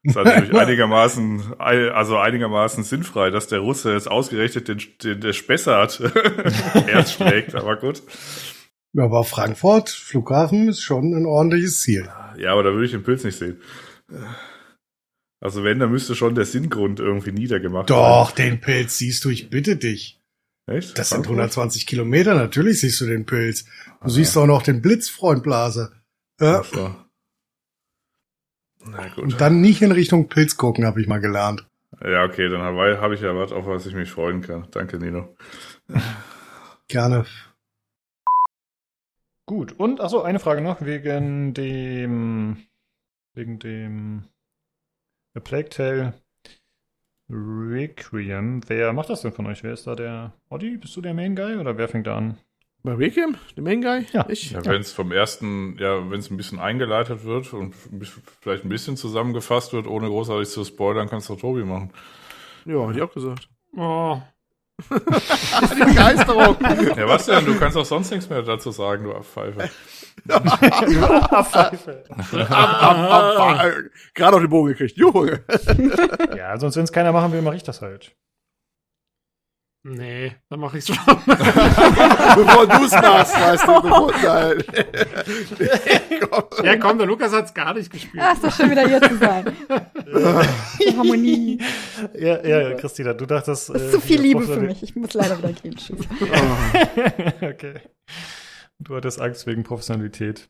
Das ist natürlich einigermaßen, ei- also einigermaßen sinnfrei, dass der Russe jetzt ausgerechnet den, den der Spessart erst schlägt, aber gut. Ja, aber Frankfurt, Flughafen, ist schon ein ordentliches Ziel. Ja, aber da würde ich den Pilz nicht sehen. Also wenn, dann müsste schon der Sinngrund irgendwie niedergemacht Doch, den Pilz siehst du, ich bitte dich. werden. Echt? Das sind Frankfurt? 120 Kilometer, natürlich siehst du den Pilz. Du siehst auch noch den Blitzfreund Blase. Ja, Ach so. Na gut. und dann nicht in Richtung Pilz gucken, habe ich mal gelernt. ja, okay, dann habe hab ich ja was, auf was ich mich freuen kann. Danke, Nino. Gerne. Gut, und achso, eine Frage noch wegen dem wegen dem A Plague Tale Requiem. Wer macht das denn von euch? Wer ist da der Oddi? Bist du der Main Guy oder wer fängt da an? Bei Requiem, der Main Guy? Ja. Ich? Ja, wenn es vom ersten, ja, wenn es ein bisschen eingeleitet wird und vielleicht ein bisschen zusammengefasst wird, ohne großartig zu spoilern, kannst du Tobi machen. Ja, hätte ich auch gesagt. Oh, Die Begeisterung. Ja, was denn? Du kannst auch sonst nichts mehr dazu sagen, du Abpfeife. ab, ab, ab, äh, Gerade auf den Bogen gekriegt. Junge. Ja, sonst, wenn es keiner machen will, mache ich das halt. Nee, dann mache ich's schon. Bevor du es machst, weißt du. Bevor, nein. ja, komm, der Lukas hat's gar nicht gespielt. Ah, ist doch schön wieder hier zu sein. Die Harmonie. Ja, ja, Christina, du dachtest. Das ist zu viel Liebe für mich. Ich muss leider wieder gehen. Tschüss. okay. Du hattest Angst wegen Professionalität.